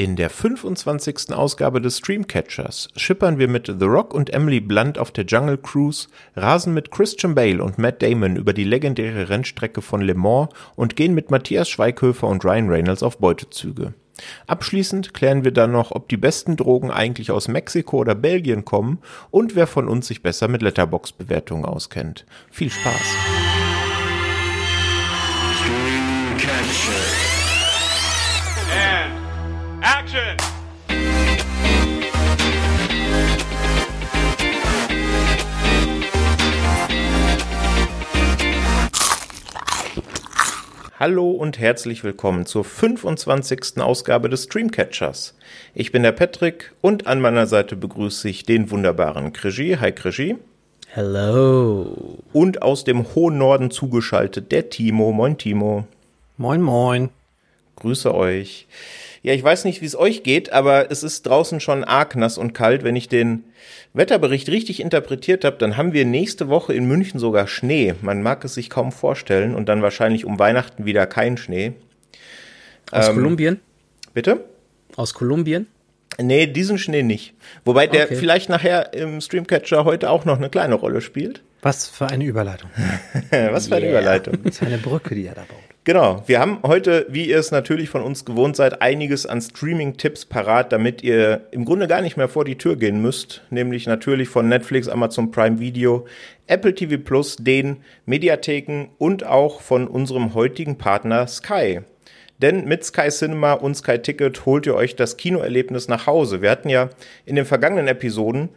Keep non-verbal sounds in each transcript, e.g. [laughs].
In der 25. Ausgabe des Streamcatchers schippern wir mit The Rock und Emily Blunt auf der Jungle Cruise, rasen mit Christian Bale und Matt Damon über die legendäre Rennstrecke von Le Mans und gehen mit Matthias Schweighöfer und Ryan Reynolds auf Beutezüge. Abschließend klären wir dann noch, ob die besten Drogen eigentlich aus Mexiko oder Belgien kommen und wer von uns sich besser mit Letterbox-Bewertungen auskennt. Viel Spaß! And action! Hallo und herzlich willkommen zur 25. Ausgabe des Streamcatchers. Ich bin der Patrick und an meiner Seite begrüße ich den wunderbaren Krigi. Hi Krigi. Hello. Und aus dem hohen Norden zugeschaltet der Timo. Moin Timo. Moin, moin. Grüße euch. Ja, ich weiß nicht, wie es euch geht, aber es ist draußen schon arg nass und kalt. Wenn ich den Wetterbericht richtig interpretiert habe, dann haben wir nächste Woche in München sogar Schnee. Man mag es sich kaum vorstellen und dann wahrscheinlich um Weihnachten wieder kein Schnee. Aus Ähm, Kolumbien? Bitte? Aus Kolumbien? Nee, diesen Schnee nicht. Wobei der Okay. vielleicht nachher im Streamcatcher heute auch noch eine kleine Rolle spielt. Was für eine Überleitung. [laughs] Was für eine Yeah. Überleitung. Das ist eine Brücke, die er da baut. Genau, wir haben heute, wie ihr es natürlich von uns gewohnt seid, einiges an Streaming-Tipps parat, damit ihr im Grunde gar nicht mehr vor die Tür gehen müsst. Nämlich natürlich von Netflix, Amazon Prime Video, Apple TV Plus, den Mediatheken und auch von unserem heutigen Partner Sky. Denn mit Sky Cinema und Sky Ticket holt ihr euch das Kinoerlebnis nach Hause. Wir hatten ja in den vergangenen Episoden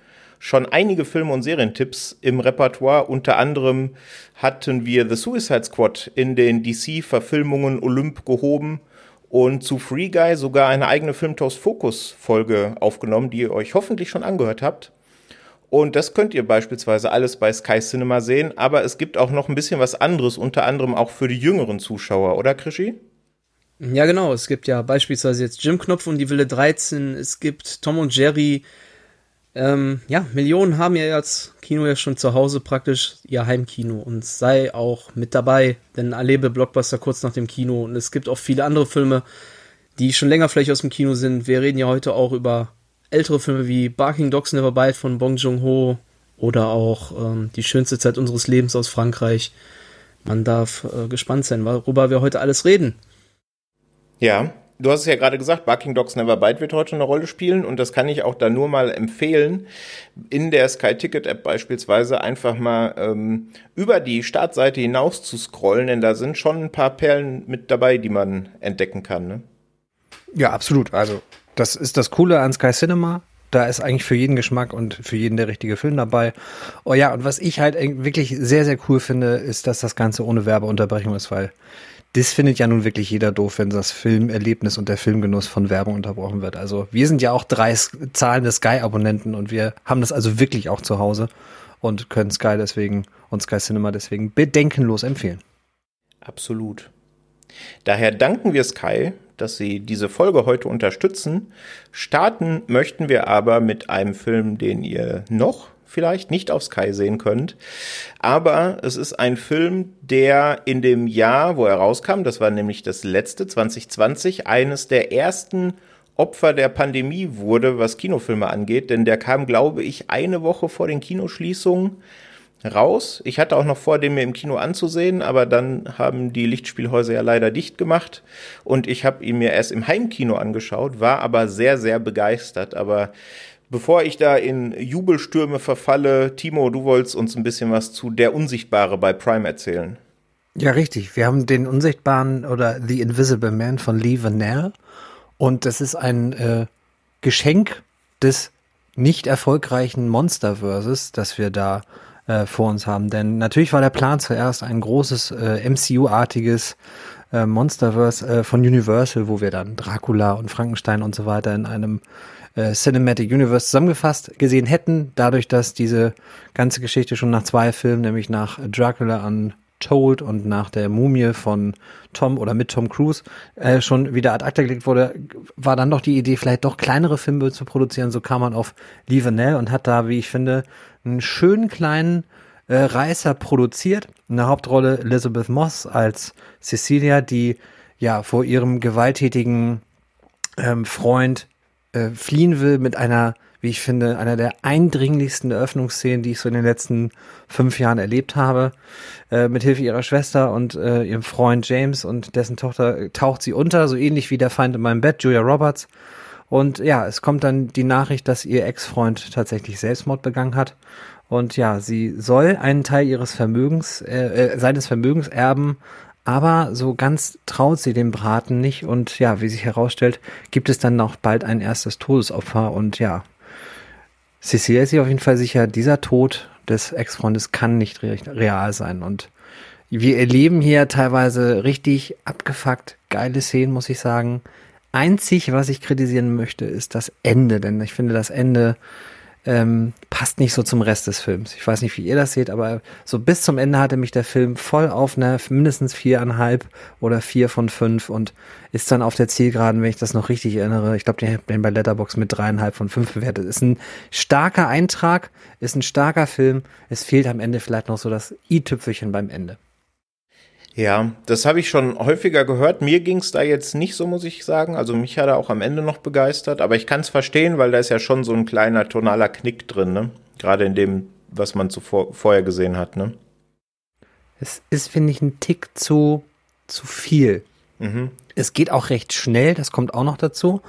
schon einige Filme und Serientipps im Repertoire. Unter anderem hatten wir The Suicide Squad in den DC-Verfilmungen Olymp gehoben und zu Free Guy sogar eine eigene Filmtoast Focus Folge aufgenommen, die ihr euch hoffentlich schon angehört habt. Und das könnt ihr beispielsweise alles bei Sky Cinema sehen, aber es gibt auch noch ein bisschen was anderes, unter anderem auch für die jüngeren Zuschauer, oder Krischi? Ja, genau. Es gibt ja beispielsweise jetzt Jim Knopf und die Wille 13. Es gibt Tom und Jerry. Ähm, ja, Millionen haben ja jetzt Kino ja schon zu Hause praktisch ihr Heimkino und sei auch mit dabei, denn erlebe Blockbuster kurz nach dem Kino und es gibt auch viele andere Filme, die schon länger vielleicht aus dem Kino sind. Wir reden ja heute auch über ältere Filme wie Barking Dogs Never Bite von Bong Joon-ho oder auch ähm, Die schönste Zeit unseres Lebens aus Frankreich. Man darf äh, gespannt sein, worüber wir heute alles reden. Ja, du hast es ja gerade gesagt, Barking Dogs Never Bite wird heute eine Rolle spielen und das kann ich auch da nur mal empfehlen. In der Sky Ticket App beispielsweise einfach mal ähm, über die Startseite hinaus zu scrollen, denn da sind schon ein paar Perlen mit dabei, die man entdecken kann. Ne? Ja, absolut. Also, das ist das Coole an Sky Cinema. Da ist eigentlich für jeden Geschmack und für jeden der richtige Film dabei. Oh ja, und was ich halt wirklich sehr, sehr cool finde, ist, dass das Ganze ohne Werbeunterbrechung ist, weil das findet ja nun wirklich jeder doof, wenn das Filmerlebnis und der Filmgenuss von Werbung unterbrochen wird. Also wir sind ja auch drei zahlende Sky-Abonnenten und wir haben das also wirklich auch zu Hause und können Sky deswegen und Sky Cinema deswegen bedenkenlos empfehlen. Absolut. Daher danken wir Sky, dass sie diese Folge heute unterstützen. Starten möchten wir aber mit einem Film, den ihr noch vielleicht nicht auf Sky sehen könnt. Aber es ist ein Film, der in dem Jahr, wo er rauskam, das war nämlich das letzte, 2020, eines der ersten Opfer der Pandemie wurde, was Kinofilme angeht. Denn der kam, glaube ich, eine Woche vor den Kinoschließungen raus. Ich hatte auch noch vor, den mir im Kino anzusehen, aber dann haben die Lichtspielhäuser ja leider dicht gemacht und ich habe ihn mir erst im Heimkino angeschaut, war aber sehr, sehr begeistert. Aber bevor ich da in Jubelstürme verfalle, Timo, du wolltest uns ein bisschen was zu Der Unsichtbare bei Prime erzählen. Ja, richtig. Wir haben den Unsichtbaren oder The Invisible Man von Lee Vanell. Und das ist ein äh, Geschenk des nicht erfolgreichen Monsterverses, das wir da äh, vor uns haben. Denn natürlich war der Plan zuerst ein großes äh, MCU-artiges äh, Monsterverse äh, von Universal, wo wir dann Dracula und Frankenstein und so weiter in einem äh, Cinematic Universe zusammengefasst gesehen hätten, dadurch, dass diese ganze Geschichte schon nach zwei Filmen, nämlich nach Dracula Untold und nach der Mumie von Tom oder mit Tom Cruise äh, schon wieder ad acta gelegt wurde, war dann doch die Idee, vielleicht doch kleinere Filme zu produzieren. So kam man auf Lee Vanell und hat da, wie ich finde, einen schönen kleinen äh, Reißer produziert. In der Hauptrolle Elizabeth Moss als Cecilia, die ja vor ihrem gewalttätigen ähm, Freund äh, fliehen will mit einer, wie ich finde, einer der eindringlichsten Eröffnungsszenen, die ich so in den letzten fünf Jahren erlebt habe. Äh, mit Hilfe ihrer Schwester und äh, ihrem Freund James und dessen Tochter äh, taucht sie unter, so ähnlich wie der Feind in meinem Bett, Julia Roberts. Und ja, es kommt dann die Nachricht, dass ihr Ex-Freund tatsächlich Selbstmord begangen hat. Und ja, sie soll einen Teil ihres Vermögens, äh, äh, seines Vermögens erben, aber so ganz traut sie dem Braten nicht. Und ja, wie sich herausstellt, gibt es dann noch bald ein erstes Todesopfer. Und ja, Cecilia ist sich auf jeden Fall sicher, dieser Tod des Ex-Freundes kann nicht real sein. Und wir erleben hier teilweise richtig abgefuckt geile Szenen, muss ich sagen. Einzig, was ich kritisieren möchte, ist das Ende, denn ich finde, das Ende ähm, passt nicht so zum Rest des Films. Ich weiß nicht, wie ihr das seht, aber so bis zum Ende hatte mich der Film voll auf eine mindestens viereinhalb oder vier von fünf und ist dann auf der Zielgeraden, wenn ich das noch richtig erinnere. Ich glaube, den habe bei Letterbox mit dreieinhalb von fünf bewertet. Ist ein starker Eintrag, ist ein starker Film. Es fehlt am Ende vielleicht noch so das i-Tüpfelchen beim Ende. Ja, das habe ich schon häufiger gehört. Mir ging es da jetzt nicht so, muss ich sagen. Also mich hat er auch am Ende noch begeistert. Aber ich kann es verstehen, weil da ist ja schon so ein kleiner tonaler Knick drin, ne? Gerade in dem, was man zuvor, vorher gesehen hat, ne? Es ist, finde ich, ein Tick zu, zu viel. Mhm. Es geht auch recht schnell, das kommt auch noch dazu.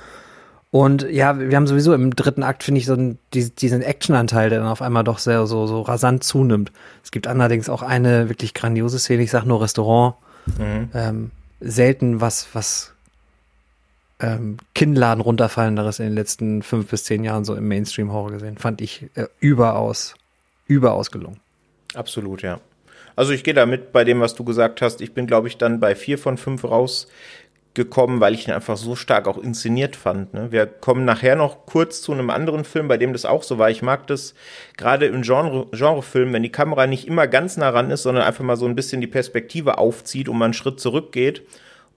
Und ja, wir haben sowieso im dritten Akt, finde ich, so einen, diesen Actionanteil, der dann auf einmal doch sehr so, so rasant zunimmt. Es gibt allerdings auch eine wirklich grandiose Szene, ich sag nur Restaurant. Mhm. Ähm, selten was, was ähm, Kinnladen runterfallenderes in den letzten fünf bis zehn Jahren so im Mainstream-Horror gesehen. Fand ich äh, überaus, überaus gelungen. Absolut, ja. Also ich gehe da mit bei dem, was du gesagt hast. Ich bin, glaube ich, dann bei vier von fünf raus gekommen, weil ich ihn einfach so stark auch inszeniert fand. Ne? Wir kommen nachher noch kurz zu einem anderen Film, bei dem das auch so war. Ich mag das gerade im Genre, Genrefilm, wenn die Kamera nicht immer ganz nah ran ist, sondern einfach mal so ein bisschen die Perspektive aufzieht und man einen Schritt zurückgeht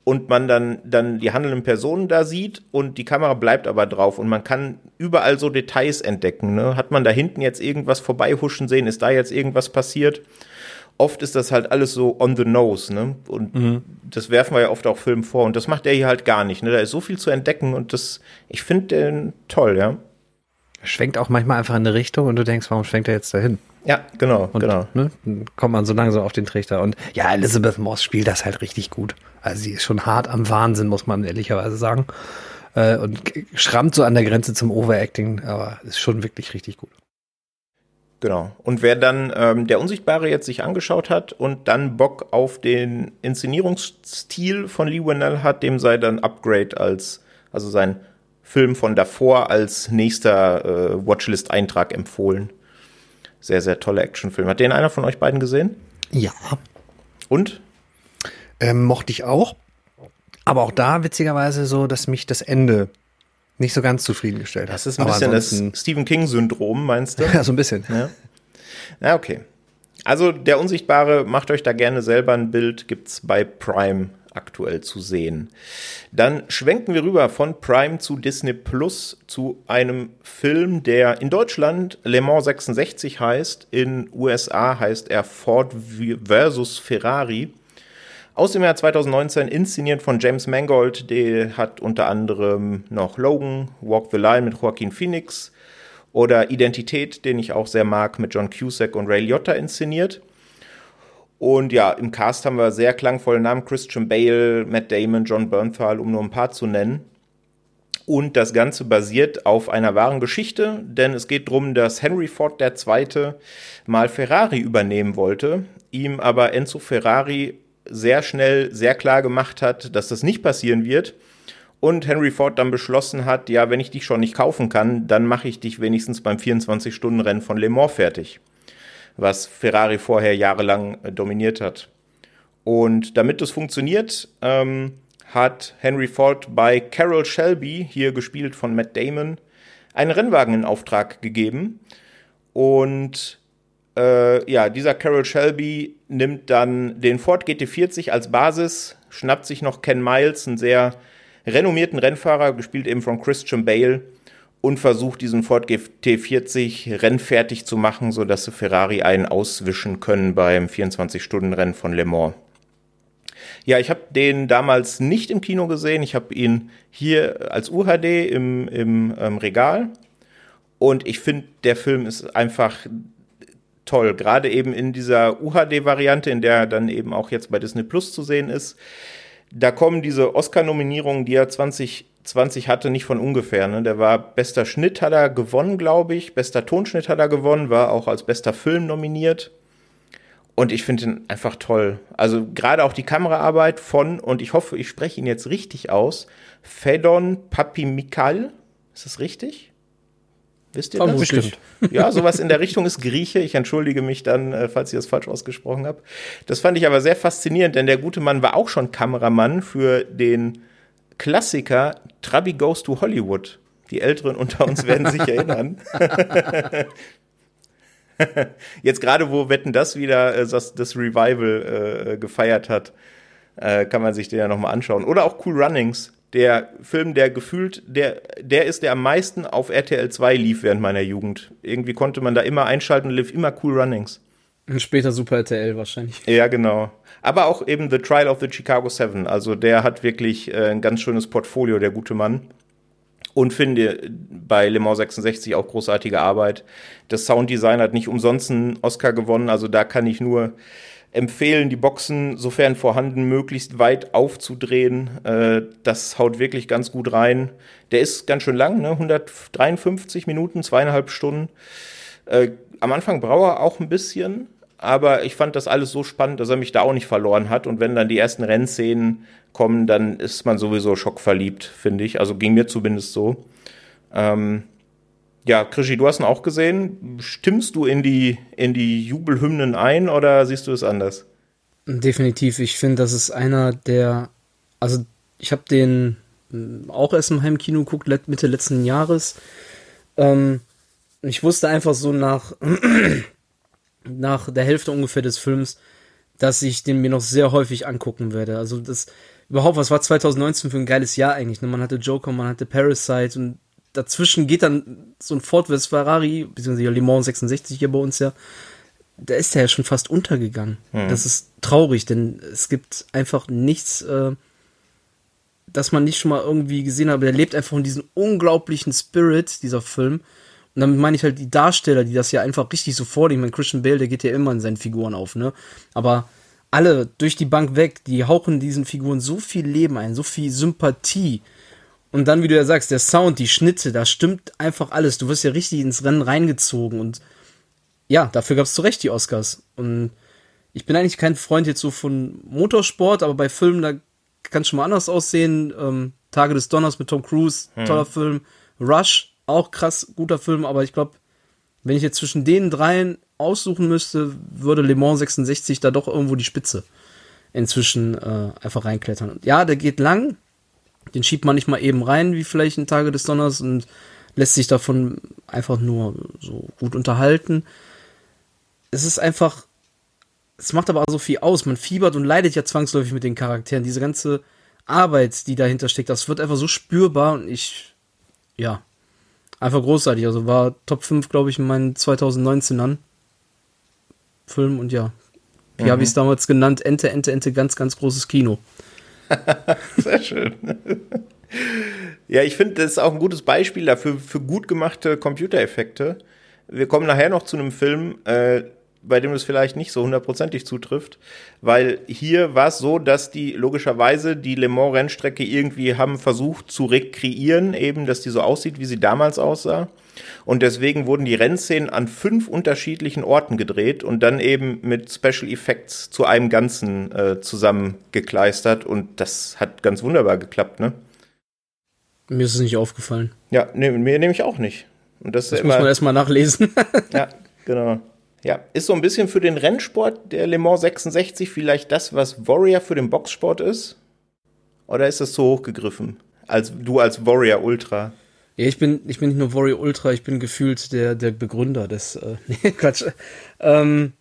und man dann, dann die handelnden Personen da sieht und die Kamera bleibt aber drauf und man kann überall so Details entdecken. Ne? Hat man da hinten jetzt irgendwas vorbeihuschen sehen? Ist da jetzt irgendwas passiert? Oft ist das halt alles so on the nose, ne? Und mhm. das werfen wir ja oft auch Filmen vor. Und das macht er hier halt gar nicht. Ne? Da ist so viel zu entdecken und das, ich finde den toll, ja. Schwenkt auch manchmal einfach in eine Richtung und du denkst, warum schwenkt er jetzt dahin? Ja, genau, und, genau. Ne, dann kommt man so langsam auf den Trichter. Und ja, Elizabeth Moss spielt das halt richtig gut. Also sie ist schon hart am Wahnsinn, muss man ehrlicherweise sagen. Äh, und schrammt so an der Grenze zum Overacting, aber ist schon wirklich richtig gut. Genau. Und wer dann ähm, der Unsichtbare jetzt sich angeschaut hat und dann Bock auf den Inszenierungsstil von Lee Winnell hat, dem sei dann Upgrade als, also sein Film von davor als nächster äh, Watchlist-Eintrag empfohlen. Sehr, sehr toller Actionfilm. Hat den einer von euch beiden gesehen? Ja. Und? Ähm, mochte ich auch. Aber auch da witzigerweise so, dass mich das Ende nicht so ganz zufriedengestellt hat. Das ist ein bisschen das Stephen King-Syndrom, meinst du? [laughs] ja, so ein bisschen. Ja. ja, okay. Also der Unsichtbare, macht euch da gerne selber ein Bild, gibt's bei Prime aktuell zu sehen. Dann schwenken wir rüber von Prime zu Disney Plus zu einem Film, der in Deutschland Le Mans 66 heißt, in USA heißt er Ford versus Ferrari aus dem Jahr 2019, inszeniert von James Mangold, der hat unter anderem noch Logan, Walk the Line mit Joaquin Phoenix oder Identität, den ich auch sehr mag, mit John Cusack und Ray Liotta inszeniert. Und ja, im Cast haben wir sehr klangvolle Namen, Christian Bale, Matt Damon, John Bernthal, um nur ein paar zu nennen. Und das Ganze basiert auf einer wahren Geschichte, denn es geht darum, dass Henry Ford II. mal Ferrari übernehmen wollte, ihm aber Enzo Ferrari sehr schnell sehr klar gemacht hat, dass das nicht passieren wird. Und Henry Ford dann beschlossen hat, ja, wenn ich dich schon nicht kaufen kann, dann mache ich dich wenigstens beim 24-Stunden-Rennen von Le Mans fertig. Was Ferrari vorher jahrelang äh, dominiert hat. Und damit das funktioniert, ähm, hat Henry Ford bei Carol Shelby, hier gespielt von Matt Damon, einen Rennwagen in Auftrag gegeben. Und äh, ja, dieser Carol Shelby nimmt dann den Ford GT40 als Basis, schnappt sich noch Ken Miles, einen sehr renommierten Rennfahrer, gespielt eben von Christian Bale, und versucht diesen Ford GT40 rennfertig zu machen, sodass sie Ferrari einen auswischen können beim 24-Stunden-Rennen von Le Mans. Ja, ich habe den damals nicht im Kino gesehen. Ich habe ihn hier als UHD im, im ähm, Regal. Und ich finde, der Film ist einfach toll. Gerade eben in dieser UHD-Variante, in der dann eben auch jetzt bei Disney Plus zu sehen ist. Da kommen diese Oscar-Nominierungen, die er 2020 hatte, nicht von ungefähr. Ne? Der war bester Schnitt hat er gewonnen, glaube ich. Bester Tonschnitt hat er gewonnen, war auch als bester Film nominiert. Und ich finde ihn einfach toll. Also gerade auch die Kameraarbeit von, und ich hoffe, ich spreche ihn jetzt richtig aus, Fedon Papimikal. Ist das richtig? Wisst ihr Vermutlich. das? Bestimmt. Ja, sowas in der Richtung ist Grieche. Ich entschuldige mich dann, äh, falls ich das falsch ausgesprochen habe. Das fand ich aber sehr faszinierend, denn der gute Mann war auch schon Kameramann für den Klassiker Trabi Goes to Hollywood. Die Älteren unter uns werden sich [laughs] erinnern. Jetzt gerade, wo Wetten das wieder äh, das, das Revival äh, gefeiert hat, äh, kann man sich den ja nochmal anschauen. Oder auch Cool Runnings, der Film, der gefühlt, der, der ist, der am meisten auf RTL 2 lief während meiner Jugend. Irgendwie konnte man da immer einschalten, lief immer Cool Runnings. Und später Super RTL wahrscheinlich. Ja, genau. Aber auch eben The Trial of the Chicago Seven. Also der hat wirklich äh, ein ganz schönes Portfolio, der gute Mann. Und finde bei Le Mans 66 auch großartige Arbeit. Das Sounddesign hat nicht umsonst einen Oscar gewonnen. Also da kann ich nur empfehlen, die Boxen, sofern vorhanden, möglichst weit aufzudrehen. Äh, das haut wirklich ganz gut rein. Der ist ganz schön lang, ne? 153 Minuten, zweieinhalb Stunden. Äh, am Anfang braucht er auch ein bisschen, aber ich fand das alles so spannend, dass er mich da auch nicht verloren hat. Und wenn dann die ersten Rennszenen kommen, dann ist man sowieso schockverliebt, finde ich. Also ging mir zumindest so. Ähm, ja, Krischi, du hast ihn auch gesehen. Stimmst du in die, in die Jubelhymnen ein oder siehst du es anders? Definitiv. Ich finde, das ist einer der. Also, ich habe den mm, auch erst im Heimkino geguckt, Mitte letzten Jahres. Ähm, ich wusste einfach so nach, [clears throat] nach der Hälfte ungefähr des Films, dass ich den mir noch sehr häufig angucken werde. Also, das überhaupt, was war 2019 für ein geiles Jahr eigentlich? Ne? Man hatte Joker, man hatte Parasite und dazwischen geht dann so ein Ford vs Ferrari, beziehungsweise Le Mans 66 hier bei uns ja, da ist der ja schon fast untergegangen. Mhm. Das ist traurig, denn es gibt einfach nichts, äh, das man nicht schon mal irgendwie gesehen hat. Der lebt einfach von diesem unglaublichen Spirit, dieser Film. Und damit meine ich halt die Darsteller, die das ja einfach richtig so vornehmen. Mein Christian Bale, der geht ja immer in seinen Figuren auf, ne? Aber alle durch die Bank weg, die hauchen diesen Figuren so viel Leben ein, so viel Sympathie. Und dann, wie du ja sagst, der Sound, die Schnitte, da stimmt einfach alles. Du wirst ja richtig ins Rennen reingezogen und ja, dafür gab es zu Recht die Oscars. Und ich bin eigentlich kein Freund jetzt so von Motorsport, aber bei Filmen, da kann es schon mal anders aussehen. Ähm, Tage des Donners mit Tom Cruise, hm. toller Film. Rush, auch krass, guter Film, aber ich glaube, wenn ich jetzt zwischen den dreien aussuchen müsste, würde Le Mans 66 da doch irgendwo die Spitze inzwischen äh, einfach reinklettern. Und ja, der geht lang, den schiebt man nicht mal eben rein, wie vielleicht ein Tage des Donners und lässt sich davon einfach nur so gut unterhalten. Es ist einfach, es macht aber auch so viel aus. Man fiebert und leidet ja zwangsläufig mit den Charakteren. Diese ganze Arbeit, die dahinter steckt, das wird einfach so spürbar und ich, ja, einfach großartig. Also war Top 5, glaube ich, in meinen 2019ern. Film und ja, wie mhm. habe ich es damals genannt? Ente, Ente, Ente, ganz, ganz großes Kino. [laughs] Sehr schön. Ja, ich finde, das ist auch ein gutes Beispiel dafür, für gut gemachte Computereffekte. Wir kommen nachher noch zu einem Film, äh, bei dem es vielleicht nicht so hundertprozentig zutrifft, weil hier war es so, dass die logischerweise die Le Mans Rennstrecke irgendwie haben versucht zu rekreieren, eben, dass die so aussieht, wie sie damals aussah. Und deswegen wurden die Rennszenen an fünf unterschiedlichen Orten gedreht und dann eben mit Special Effects zu einem Ganzen äh, zusammengekleistert. Und das hat ganz wunderbar geklappt, ne? Mir ist es nicht aufgefallen. Ja, nee, mir nehme ich auch nicht. Und das, das muss man erstmal nachlesen. [laughs] ja, [laughs] genau. Ja, ist so ein bisschen für den Rennsport der Le Mans 66 vielleicht das, was Warrior für den Boxsport ist? Oder ist das so hochgegriffen? Als du als Warrior Ultra? Ja, ich bin, ich bin nicht nur Warrior Ultra, ich bin gefühlt der, der Begründer des, äh, [laughs] nee, Quatsch. Ähm,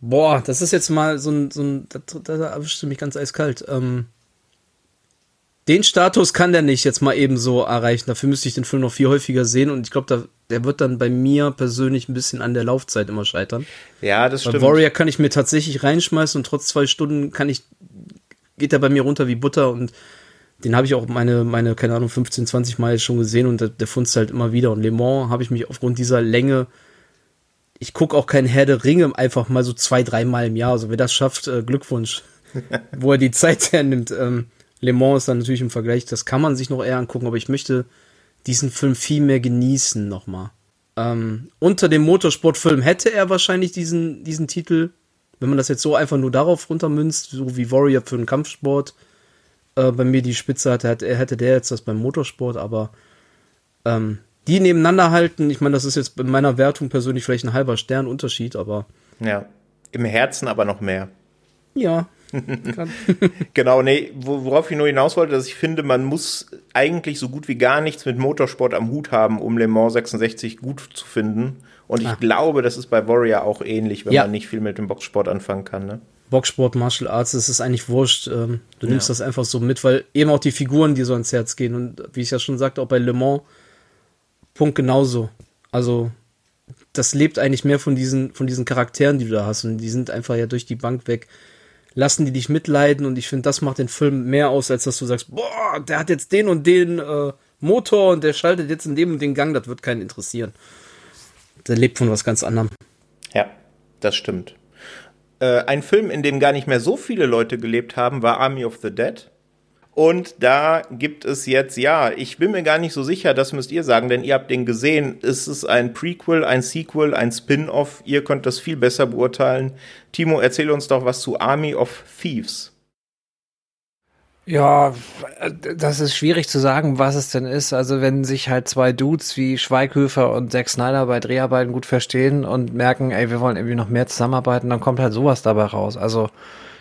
boah, das ist jetzt mal so ein, so ein, da, da erwischte mich ganz eiskalt. Ähm, den Status kann der nicht jetzt mal eben so erreichen. Dafür müsste ich den Film noch viel häufiger sehen und ich glaube, der wird dann bei mir persönlich ein bisschen an der Laufzeit immer scheitern. Ja, das Bei stimmt. Warrior kann ich mir tatsächlich reinschmeißen und trotz zwei Stunden kann ich geht er bei mir runter wie Butter und den habe ich auch meine, meine, keine Ahnung, 15, 20 Mal schon gesehen und der, der funzt halt immer wieder. Und Le Mans habe ich mich aufgrund dieser Länge, ich gucke auch kein Herr der Ringe einfach mal so zwei, dreimal im Jahr. Also wer das schafft, äh, Glückwunsch. [laughs] Wo er die Zeit [laughs] hernimmt. Ähm, Le Mans ist dann natürlich im Vergleich, das kann man sich noch eher angucken, aber ich möchte diesen Film viel mehr genießen nochmal. Ähm, unter dem Motorsportfilm hätte er wahrscheinlich diesen, diesen Titel, wenn man das jetzt so einfach nur darauf runtermünzt, so wie Warrior für den Kampfsport äh, bei mir die Spitze hatte, hätte, hätte der jetzt das beim Motorsport, aber ähm, die nebeneinander halten, ich meine, das ist jetzt in meiner Wertung persönlich vielleicht ein halber Stern Unterschied, aber. Ja, im Herzen aber noch mehr. Ja. [laughs] genau, nee, worauf ich nur hinaus wollte, dass ich finde, man muss eigentlich so gut wie gar nichts mit Motorsport am Hut haben, um Le Mans 66 gut zu finden. Und ich ah. glaube, das ist bei Warrior auch ähnlich, wenn ja. man nicht viel mit dem Boxsport anfangen kann. Ne? Boxsport, Martial Arts, das ist eigentlich wurscht. Ähm, du nimmst ja. das einfach so mit, weil eben auch die Figuren dir so ans Herz gehen. Und wie ich ja schon sagte, auch bei Le Mans, Punkt genauso. Also, das lebt eigentlich mehr von diesen, von diesen Charakteren, die du da hast. Und die sind einfach ja durch die Bank weg. Lassen die dich mitleiden und ich finde, das macht den Film mehr aus, als dass du sagst, boah, der hat jetzt den und den äh, Motor und der schaltet jetzt in dem und den Gang, das wird keinen interessieren. Der lebt von was ganz anderem. Ja, das stimmt. Äh, ein Film, in dem gar nicht mehr so viele Leute gelebt haben, war Army of the Dead. Und da gibt es jetzt, ja, ich bin mir gar nicht so sicher, das müsst ihr sagen, denn ihr habt den gesehen. Ist es ein Prequel, ein Sequel, ein Spin-off? Ihr könnt das viel besser beurteilen. Timo, erzähl uns doch was zu Army of Thieves. Ja, das ist schwierig zu sagen, was es denn ist. Also wenn sich halt zwei Dudes wie Schweighöfer und Zack Snyder bei Dreharbeiten gut verstehen und merken, ey, wir wollen irgendwie noch mehr zusammenarbeiten, dann kommt halt sowas dabei raus. Also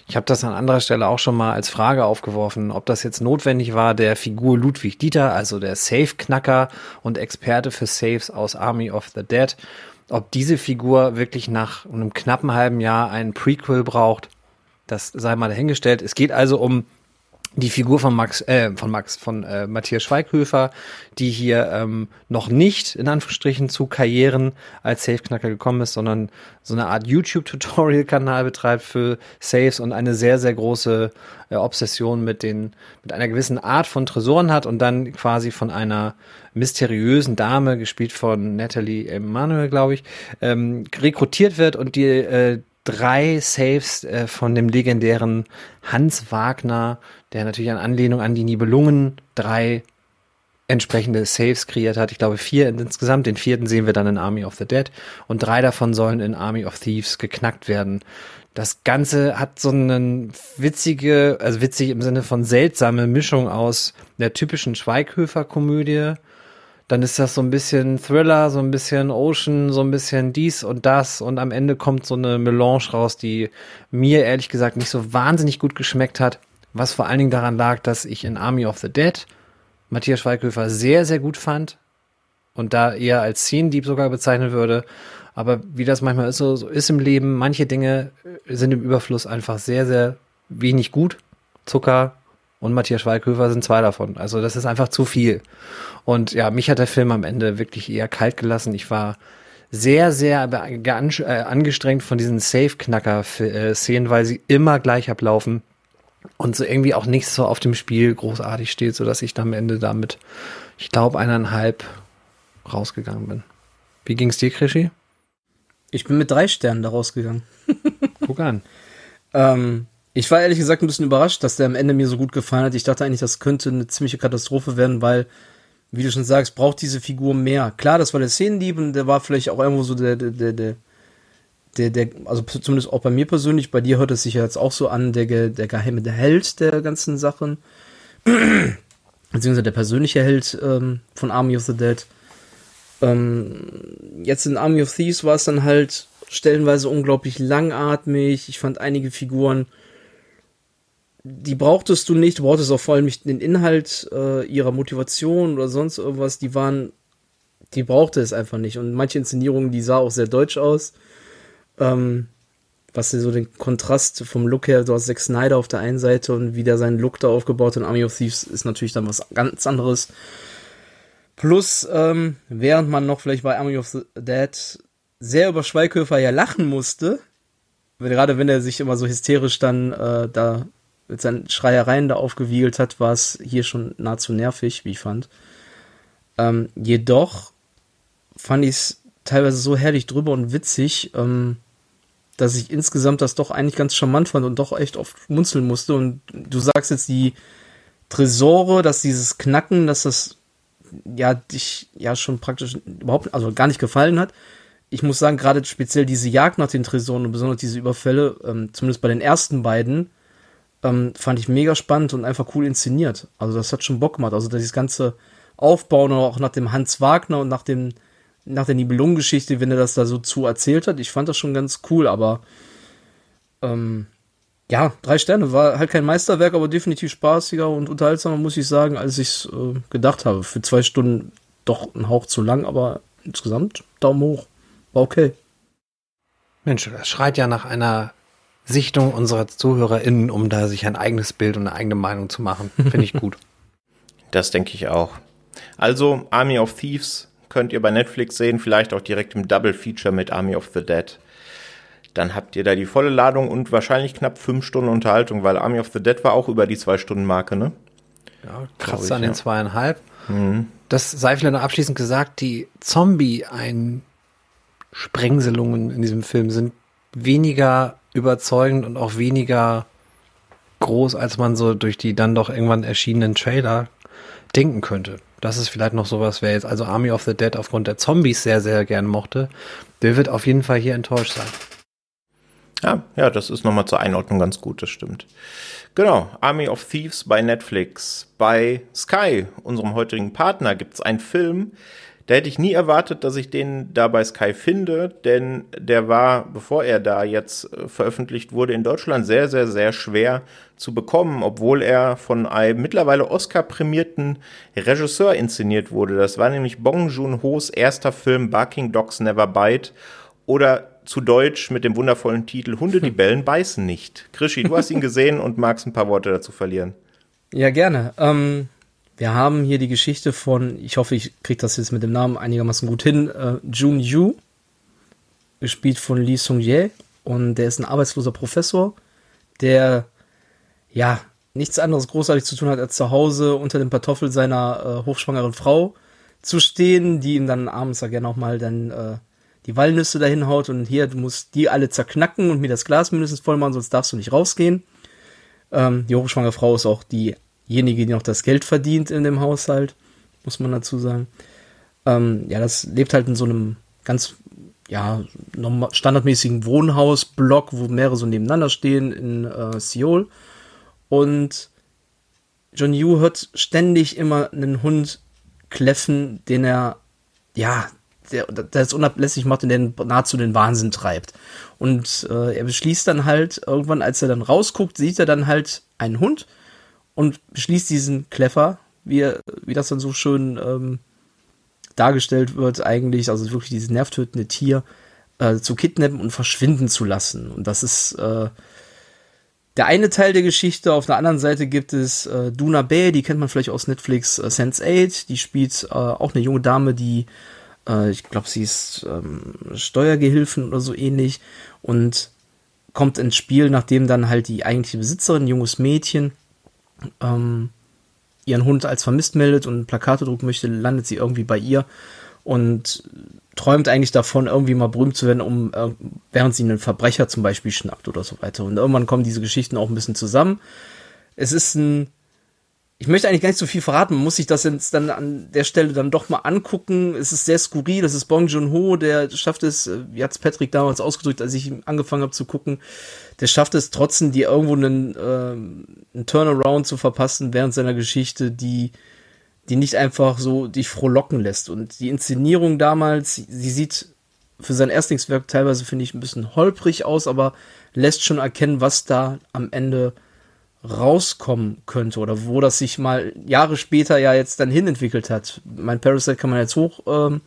ich habe das an anderer Stelle auch schon mal als Frage aufgeworfen, ob das jetzt notwendig war, der Figur Ludwig Dieter, also der Safe-Knacker und Experte für Saves aus Army of the Dead, ob diese Figur wirklich nach einem knappen halben Jahr einen Prequel braucht, das sei mal dahingestellt. Es geht also um die Figur von Max, äh, von Max, von äh, Matthias Schweighöfer, die hier ähm, noch nicht in Anführungsstrichen zu Karrieren als Safe-Knacker gekommen ist, sondern so eine Art YouTube-Tutorial-Kanal betreibt für Saves und eine sehr, sehr große äh, Obsession mit den, mit einer gewissen Art von Tresoren hat und dann quasi von einer mysteriösen Dame, gespielt von Natalie Emanuel, glaube ich, ähm, rekrutiert wird und die äh, drei Saves äh, von dem legendären Hans Wagner, der natürlich an Anlehnung an die Nibelungen drei entsprechende Saves kreiert hat. Ich glaube vier insgesamt. Den vierten sehen wir dann in Army of the Dead und drei davon sollen in Army of Thieves geknackt werden. Das Ganze hat so eine witzige, also witzig im Sinne von seltsame Mischung aus der typischen Schweighöfer-Komödie dann ist das so ein bisschen Thriller, so ein bisschen Ocean, so ein bisschen dies und das und am Ende kommt so eine Melange raus, die mir ehrlich gesagt nicht so wahnsinnig gut geschmeckt hat, was vor allen Dingen daran lag, dass ich in Army of the Dead Matthias Schweighöfer sehr, sehr gut fand und da eher als Szenendieb sogar bezeichnen würde. Aber wie das manchmal ist, so, so ist im Leben, manche Dinge sind im Überfluss einfach sehr, sehr wenig gut. Zucker, und Matthias Schweighöfer sind zwei davon. Also das ist einfach zu viel. Und ja, mich hat der Film am Ende wirklich eher kalt gelassen. Ich war sehr, sehr äh, angestrengt von diesen Safe-Knacker-Szenen, weil sie immer gleich ablaufen und so irgendwie auch nichts so auf dem Spiel großartig steht, sodass ich dann am Ende damit, ich glaube, eineinhalb rausgegangen bin. Wie ging's dir, Krischi? Ich bin mit drei Sternen da rausgegangen. [laughs] Guck an. ähm, ich war ehrlich gesagt ein bisschen überrascht, dass der am Ende mir so gut gefallen hat. Ich dachte eigentlich, das könnte eine ziemliche Katastrophe werden, weil, wie du schon sagst, braucht diese Figur mehr. Klar, das war der Szenendieb und der war vielleicht auch irgendwo so der, der, der, der, der, der also zumindest auch bei mir persönlich, bei dir hört es sich ja jetzt auch so an, der, der geheime der Held der ganzen Sachen. [clears throat] Beziehungsweise der persönliche Held ähm, von Army of the Dead. Ähm, jetzt in Army of Thieves war es dann halt stellenweise unglaublich langatmig. Ich fand einige Figuren die brauchtest du nicht, du brauchtest auch vor allem nicht den Inhalt äh, ihrer Motivation oder sonst irgendwas, die waren, die brauchte es einfach nicht. Und manche Inszenierungen, die sah auch sehr deutsch aus. Ähm, was so den Kontrast vom Look her, du hast Zack Snyder auf der einen Seite und wie der seinen Look da aufgebaut in Army of Thieves ist natürlich dann was ganz anderes. Plus, ähm, während man noch vielleicht bei Army of the Dead sehr über Schweighöfer ja lachen musste, gerade wenn er sich immer so hysterisch dann äh, da mit seinen Schreiereien da aufgewiegelt hat, war es hier schon nahezu nervig, wie ich fand. Ähm, jedoch fand ich es teilweise so herrlich drüber und witzig, ähm, dass ich insgesamt das doch eigentlich ganz charmant fand und doch echt oft munzeln musste. Und du sagst jetzt die Tresore, dass dieses Knacken, dass das ja dich ja schon praktisch überhaupt, also gar nicht gefallen hat. Ich muss sagen, gerade speziell diese Jagd nach den Tresoren und besonders diese Überfälle, ähm, zumindest bei den ersten beiden, ähm, fand ich mega spannend und einfach cool inszeniert. Also das hat schon Bock gemacht. Also dieses ganze Aufbauen auch nach dem Hans Wagner und nach dem nach der Nibelungengeschichte, wenn er das da so zu erzählt hat. Ich fand das schon ganz cool, aber ähm, ja, drei Sterne. War halt kein Meisterwerk, aber definitiv spaßiger und unterhaltsamer, muss ich sagen, als ich es äh, gedacht habe. Für zwei Stunden doch ein Hauch zu lang, aber insgesamt Daumen hoch. War okay. Mensch, das schreit ja nach einer Sichtung unserer ZuhörerInnen, um da sich ein eigenes Bild und eine eigene Meinung zu machen. Finde ich gut. [laughs] Das denke ich auch. Also, Army of Thieves könnt ihr bei Netflix sehen, vielleicht auch direkt im Double Feature mit Army of the Dead. Dann habt ihr da die volle Ladung und wahrscheinlich knapp fünf Stunden Unterhaltung, weil Army of the Dead war auch über die zwei Stunden Marke, ne? Ja, krass an ja. den zweieinhalb. Mhm. Das sei vielleicht noch abschließend gesagt, die Zombie-Einsprengselungen in diesem Film sind weniger überzeugend und auch weniger groß, als man so durch die dann doch irgendwann erschienenen Trailer denken könnte. Das ist vielleicht noch sowas, wer jetzt also Army of the Dead aufgrund der Zombies sehr, sehr gern mochte, der wird auf jeden Fall hier enttäuscht sein. Ja, ja, das ist nochmal zur Einordnung ganz gut, das stimmt. Genau, Army of Thieves bei Netflix. Bei Sky, unserem heutigen Partner, gibt es einen Film, da hätte ich nie erwartet, dass ich den da bei Sky finde, denn der war, bevor er da jetzt äh, veröffentlicht wurde, in Deutschland sehr, sehr, sehr schwer zu bekommen, obwohl er von einem mittlerweile Oscar-prämierten Regisseur inszeniert wurde. Das war nämlich Bong Joon-ho's erster Film Barking Dogs Never Bite oder zu Deutsch mit dem wundervollen Titel Hunde, die [laughs] bellen, beißen nicht. Krischi, du hast ihn gesehen und magst ein paar Worte dazu verlieren. Ja, gerne. Ähm, wir haben hier die Geschichte von, ich hoffe, ich kriege das jetzt mit dem Namen einigermaßen gut hin, äh, Jun Yu, gespielt von Lee Sung Ye. Und der ist ein arbeitsloser Professor, der ja nichts anderes großartig zu tun hat, als zu Hause unter dem Pantoffel seiner äh, hochschwangeren Frau zu stehen, die ihm dann abends ja gerne auch mal dann äh, die Walnüsse dahin haut und hier, du musst die alle zerknacken und mir das Glas mindestens voll machen, sonst darfst du nicht rausgehen. Ähm, die hochschwangere Frau ist auch die diejenige, die noch das Geld verdient in dem Haushalt, muss man dazu sagen. Ähm, ja, das lebt halt in so einem ganz ja, standardmäßigen Wohnhausblock, wo mehrere so nebeneinander stehen in äh, Seoul. Und John Yu hört ständig immer einen Hund kläffen, den er, ja, der, der es unablässig macht und den nahezu den Wahnsinn treibt. Und äh, er beschließt dann halt, irgendwann, als er dann rausguckt, sieht er dann halt einen Hund, und beschließt diesen Kleffer, wie, wie das dann so schön ähm, dargestellt wird, eigentlich, also wirklich dieses nervtötende Tier, äh, zu kidnappen und verschwinden zu lassen. Und das ist äh, der eine Teil der Geschichte. Auf der anderen Seite gibt es äh, Duna Bay, die kennt man vielleicht aus Netflix äh, Sense8. Die spielt äh, auch eine junge Dame, die, äh, ich glaube, sie ist ähm, Steuergehilfin oder so ähnlich. Und kommt ins Spiel, nachdem dann halt die eigentliche Besitzerin, junges Mädchen, ähm, ihren Hund als vermisst meldet und Plakate drucken möchte, landet sie irgendwie bei ihr und träumt eigentlich davon, irgendwie mal berühmt zu werden, um äh, während sie einen Verbrecher zum Beispiel schnappt oder so weiter. Und irgendwann kommen diese Geschichten auch ein bisschen zusammen. Es ist ein ich möchte eigentlich gar nicht so viel verraten. Man muss sich das jetzt dann an der Stelle dann doch mal angucken. Es ist sehr skurril. Das ist Bong Joon-ho, der schafft es, äh, wie hat es Patrick damals ausgedrückt, als ich angefangen habe zu gucken, der schafft es trotzdem, dir irgendwo einen, äh, einen Turnaround zu verpassen während seiner Geschichte, die, die nicht einfach so dich frohlocken lässt. Und die Inszenierung damals, sie sieht für sein Erstlingswerk teilweise, finde ich, ein bisschen holprig aus, aber lässt schon erkennen, was da am Ende rauskommen könnte oder wo das sich mal Jahre später ja jetzt dann hinentwickelt hat. Mein Parasite kann man jetzt hoch ähm,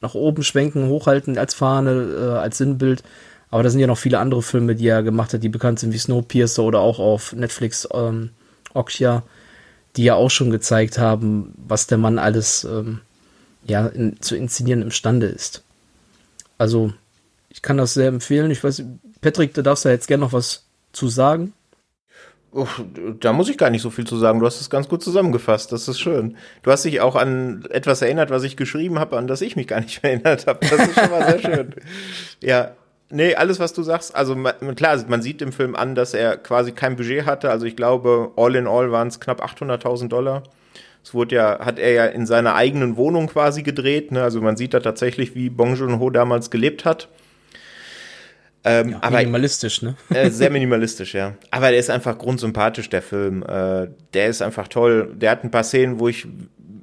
nach oben schwenken, hochhalten als Fahne, äh, als Sinnbild. Aber da sind ja noch viele andere Filme, die er gemacht hat, die bekannt sind wie Snowpiercer oder auch auf Netflix ähm, Okja, die ja auch schon gezeigt haben, was der Mann alles ähm, ja, in, zu inszenieren imstande ist. Also, ich kann das sehr empfehlen. Ich weiß, Patrick, da darfst du jetzt gerne noch was zu sagen. Oh, da muss ich gar nicht so viel zu sagen. Du hast es ganz gut zusammengefasst. Das ist schön. Du hast dich auch an etwas erinnert, was ich geschrieben habe, an das ich mich gar nicht mehr [laughs] erinnert habe. Das ist schon mal sehr schön. [laughs] Ja, nee, alles, was du sagst. Also klar, man sieht im Film an, dass er quasi kein Budget hatte. Also ich glaube, all in all waren es knapp 800.000 Dollar. Es wurde ja, hat er ja in seiner eigenen Wohnung quasi gedreht. Ne? Also man sieht da tatsächlich, wie Bong Joon-ho damals gelebt hat. Ähm, ja, aber, minimalistisch, ne? Äh, sehr [laughs] minimalistisch, ja. Aber der ist einfach grundsympathisch, der Film. Äh, der ist einfach toll. Der hat ein paar Szenen, wo ich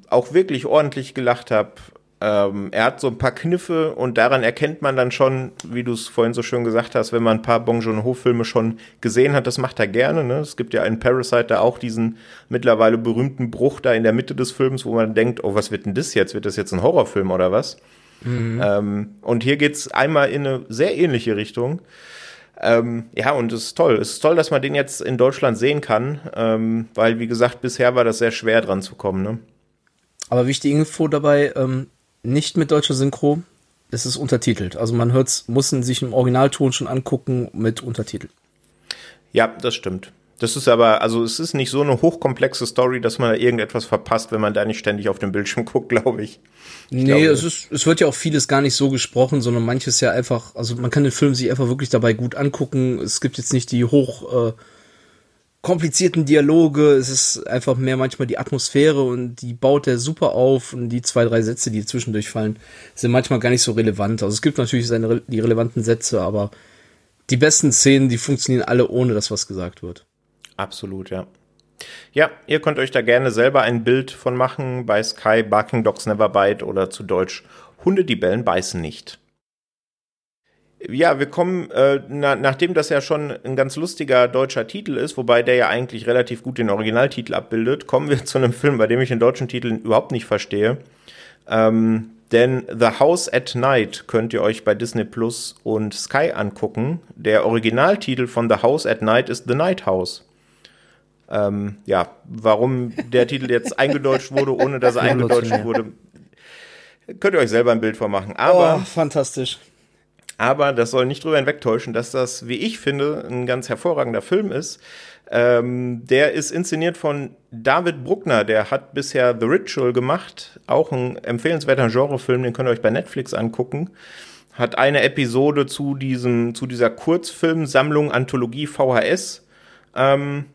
auch wirklich ordentlich gelacht habe. Ähm, er hat so ein paar Kniffe und daran erkennt man dann schon, wie du es vorhin so schön gesagt hast, wenn man ein paar Bong Joon-ho-Filme schon gesehen hat, das macht er gerne. Ne? Es gibt ja in Parasite da auch diesen mittlerweile berühmten Bruch da in der Mitte des Films, wo man denkt, oh, was wird denn das jetzt? Wird das jetzt ein Horrorfilm oder was? Mhm. Ähm, und hier geht's einmal in eine sehr ähnliche Richtung. Ähm, ja, und es ist toll. Es ist toll, dass man den jetzt in Deutschland sehen kann, ähm, weil, wie gesagt, bisher war das sehr schwer dran zu kommen. Ne? Aber wichtige Info dabei, ähm, nicht mit deutscher Synchro, es ist untertitelt. Also man hört's, muss sich im Originalton schon angucken mit Untertitel. Ja, das stimmt. Das ist aber, also es ist nicht so eine hochkomplexe Story, dass man da irgendetwas verpasst, wenn man da nicht ständig auf dem Bildschirm [laughs] guckt, glaube ich. ich. Nee, glaube, es, ist, es wird ja auch vieles gar nicht so gesprochen, sondern manches ja einfach, also man kann den Film sich einfach wirklich dabei gut angucken. Es gibt jetzt nicht die hoch äh, komplizierten Dialoge, es ist einfach mehr manchmal die Atmosphäre und die baut er super auf und die zwei, drei Sätze, die zwischendurch fallen, sind manchmal gar nicht so relevant. Also es gibt natürlich seine, die relevanten Sätze, aber die besten Szenen, die funktionieren alle ohne, dass was gesagt wird. Absolut, ja. Ja, ihr könnt euch da gerne selber ein Bild von machen bei Sky Barking Dogs Never Bite oder zu Deutsch Hunde, die bellen, beißen nicht. Ja, wir kommen, äh, na, nachdem das ja schon ein ganz lustiger deutscher Titel ist, wobei der ja eigentlich relativ gut den Originaltitel abbildet, kommen wir [laughs] zu einem Film, bei dem ich den deutschen Titel überhaupt nicht verstehe. Ähm, denn The House at Night könnt ihr euch bei Disney Plus und Sky angucken. Der Originaltitel von The House at Night ist The Night House. Ähm, ja, warum der Titel jetzt [laughs] eingedeutscht wurde, ohne dass er eingedeutscht wurde, könnt ihr euch selber ein Bild vormachen. Aber oh, fantastisch. Aber das soll nicht drüber hinwegtäuschen, dass das, wie ich finde, ein ganz hervorragender Film ist. Ähm, der ist inszeniert von David Bruckner, der hat bisher The Ritual gemacht, auch ein empfehlenswerter Genrefilm, den könnt ihr euch bei Netflix angucken. Hat eine Episode zu diesem, zu dieser Kurzfilmsammlung Anthologie VHS ähm,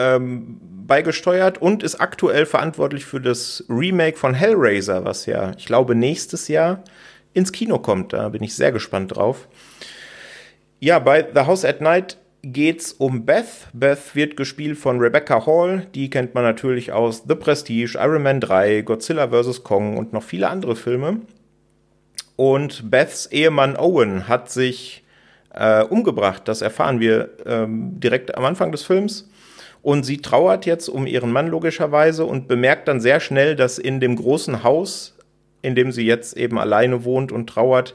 ähm, beigesteuert und ist aktuell verantwortlich für das Remake von Hellraiser, was ja, ich glaube, nächstes Jahr ins Kino kommt. Da bin ich sehr gespannt drauf. Ja, bei The House at Night geht's um Beth. Beth wird gespielt von Rebecca Hall. Die kennt man natürlich aus The Prestige, Iron Man 3, Godzilla vs. Kong und noch viele andere Filme. Und Beths Ehemann Owen hat sich äh, umgebracht. Das erfahren wir ähm, direkt am Anfang des Films. Und sie trauert jetzt um ihren Mann logischerweise und bemerkt dann sehr schnell, dass in dem großen Haus in dem sie jetzt eben alleine wohnt und trauert,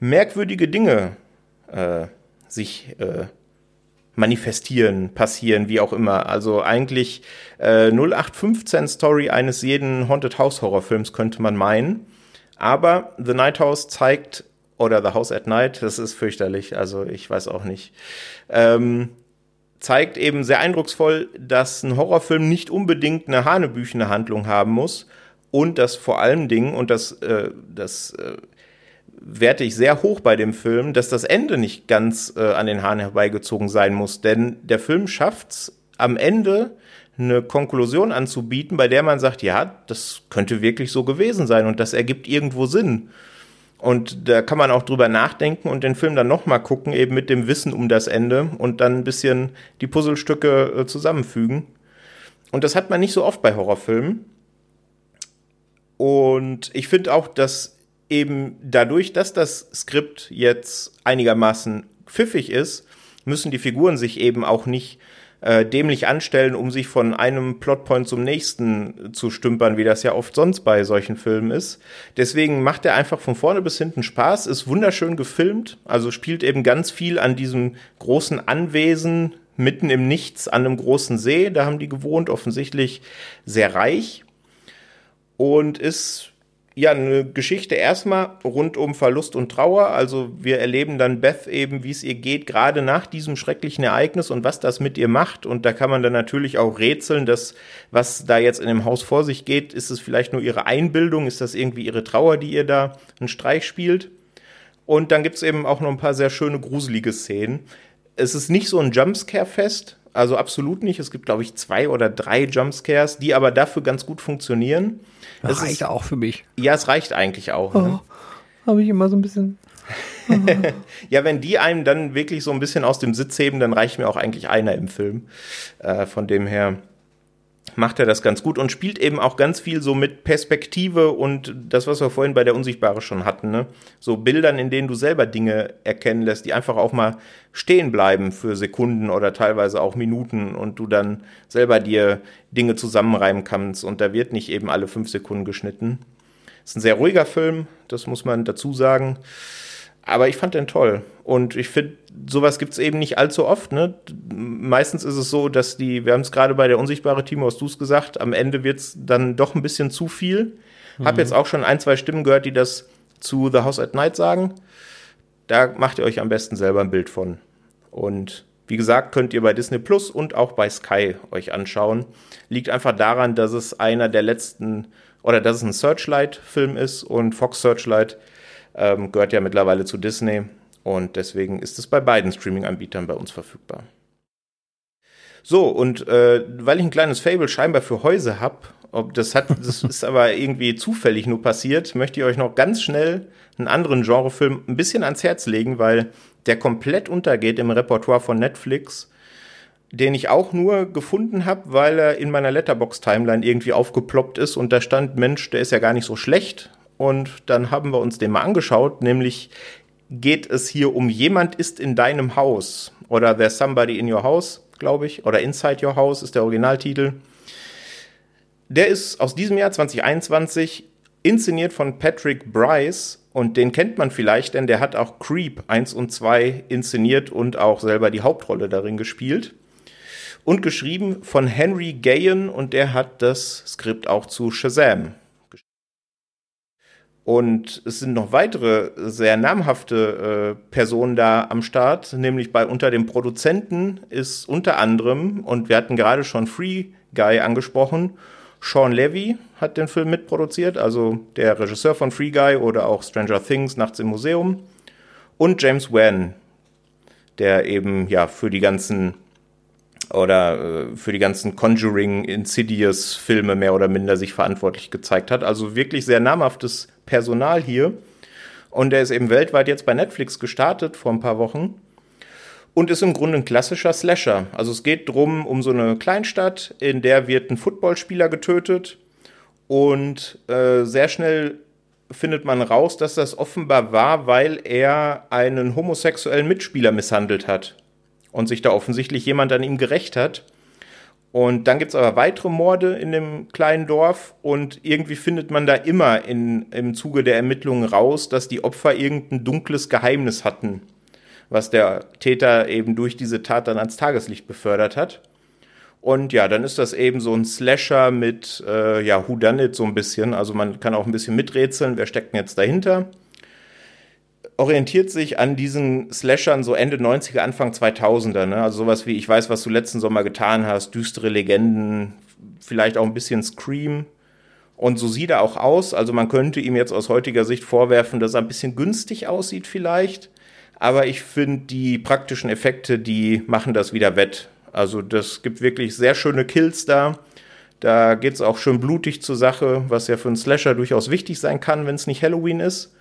merkwürdige Dinge äh, sich äh, manifestieren, passieren, wie auch immer. Also eigentlich äh, 0815 Story eines jeden Haunted House Horrorfilms könnte man meinen. Aber The Night House zeigt, oder The House at Night, das ist fürchterlich, also ich weiß auch nicht, ähm, zeigt eben sehr eindrucksvoll, dass ein Horrorfilm nicht unbedingt eine hanebüchene Handlung haben muss, und dass vor allen Dingen, und das, äh, das äh, werte ich sehr hoch bei dem Film, dass das Ende nicht ganz äh, an den Haaren herbeigezogen sein muss. Denn der Film schafft's am Ende eine Konklusion anzubieten, bei der man sagt, ja, das könnte wirklich so gewesen sein und das ergibt irgendwo Sinn. Und da kann man auch drüber nachdenken und den Film dann nochmal gucken, eben mit dem Wissen um das Ende und dann ein bisschen die Puzzlestücke äh, zusammenfügen. Und das hat man nicht so oft bei Horrorfilmen. Und ich finde auch, dass eben dadurch, dass das Skript jetzt einigermaßen pfiffig ist, müssen die Figuren sich eben auch nicht äh, dämlich anstellen, um sich von einem Plotpoint zum nächsten zu stümpern, wie das ja oft sonst bei solchen Filmen ist. Deswegen macht er einfach von vorne bis hinten Spaß, ist wunderschön gefilmt, also spielt eben ganz viel an diesem großen Anwesen mitten im Nichts an einem großen See. Da haben die gewohnt, offensichtlich sehr reich und ist ja, eine Geschichte erstmal rund um Verlust und Trauer. Also wir erleben dann Beth eben, wie es ihr geht, gerade nach diesem schrecklichen Ereignis und was das mit ihr macht. Und da kann man dann natürlich auch rätseln, dass was da jetzt in dem Haus vor sich geht, ist es vielleicht nur ihre Einbildung, ist das irgendwie ihre Trauer, die ihr da einen Streich spielt. Und dann gibt's eben auch noch ein paar sehr schöne, gruselige Szenen. Es ist nicht so ein Jumpscare-Fest, also absolut nicht. Es gibt, glaube ich, zwei oder drei Jumpscares, die aber dafür ganz gut funktionieren. Das reicht ist, auch für mich. Ja, es reicht eigentlich auch. Ne? Oh, ne? Habe ich immer so ein bisschen. Oh. [laughs] ja, wenn die einem dann wirklich so ein bisschen aus dem Sitz heben, dann reicht mir auch eigentlich einer im Film. Äh, von dem her macht er das ganz gut und spielt eben auch ganz viel so mit Perspektive und das, was wir vorhin bei der Unsichtbare schon hatten, ne? So Bildern, in denen du selber Dinge erkennen lässt, die einfach auch mal stehen bleiben für Sekunden oder teilweise auch Minuten und du dann selber dir Dinge zusammenreimen kannst und da wird nicht eben alle fünf Sekunden geschnitten. Ist ein sehr ruhiger Film, das muss man dazu sagen. Aber ich fand den toll. Und ich finde, sowas gibt's eben nicht allzu oft. Ne? Meistens ist es so, dass die, wir haben es gerade bei der unsichtbare Timo, hast du es gesagt, am Ende wird's dann doch ein bisschen zu viel. Mhm. Hab jetzt auch schon ein, zwei Stimmen gehört, die das zu The House at Night sagen. Da macht ihr euch am besten selber ein Bild von. Und wie gesagt, könnt ihr bei Disney Plus und auch bei Sky euch anschauen. Liegt einfach daran, dass es einer der letzten oder dass es ein Searchlight-Film ist und Fox Searchlight ähm, gehört ja mittlerweile zu Disney und deswegen ist es bei beiden Streaming-Anbietern bei uns verfügbar. So, und äh, weil ich ein kleines Fable scheinbar für Häuser habe, ob das hat, [laughs] das ist aber irgendwie zufällig nur passiert, möchte ich euch noch ganz schnell einen anderen Genrefilm ein bisschen ans Herz legen, weil der komplett untergeht im Repertoire von Netflix, den ich auch nur gefunden habe, weil er in meiner Letterbox-Timeline irgendwie aufgeploppt ist und da stand, Mensch, der ist ja gar nicht so schlecht. Und dann haben wir uns den mal angeschaut, nämlich geht es hier um jemand ist in deinem Haus oder There's Somebody in Your House, glaube ich, oder Inside Your House ist der Originaltitel. Der ist aus diesem Jahr 2021 inszeniert von Patrick Bryce und den kennt man vielleicht, denn der hat auch Creep 1 und 2 inszeniert und auch selber die Hauptrolle darin gespielt. Und geschrieben von Henry Gayen und der hat das Skript auch zu Shazam und es sind noch weitere sehr namhafte äh, Personen da am Start, nämlich bei unter dem Produzenten ist unter anderem, und wir hatten gerade schon Free Guy angesprochen, Sean Levy hat den Film mitproduziert, also der Regisseur von Free Guy oder auch Stranger Things, Nachts im Museum. Und James Wan, der eben ja für die ganzen oder äh, für die ganzen Conjuring, Insidious Filme mehr oder minder sich verantwortlich gezeigt hat. Also wirklich sehr namhaftes Personal hier. Und er ist eben weltweit jetzt bei Netflix gestartet vor ein paar Wochen und ist im Grunde ein klassischer Slasher. Also es geht drum um so eine Kleinstadt, in der wird ein Footballspieler getötet und äh, sehr schnell findet man raus, dass das offenbar war, weil er einen homosexuellen Mitspieler misshandelt hat und sich da offensichtlich jemand an ihm gerecht hat. Und dann gibt's aber weitere Morde in dem kleinen Dorf und irgendwie findet man da immer in, im Zuge der Ermittlungen raus, dass die Opfer irgendein dunkles Geheimnis hatten, was der Täter eben durch diese Tat dann ans Tageslicht befördert hat. Und ja, dann ist das eben so ein Slasher mit, äh, ja, Whodunit so ein bisschen. Also man kann auch ein bisschen miträtseln, wer steckt denn jetzt dahinter orientiert sich an diesen Slashern so Ende 90er, Anfang 2000er. Ne? Also sowas wie Ich weiß, was du letzten Sommer getan hast, düstere Legenden, vielleicht auch ein bisschen Scream. Und so sieht er auch aus. Also man könnte ihm jetzt aus heutiger Sicht vorwerfen, dass er ein bisschen günstig aussieht vielleicht. Aber ich finde, die praktischen Effekte, die machen das wieder wett. Also das gibt wirklich sehr schöne Kills da. Da geht's auch schön blutig zur Sache, was ja für einen Slasher durchaus wichtig sein kann, wenn es nicht Halloween ist.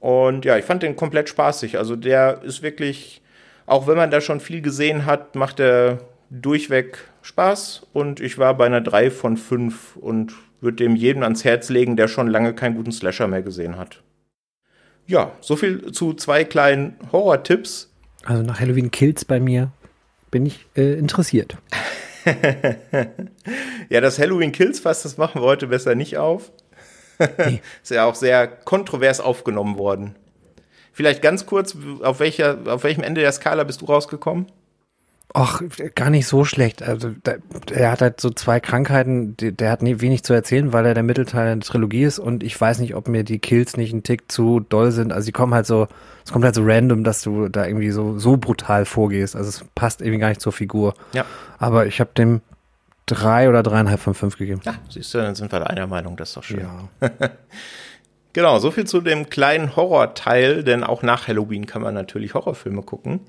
Und ja, ich fand den komplett spaßig. Also der ist wirklich, auch wenn man da schon viel gesehen hat, macht er durchweg Spaß. Und ich war bei einer 3 von 5 und würde dem jedem ans Herz legen, der schon lange keinen guten Slasher mehr gesehen hat. Ja, so viel zu zwei kleinen Horror-Tipps. Also nach Halloween Kills bei mir bin ich äh, interessiert. [laughs] ja, das Halloween Kills Fass, das machen wir heute besser nicht auf. Nee. [laughs] ist ja auch sehr kontrovers aufgenommen worden. Vielleicht ganz kurz, auf, welcher, auf welchem Ende der Skala bist du rausgekommen? Ach, gar nicht so schlecht. Also da, er hat halt so zwei Krankheiten, die, der hat nie, wenig zu erzählen, weil er der Mittelteil der Trilogie ist und ich weiß nicht, ob mir die Kills nicht ein Tick zu doll sind. Also die kommen halt so, es kommt halt so random, dass du da irgendwie so, so brutal vorgehst. Also es passt irgendwie gar nicht zur Figur. Ja. Aber ich habe dem drei oder dreieinhalb von fünf gegeben. Ja, siehst du, dann sind wir da einer Meinung, das ist doch schön. Ja. [laughs] Genau, so viel zu dem kleinen Horrorteil, denn auch nach Halloween kann man natürlich Horrorfilme gucken.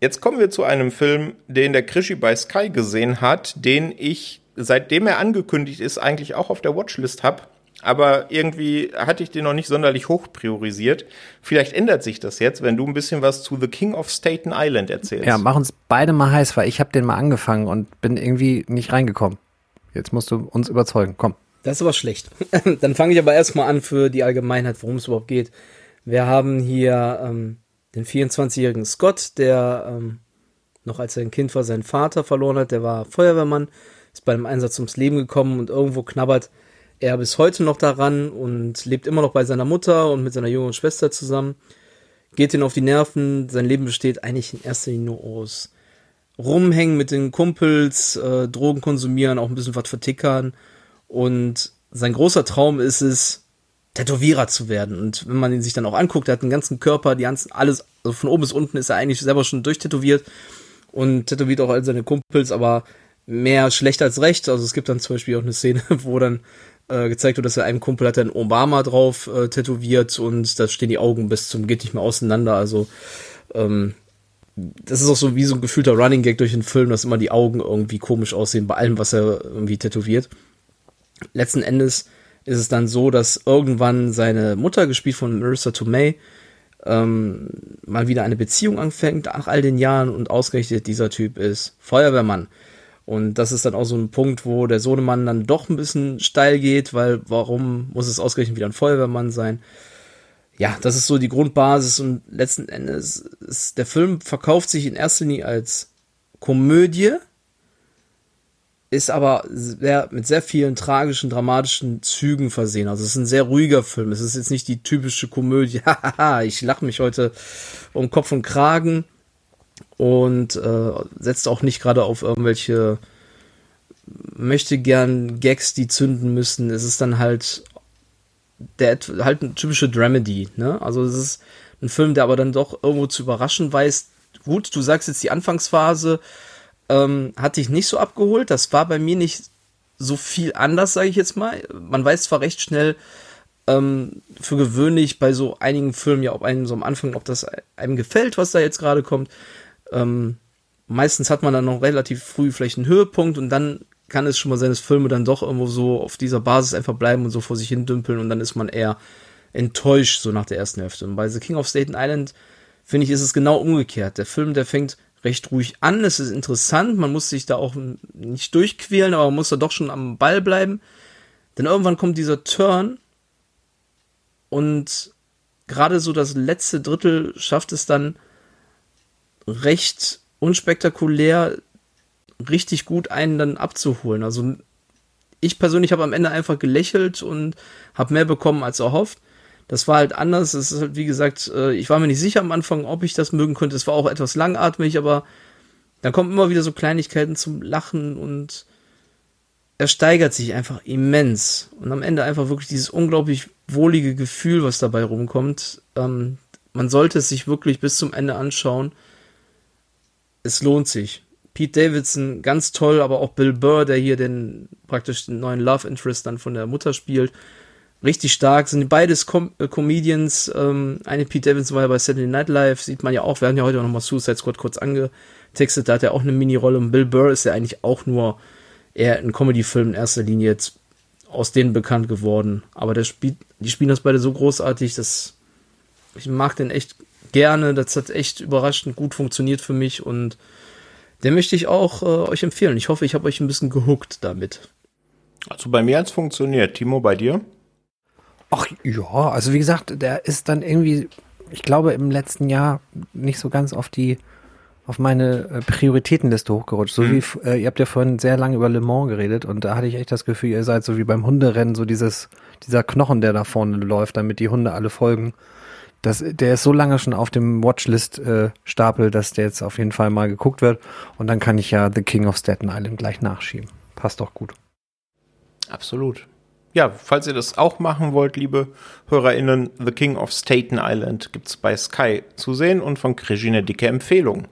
Jetzt kommen wir zu einem Film, den der Krischi bei Sky gesehen hat, den ich, seitdem er angekündigt ist, eigentlich auch auf der Watchlist habe. Aber irgendwie hatte ich den noch nicht sonderlich hoch priorisiert. Vielleicht ändert sich das jetzt, wenn du ein bisschen was zu The King of Staten Island erzählst. Ja, mach uns beide mal heiß, weil ich habe den mal angefangen und bin irgendwie nicht reingekommen. Jetzt musst du uns überzeugen. Komm. Das ist aber schlecht. [laughs] Dann fange ich aber erstmal an für die Allgemeinheit, worum es überhaupt geht. Wir haben hier ähm, den 24-jährigen Scott, der ähm, noch als er ein Kind war, seinen Vater verloren hat. Der war Feuerwehrmann, ist bei einem Einsatz ums Leben gekommen und irgendwo knabbert er bis heute noch daran und lebt immer noch bei seiner Mutter und mit seiner jüngeren Schwester zusammen. Geht ihn auf die Nerven. Sein Leben besteht eigentlich in erster Linie nur aus Rumhängen mit den Kumpels, äh, Drogen konsumieren, auch ein bisschen was vertickern und sein großer Traum ist es, Tätowierer zu werden. Und wenn man ihn sich dann auch anguckt, er hat den ganzen Körper, die ganzen, alles, also von oben bis unten ist er eigentlich selber schon durchtätowiert und tätowiert auch all seine Kumpels, aber mehr schlecht als recht. Also es gibt dann zum Beispiel auch eine Szene, [laughs] wo dann äh, gezeigt wird, dass er einem Kumpel hat einen Obama drauf äh, tätowiert und da stehen die Augen bis zum geht nicht mehr auseinander. Also ähm, das ist auch so wie so ein gefühlter Running Gag durch den Film, dass immer die Augen irgendwie komisch aussehen bei allem, was er irgendwie tätowiert letzten Endes ist es dann so, dass irgendwann seine Mutter, gespielt von Marissa Tomei, ähm, mal wieder eine Beziehung anfängt nach all den Jahren und ausgerechnet dieser Typ ist Feuerwehrmann. Und das ist dann auch so ein Punkt, wo der Sohnemann dann doch ein bisschen steil geht, weil warum muss es ausgerechnet wieder ein Feuerwehrmann sein? Ja, das ist so die Grundbasis und letzten Endes ist der Film verkauft sich in erster Linie als Komödie, ist aber sehr, mit sehr vielen tragischen, dramatischen Zügen versehen. Also es ist ein sehr ruhiger Film. Es ist jetzt nicht die typische Komödie. [laughs] Hahaha, ich lache mich heute um Kopf und Kragen und äh, setzt auch nicht gerade auf irgendwelche möchte gern Gags, die zünden müssen. Es ist dann halt der halt eine typische Dramedy. Ne? Also es ist ein Film, der aber dann doch irgendwo zu überraschen weiß. Gut, du sagst jetzt die Anfangsphase ähm, hat dich nicht so abgeholt. Das war bei mir nicht so viel anders, sage ich jetzt mal. Man weiß zwar recht schnell, ähm, für gewöhnlich bei so einigen Filmen ja, ob einem so am Anfang, ob das einem gefällt, was da jetzt gerade kommt. Ähm, meistens hat man dann noch relativ früh vielleicht einen Höhepunkt und dann kann es schon mal sein, dass Filme dann doch irgendwo so auf dieser Basis einfach bleiben und so vor sich hin dümpeln und dann ist man eher enttäuscht so nach der ersten Hälfte. Und bei The King of Staten Island finde ich, ist es genau umgekehrt. Der Film, der fängt recht ruhig an. Es ist interessant, man muss sich da auch nicht durchquälen, aber man muss da doch schon am Ball bleiben. Denn irgendwann kommt dieser Turn und gerade so das letzte Drittel schafft es dann recht unspektakulär, richtig gut einen dann abzuholen. Also ich persönlich habe am Ende einfach gelächelt und habe mehr bekommen als erhofft. Das war halt anders. Es ist halt, wie gesagt, äh, ich war mir nicht sicher am Anfang, ob ich das mögen könnte. Es war auch etwas langatmig, aber dann kommen immer wieder so Kleinigkeiten zum Lachen und er steigert sich einfach immens. Und am Ende einfach wirklich dieses unglaublich wohlige Gefühl, was dabei rumkommt. Ähm, man sollte es sich wirklich bis zum Ende anschauen. Es lohnt sich. Pete Davidson, ganz toll, aber auch Bill Burr, der hier den praktisch den neuen Love Interest dann von der Mutter spielt richtig stark. Sind beides Com äh, Comedians. Ähm, eine Pete Davidson war ja bei Saturday Night Live, sieht man ja auch. Wir haben ja heute auch nochmal Suicide Squad kurz angetextet. Da hat er auch eine Mini-Rolle. Und Bill Burr ist ja eigentlich auch nur eher ein Comedy-Film in erster Linie jetzt aus denen bekannt geworden. Aber der spielt, die spielen das beide so großartig, dass ich mag den echt gerne. Das hat echt überraschend gut funktioniert für mich und den möchte ich auch äh, euch empfehlen. Ich hoffe, ich habe euch ein bisschen gehuckt damit. Also bei mir hat es funktioniert. Timo, bei dir? Ach ja, also wie gesagt, der ist dann irgendwie, ich glaube, im letzten Jahr nicht so ganz auf die, auf meine äh, Prioritätenliste hochgerutscht. So mhm. wie, äh, ihr habt ja vorhin sehr lange über Le Mans geredet und da hatte ich echt das Gefühl, ihr seid so wie beim Hunderennen, so dieses, dieser Knochen, der da vorne läuft, damit die Hunde alle folgen. Das, der ist so lange schon auf dem Watchlist-Stapel, äh, dass der jetzt auf jeden Fall mal geguckt wird. Und dann kann ich ja The King of Staten Island gleich nachschieben. Passt doch gut. Absolut. Ja, falls ihr das auch machen wollt, liebe HörerInnen, The King of Staten Island gibt's bei Sky zu sehen und von Regine dicke Empfehlung.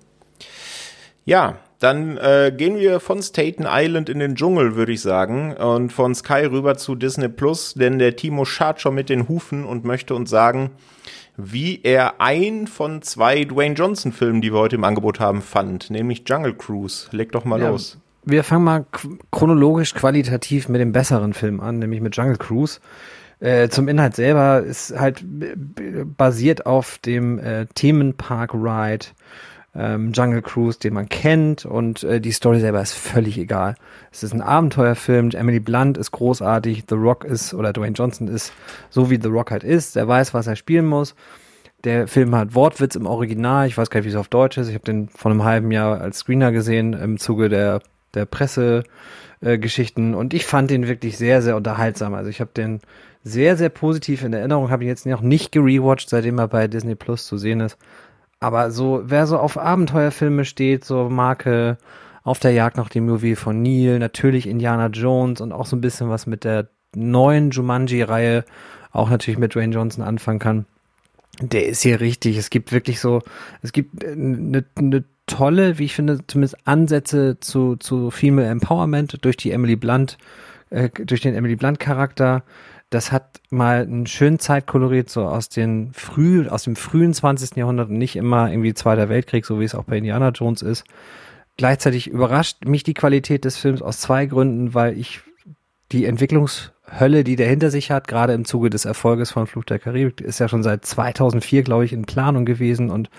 Ja, dann äh, gehen wir von Staten Island in den Dschungel, würde ich sagen, und von Sky rüber zu Disney Plus, denn der Timo schart schon mit den Hufen und möchte uns sagen, wie er ein von zwei Dwayne Johnson Filmen, die wir heute im Angebot haben, fand, nämlich Jungle Cruise. Leg doch mal ja, los. Wir fangen mal chronologisch qualitativ mit dem besseren Film an, nämlich mit Jungle Cruise. Äh, zum Inhalt selber ist halt basiert auf dem äh, Themenpark Ride ähm, Jungle Cruise, den man kennt und äh, die Story selber ist völlig egal. Es ist ein Abenteuerfilm, Emily Blunt ist großartig, The Rock ist oder Dwayne Johnson ist so wie The Rock halt ist, er weiß, was er spielen muss. Der Film hat Wortwitz im Original, ich weiß gar nicht, wie es auf Deutsch ist, ich habe den vor einem halben Jahr als Screener gesehen im Zuge der, der Presse äh, und ich fand den wirklich sehr, sehr unterhaltsam. Also ich habe den sehr, sehr positiv in Erinnerung, habe ihn jetzt noch nicht gerewatcht, seitdem er bei Disney Plus zu sehen ist. Aber so, wer so auf Abenteuerfilme steht, so Marke Auf der Jagd nach dem Movie von Neil, natürlich Indiana Jones und auch so ein bisschen was mit der neuen Jumanji-Reihe, auch natürlich mit Dwayne Johnson anfangen kann. Der ist hier richtig. Es gibt wirklich so, es gibt eine, eine tolle, wie ich finde, zumindest Ansätze zu, zu Female Empowerment durch die Emily Blunt, äh, durch den Emily Blunt Charakter das hat mal einen schönen Zeitkolorit so aus den früh, aus dem frühen 20. Jahrhundert und nicht immer irgendwie Zweiter Weltkrieg, so wie es auch bei Indiana Jones ist. Gleichzeitig überrascht mich die Qualität des Films aus zwei Gründen, weil ich die Entwicklungshölle, die der hinter sich hat, gerade im Zuge des Erfolges von Fluch der Karibik, ist ja schon seit 2004, glaube ich, in Planung gewesen und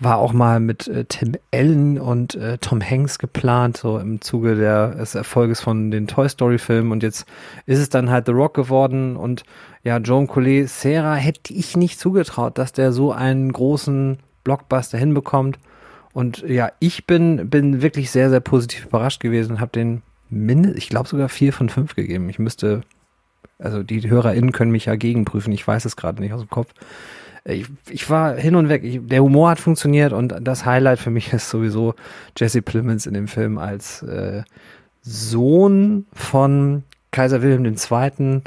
war auch mal mit äh, Tim Allen und äh, Tom Hanks geplant, so im Zuge der, des Erfolges von den Toy Story Filmen und jetzt ist es dann halt The Rock geworden. Und ja, Joan Collet Serra hätte ich nicht zugetraut, dass der so einen großen Blockbuster hinbekommt. Und ja, ich bin, bin wirklich sehr, sehr positiv überrascht gewesen und habe den mindestens, ich glaube sogar vier von fünf gegeben. Ich müsste, also die HörerInnen können mich ja gegenprüfen, ich weiß es gerade nicht aus dem Kopf ich, ich war hin und weg. Ich, der Humor hat funktioniert und das Highlight für mich [laughs] ist sowieso Jesse Plemons in dem Film als äh, Sohn von Kaiser Wilhelm II.,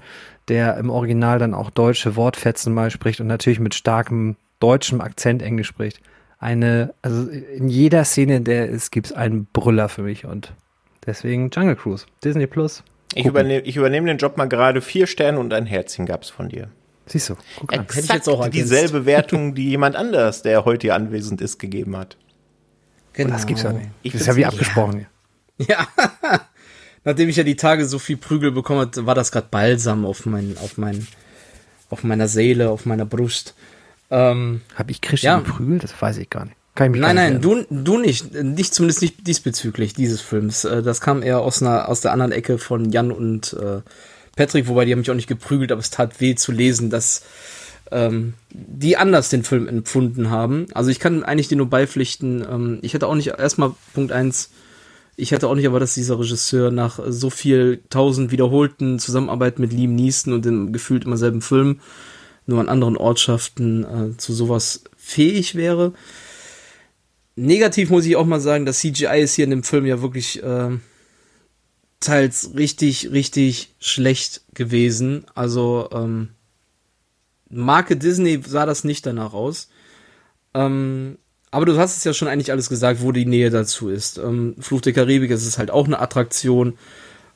der im Original dann auch deutsche Wortfetzen mal spricht und natürlich mit starkem deutschem Akzent Englisch spricht. Eine, also in jeder Szene, in der es gibt, einen Brüller für mich und deswegen Jungle Cruise, Disney Plus. Ich übernehme, ich übernehme den Job mal gerade. Vier Sterne und ein Herzchen gab's von dir. Siehst du, guck an. Hätte ich jetzt auch dieselbe Wertung, die [laughs] jemand anders, der heute hier anwesend ist, gegeben hat. Genau. Oh, das gibt's ja nicht. Ich das ist ja wie abgesprochen hier. Ja. [laughs] Nachdem ich ja die Tage so viel Prügel bekommen habe, war das gerade Balsam auf mein, auf mein, auf meiner Seele, auf meiner Brust. Ähm, Habe ich Christian ja. geprügelt? Das weiß ich gar nicht. Kann ich nein, nein, du, du nicht. Nicht, zumindest nicht diesbezüglich dieses Films. Äh, das kam eher aus einer, aus der anderen Ecke von Jan und äh, Patrick, wobei die haben mich auch nicht geprügelt, aber es tat weh zu lesen, dass ähm, die anders den Film empfunden haben. Also ich kann eigentlich dir nur beipflichten. Ähm, ich hätte auch nicht, erstmal Punkt eins, ich hätte auch nicht erwartet, dass dieser Regisseur nach so viel tausend wiederholten Zusammenarbeit mit Liam Neeson und dem gefühlt immer selben Film, nur an anderen Ortschaften, äh, zu sowas fähig wäre. Negativ muss ich auch mal sagen, dass CGI ist hier in dem Film ja wirklich äh, teils richtig, richtig schlecht gewesen. Also, ähm, Marke Disney sah das nicht danach aus. Ähm, aber du hast es ja schon eigentlich alles gesagt, wo die Nähe dazu ist. Ähm, Fluch der Karibik, es ist halt auch eine Attraktion.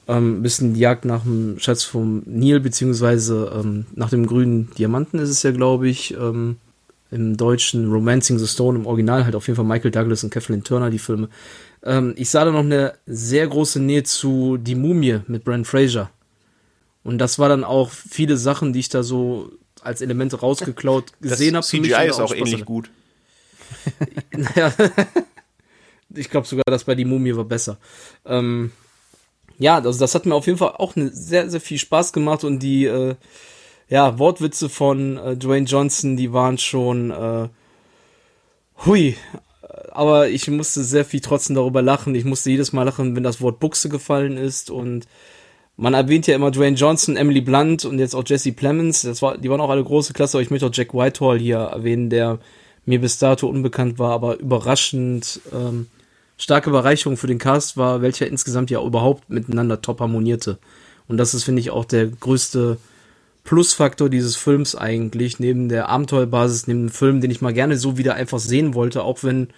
Ähm, bisschen die Jagd nach dem Schatz vom Nil, beziehungsweise ähm, nach dem grünen Diamanten ist es ja, glaube ich. Ähm, Im deutschen Romancing the Stone, im Original halt auf jeden Fall Michael Douglas und Kathleen Turner, die Filme. Ähm, ich sah da noch eine sehr große Nähe zu Die Mumie mit Brent Fraser. Und das war dann auch viele Sachen, die ich da so als Elemente rausgeklaut gesehen habe. CGI ist auch ähnlich hatte. gut. [laughs] naja, ich glaube sogar, dass bei Die Mumie war besser. Ähm, ja, also das hat mir auf jeden Fall auch eine, sehr, sehr viel Spaß gemacht und die äh, ja, Wortwitze von äh, Dwayne Johnson, die waren schon äh, hui, aber ich musste sehr viel trotzdem darüber lachen. Ich musste jedes Mal lachen, wenn das Wort Buchse gefallen ist und man erwähnt ja immer Dwayne Johnson, Emily Blunt und jetzt auch Jesse Plemons. Das war, die waren auch alle große Klasse, aber ich möchte auch Jack Whitehall hier erwähnen, der mir bis dato unbekannt war, aber überraschend ähm, starke Bereicherung für den Cast war, welcher insgesamt ja überhaupt miteinander top harmonierte. Und das ist, finde ich, auch der größte Plusfaktor dieses Films eigentlich, neben der Abenteuerbasis, neben dem Film, den ich mal gerne so wieder einfach sehen wollte, auch wenn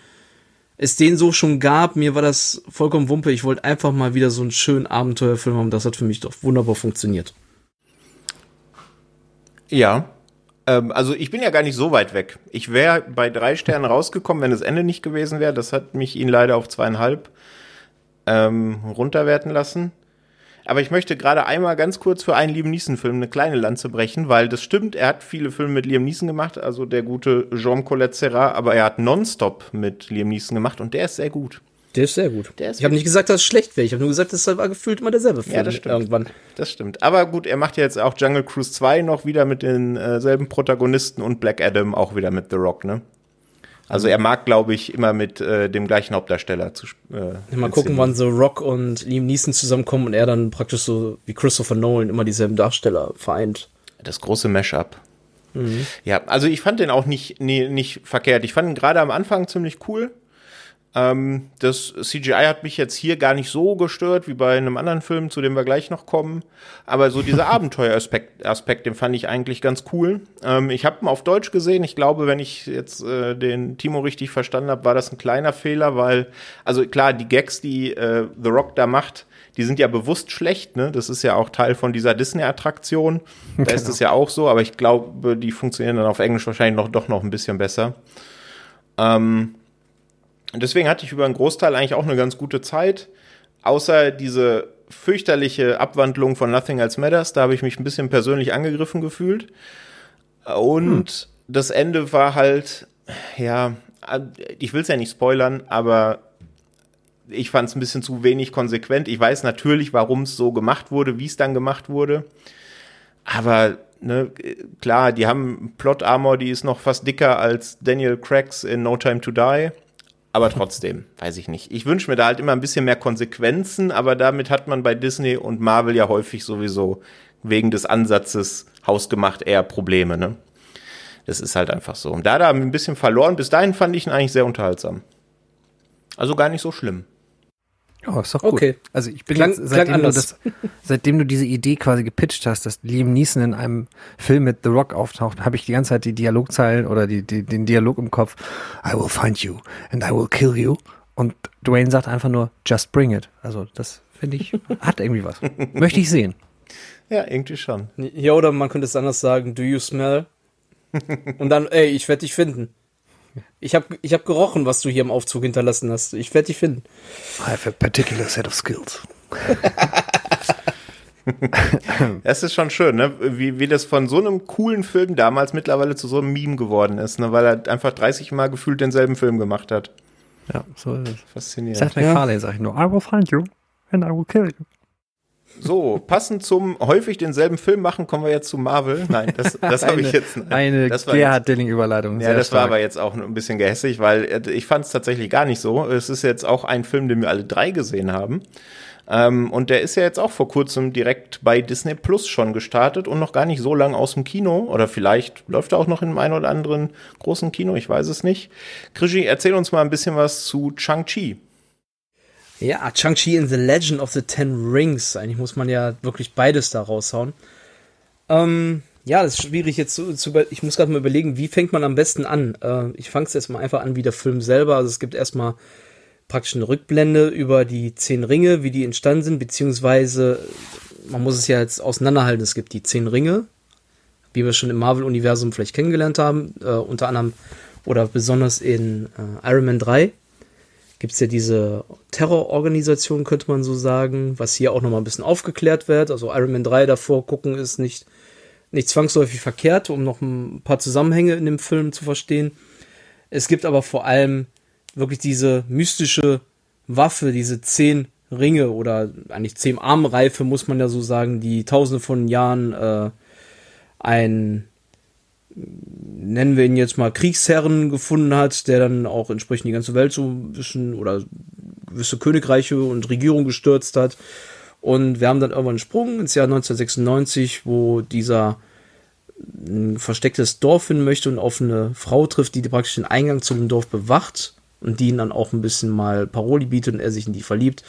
es den so schon gab. Mir war das vollkommen wumpe. Ich wollte einfach mal wieder so einen schönen Abenteuerfilm haben. Das hat für mich doch wunderbar funktioniert. Ja. Ähm, also ich bin ja gar nicht so weit weg. Ich wäre bei drei Sternen rausgekommen, wenn das Ende nicht gewesen wäre. Das hat mich ihn leider auf zweieinhalb ähm, runterwerten lassen. Aber ich möchte gerade einmal ganz kurz für einen Liam Neeson-Film eine kleine Lanze brechen, weil das stimmt, er hat viele Filme mit Liam Neeson gemacht, also der gute Jean Colette Serra, aber er hat Nonstop mit Liam Neeson gemacht und der ist sehr gut. Der ist sehr gut. Ist ich habe nicht gesagt, dass es schlecht wäre. Ich habe nur gesagt, das war gefühlt immer derselbe Film. Ja, das stimmt. Irgendwann. Das stimmt. Aber gut, er macht ja jetzt auch Jungle Cruise 2 noch wieder mit denselben äh, Protagonisten und Black Adam auch wieder mit The Rock, ne? Also er mag, glaube ich, immer mit äh, dem gleichen Hauptdarsteller zu äh, Mal gucken, wann so Rock und Liam Neeson zusammenkommen und er dann praktisch so wie Christopher Nolan immer dieselben Darsteller vereint. Das große Mashup. Mhm. Ja, also ich fand den auch nicht, nee, nicht verkehrt. Ich fand ihn gerade am Anfang ziemlich cool. Ähm, das CGI hat mich jetzt hier gar nicht so gestört wie bei einem anderen Film, zu dem wir gleich noch kommen. Aber so dieser [laughs] Abenteueraspekt, Aspekt, den fand ich eigentlich ganz cool. Ähm, ich habe ihn auf Deutsch gesehen. Ich glaube, wenn ich jetzt äh, den Timo richtig verstanden habe, war das ein kleiner Fehler, weil, also klar, die Gags, die äh, The Rock da macht, die sind ja bewusst schlecht, ne? Das ist ja auch Teil von dieser Disney-Attraktion. [laughs] Da genau. ist es ja auch so, aber ich glaube, die funktionieren dann auf Englisch wahrscheinlich noch, doch noch ein bisschen besser. Ähm, deswegen hatte ich über einen Großteil eigentlich auch eine ganz gute Zeit. Außer diese fürchterliche Abwandlung von Nothing Else Matters, da habe ich mich ein bisschen persönlich angegriffen gefühlt. Und hm. das Ende war halt, ja, ich will es ja nicht spoilern, aber ich fand es ein bisschen zu wenig konsequent. Ich weiß natürlich, warum es so gemacht wurde, wie es dann gemacht wurde. Aber ne, klar, die haben Plot Armor, die ist noch fast dicker als Daniel Craigs in No Time to Die. Aber trotzdem, weiß ich nicht. Ich wünsche mir da halt immer ein bisschen mehr Konsequenzen, aber damit hat man bei Disney und Marvel ja häufig sowieso wegen des Ansatzes hausgemacht eher Probleme, ne? Das ist halt einfach so. Und da da ein bisschen verloren. Bis dahin fand ich ihn eigentlich sehr unterhaltsam. Also gar nicht so schlimm. Oh, ist doch gut. Okay. Also ich bin klang, jetzt, seitdem du, das, seitdem du diese Idee quasi gepitcht hast, dass Liam Neeson in einem Film mit The Rock auftaucht, habe ich die ganze Zeit die Dialogzeilen oder die, die, den Dialog im Kopf. I will find you and I will kill you. Und Dwayne sagt einfach nur, just bring it. Also das finde ich, [laughs] hat irgendwie was. Möchte ich sehen. Ja, irgendwie schon. Ja, oder man könnte es anders sagen, do you smell? [laughs] Und dann, ey, ich werde dich finden. Ich habe ich hab gerochen, was du hier im Aufzug hinterlassen hast. Ich werde dich finden. I have a particular set of skills. [laughs] Es ist schon schön, ne? wie, wie das von so einem coolen Film damals mittlerweile zu so einem Meme geworden ist, ne? weil er einfach 30 Mal gefühlt denselben Film gemacht hat. Ja, so ist es. Faszinierend. Seth MacFarlane ja. sag ich nur, I will find you and I will kill you. So, passend zum häufig denselben Film machen, kommen wir jetzt zu Marvel. Nein, das, das habe ich jetzt. Eine das Gerhard Dilling-Überleitung. Ja, das stark. war aber jetzt auch ein bisschen gehässig, weil äh, ich fand es tatsächlich gar nicht so. Es ist jetzt auch ein Film, den wir alle drei gesehen haben. Ähm, und der ist ja jetzt auch vor kurzem direkt bei Disney Plus schon gestartet und noch gar nicht so lang aus dem Kino. Oder vielleicht läuft er auch noch in einem oder anderen großen Kino, ich weiß es nicht. Krischi, erzähl uns mal ein bisschen was zu Chang-Chi. Ja, Chang-Chi in The Legend of the Ten Rings. Eigentlich muss man ja wirklich beides da raushauen. Ähm, ja, das ist schwierig jetzt zu, zu ich muss gerade mal überlegen, wie fängt man am besten an? Äh, ich fange es jetzt mal einfach an wie der Film selber. Also es gibt erstmal praktisch eine Rückblende über die zehn Ringe, wie die entstanden sind, beziehungsweise man muss es ja jetzt auseinanderhalten. Es gibt die zehn Ringe, wie wir schon im Marvel-Universum vielleicht kennengelernt haben, äh, unter anderem oder besonders in äh, Iron Man 3 gibt es ja diese Terrororganisation, könnte man so sagen, was hier auch nochmal ein bisschen aufgeklärt wird. Also Iron Man 3 davor gucken ist nicht, nicht zwangsläufig verkehrt, um noch ein paar Zusammenhänge in dem Film zu verstehen. Es gibt aber vor allem wirklich diese mystische Waffe, diese zehn Ringe oder eigentlich zehn Armreife, muss man ja so sagen, die tausende von Jahren äh, ein nennen wir ihn jetzt mal Kriegsherren gefunden hat, der dann auch entsprechend die ganze Welt so ein bisschen oder gewisse Königreiche und Regierungen gestürzt hat. Und wir haben dann irgendwann einen Sprung ins Jahr 1996, wo dieser ein verstecktes Dorf finden möchte und auf eine Frau trifft, die praktisch den Eingang zum Dorf bewacht und die ihn dann auch ein bisschen mal Paroli bietet und er sich in die verliebt.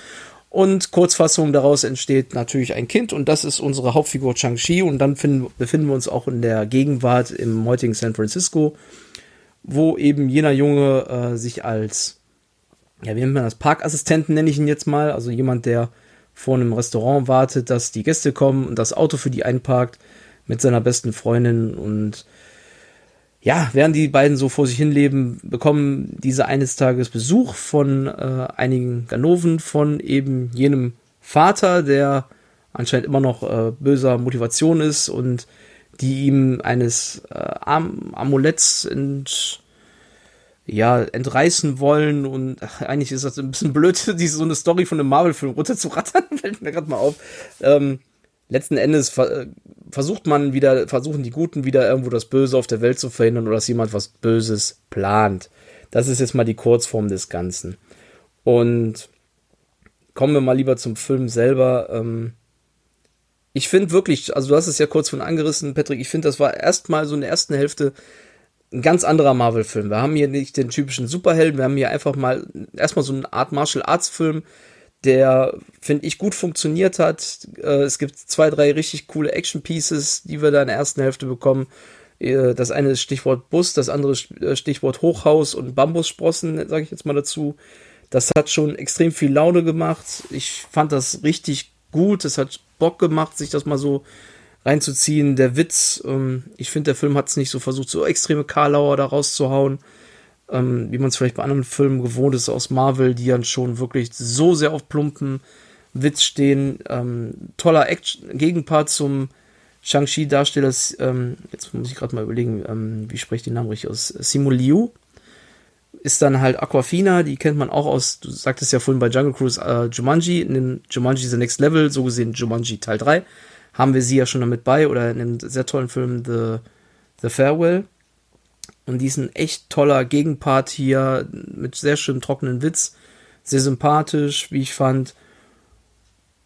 Und Kurzfassung daraus entsteht natürlich ein Kind und das ist unsere Hauptfigur Chang-Chi und dann finden, befinden wir uns auch in der Gegenwart im heutigen San Francisco, wo eben jener Junge äh, sich als, ja, wie nennt man das, Parkassistenten nenne ich ihn jetzt mal, also jemand, der vor einem Restaurant wartet, dass die Gäste kommen und das Auto für die einparkt mit seiner besten Freundin und ja, während die beiden so vor sich hin leben, bekommen diese eines Tages Besuch von äh, einigen Ganoven von eben jenem Vater, der anscheinend immer noch äh, böser Motivation ist und die ihm eines äh, Am Amuletts ent, ja, entreißen wollen und ach, eigentlich ist das ein bisschen blöd, [laughs] diese so eine Story von einem Marvel-Film runterzurattern, [laughs] fällt mir gerade mal auf. Ähm, letzten Endes ver versucht man wieder, versuchen die Guten wieder irgendwo das Böse auf der Welt zu verhindern oder dass jemand was Böses plant. Das ist jetzt mal die Kurzform des Ganzen. Und kommen wir mal lieber zum Film selber. Ähm, ich finde wirklich, also du hast es ja kurz von angerissen, Patrick, ich finde, das war erstmal so in der ersten Hälfte ein ganz anderer Marvel-Film. Wir haben hier nicht den typischen Superhelden, wir haben hier einfach mal erstmal so eine Art Martial Arts-Film, der, finde ich, gut funktioniert hat. Äh, es gibt zwei, drei richtig coole Action-Pieces, die wir da in der ersten Hälfte bekommen. Äh, das eine ist Stichwort Bus, das andere äh, Stichwort Hochhaus und Bambussprossen, sage ich jetzt mal dazu. Das hat schon extrem viel Laune gemacht. Ich fand das richtig gut. Es hat Bock gemacht, sich das mal so reinzuziehen. Der Witz, ähm, ich finde, der Film hat es nicht so versucht, so extreme Karlauer da rauszuhauen ähm, wie man es vielleicht bei anderen Filmen gewohnt ist aus Marvel, die dann schon wirklich so sehr auf plumpen Witz stehen. Ähm, toller Action Gegenpart zum Shang-Chi-Darsteller, ähm, jetzt muss ich gerade mal überlegen, ähm, wie spreche ich den Namen richtig aus? Simu Liu ist dann halt Aquafina, die kennt man auch aus, du sagtest ja vorhin bei Jungle Cruise, äh, Jumanji, in dem Jumanji The Next Level, so gesehen Jumanji Teil 3, haben wir sie ja schon damit bei, oder in dem sehr tollen Film The, The Farewell. Und diesen echt toller Gegenpart hier mit sehr schönem trockenen Witz. Sehr sympathisch, wie ich fand.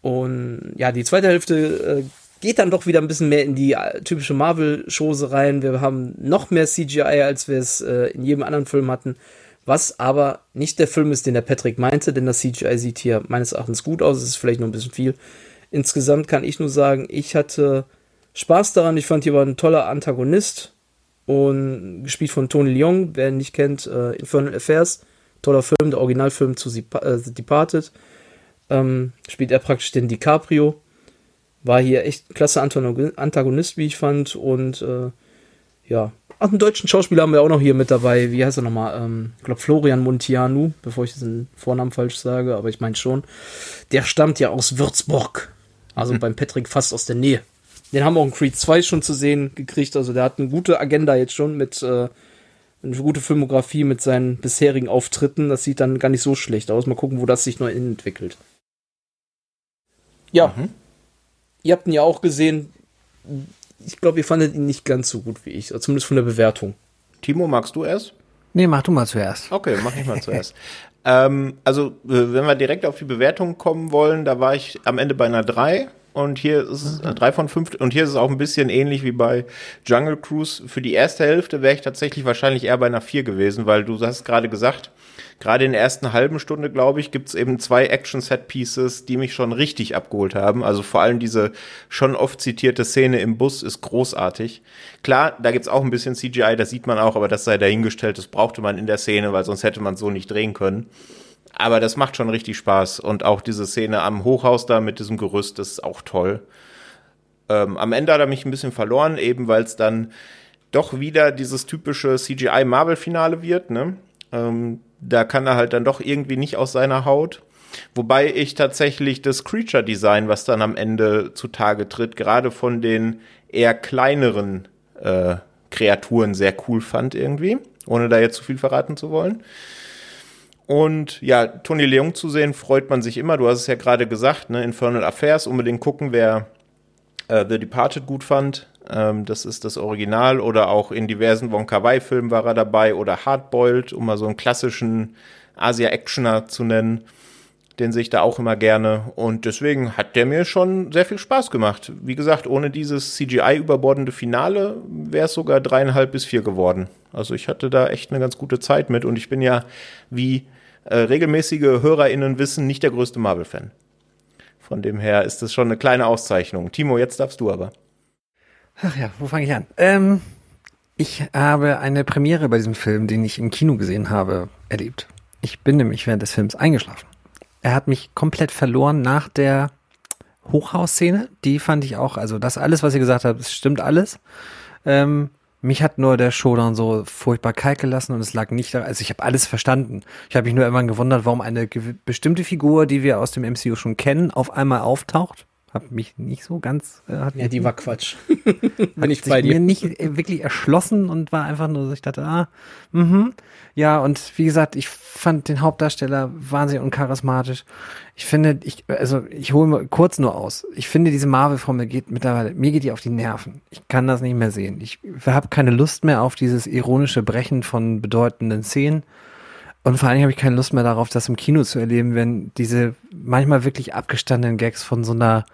Und ja, die zweite Hälfte äh, geht dann doch wieder ein bisschen mehr in die äh, typische Marvel-Chose rein. Wir haben noch mehr CGI, als wir es äh, in jedem anderen Film hatten. Was aber nicht der Film ist, den der Patrick meinte, denn das CGI sieht hier meines Erachtens gut aus. Es ist vielleicht noch ein bisschen viel. Insgesamt kann ich nur sagen, ich hatte Spaß daran. Ich fand, hier war ein toller Antagonist und gespielt von Tony Leung, wer ihn nicht kennt, äh, Infernal Affairs, toller Film, der Originalfilm zu äh, The Departed, ähm, spielt er praktisch den DiCaprio, war hier echt ein klasse Antagonist, wie ich fand. Und äh, ja, auch einen deutschen Schauspieler haben wir auch noch hier mit dabei, wie heißt er nochmal, ähm, ich glaube Florian Montianu, bevor ich den Vornamen falsch sage, aber ich meine schon, der stammt ja aus Würzburg, also mhm. [laughs] beim Patrick fast aus der Nähe. Den haben wir auch in Creed 2 schon zu sehen gekriegt. Also der hat eine gute Agenda jetzt schon mit äh, eine gute Filmografie mit seinen bisherigen Auftritten. Das sieht dann gar nicht so schlecht aus. Mal gucken, wo das sich neu entwickelt. Ja. Mhm. Ihr habt ihn ja auch gesehen. Ich glaube, ihr fandet ihn nicht ganz so gut wie ich. Also zumindest von der Bewertung. Timo, magst du erst? Nee, mach du mal zuerst. Okay, mach ich mal [laughs] zuerst. ähm, also, äh, wenn wir direkt auf die Bewertung kommen wollen, da war ich am Ende bei einer 3 und hier ist es mhm. drei von fünf und hier ist es auch ein bisschen ähnlich wie bei Jungle Cruise. Für die erste Hälfte wäre ich tatsächlich wahrscheinlich eher bei einer vier gewesen, weil du hast gerade gesagt, gerade in der ersten halben Stunde, glaube ich, gibt es eben zwei Action-Set-Pieces, die mich schon richtig abgeholt haben. Also vor allem diese schon oft zitierte Szene im Bus ist großartig. Klar, da gibt's auch ein bisschen CGI, das sieht man auch, aber das sei dahingestellt, das brauchte man in der Szene, weil sonst hätte man so nicht drehen können. Aber das macht schon richtig Spaß. Und auch diese Szene am Hochhaus da mit diesem Gerüst ist auch toll. Ähm, am Ende hat er mich ein bisschen verloren, eben weil es dann doch wieder dieses typische CGI-Marvel-Finale wird. Ne? Ähm, da kann er halt dann doch irgendwie nicht aus seiner Haut. Wobei ich tatsächlich das Creature-Design, was dann am Ende zutage tritt, gerade von den eher kleineren äh, Kreaturen sehr cool fand irgendwie, ohne da jetzt zu viel verraten zu wollen. Und ja, Tony Leung zu sehen, freut man sich immer. Du hast es ja gerade gesagt, ne? Infernal Affairs, unbedingt gucken, wer äh, The Departed gut fand. Ähm, das ist das Original. Oder auch in diversen Wong Wai Filmen war er dabei. Oder Hardboiled, um mal so einen klassischen Asia-Actioner zu nennen. Den sehe ich da auch immer gerne. Und deswegen hat der mir schon sehr viel Spaß gemacht. Wie gesagt, ohne dieses CGI-überbordende Finale wäre es sogar dreieinhalb bis vier geworden. Also ich hatte da echt eine ganz gute Zeit mit. Und ich bin ja, wie äh, regelmäßige HörerInnen wissen, nicht der größte Marvel-Fan. Von dem her ist das schon eine kleine Auszeichnung. Timo, jetzt darfst du aber. Ach ja, wo fange ich an? Ähm, ich habe eine Premiere bei diesem Film, den ich im Kino gesehen habe, erlebt. Ich bin nämlich während des Films eingeschlafen. Er hat mich komplett verloren nach der Hochhausszene. Die fand ich auch, also das alles, was ihr gesagt habt, stimmt alles. Ähm, mich hat nur der Showdown so furchtbar kalt gelassen und es lag nicht da. Also ich habe alles verstanden. Ich habe mich nur immer gewundert, warum eine bestimmte Figur, die wir aus dem MCU schon kennen, auf einmal auftaucht hat mich nicht so ganz. Äh, hat ja, die war Quatsch. [laughs] Bin ich bei dir. mir nicht äh, wirklich erschlossen und war einfach nur so, ich dachte, ah, mhm. Ja, und wie gesagt, ich fand den Hauptdarsteller wahnsinnig uncharismatisch. Ich finde, ich, also ich hole mal kurz nur aus. Ich finde, diese Marvel-Formel geht mittlerweile, mir geht die auf die Nerven. Ich kann das nicht mehr sehen. Ich habe keine Lust mehr auf dieses ironische Brechen von bedeutenden Szenen. Und vor allen Dingen habe ich keine Lust mehr darauf, das im Kino zu erleben, wenn diese manchmal wirklich abgestandenen Gags von so einer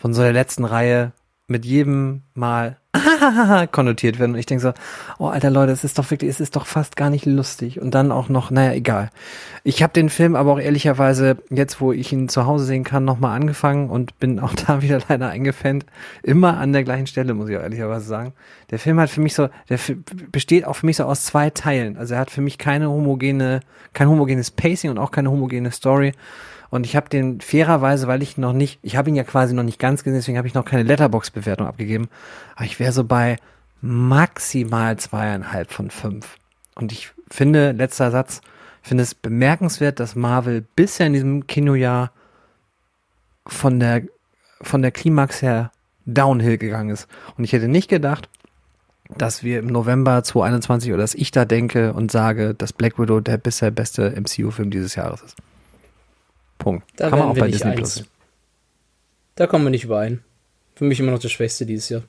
von so der letzten Reihe mit jedem Mal [laughs] konnotiert werden. Und ich denke so, oh alter Leute, es ist doch wirklich, es ist doch fast gar nicht lustig. Und dann auch noch, naja, egal. Ich habe den Film aber auch ehrlicherweise, jetzt wo ich ihn zu Hause sehen kann, nochmal angefangen und bin auch [laughs] da wieder leider eingefängt. Immer an der gleichen Stelle, muss ich auch ehrlicherweise sagen. Der Film hat für mich so, der besteht auch für mich so aus zwei Teilen. Also er hat für mich keine homogene, kein homogenes Pacing und auch keine homogene Story und ich habe den fairerweise, weil ich noch nicht, ich habe ihn ja quasi noch nicht ganz gesehen, deswegen habe ich noch keine Letterbox-Bewertung abgegeben. Aber ich wäre so bei maximal zweieinhalb von fünf. Und ich finde, letzter Satz, finde es bemerkenswert, dass Marvel bisher in diesem Kinojahr von der, von der Klimax her downhill gegangen ist. Und ich hätte nicht gedacht, dass wir im November 2021 oder dass ich da denke und sage, dass Black Widow der bisher beste MCU-Film dieses Jahres ist. Punkt. Da Kann man auch bei Disney Plus. Da kommen wir nicht überein. Für mich immer noch der Schwächste dieses Jahr.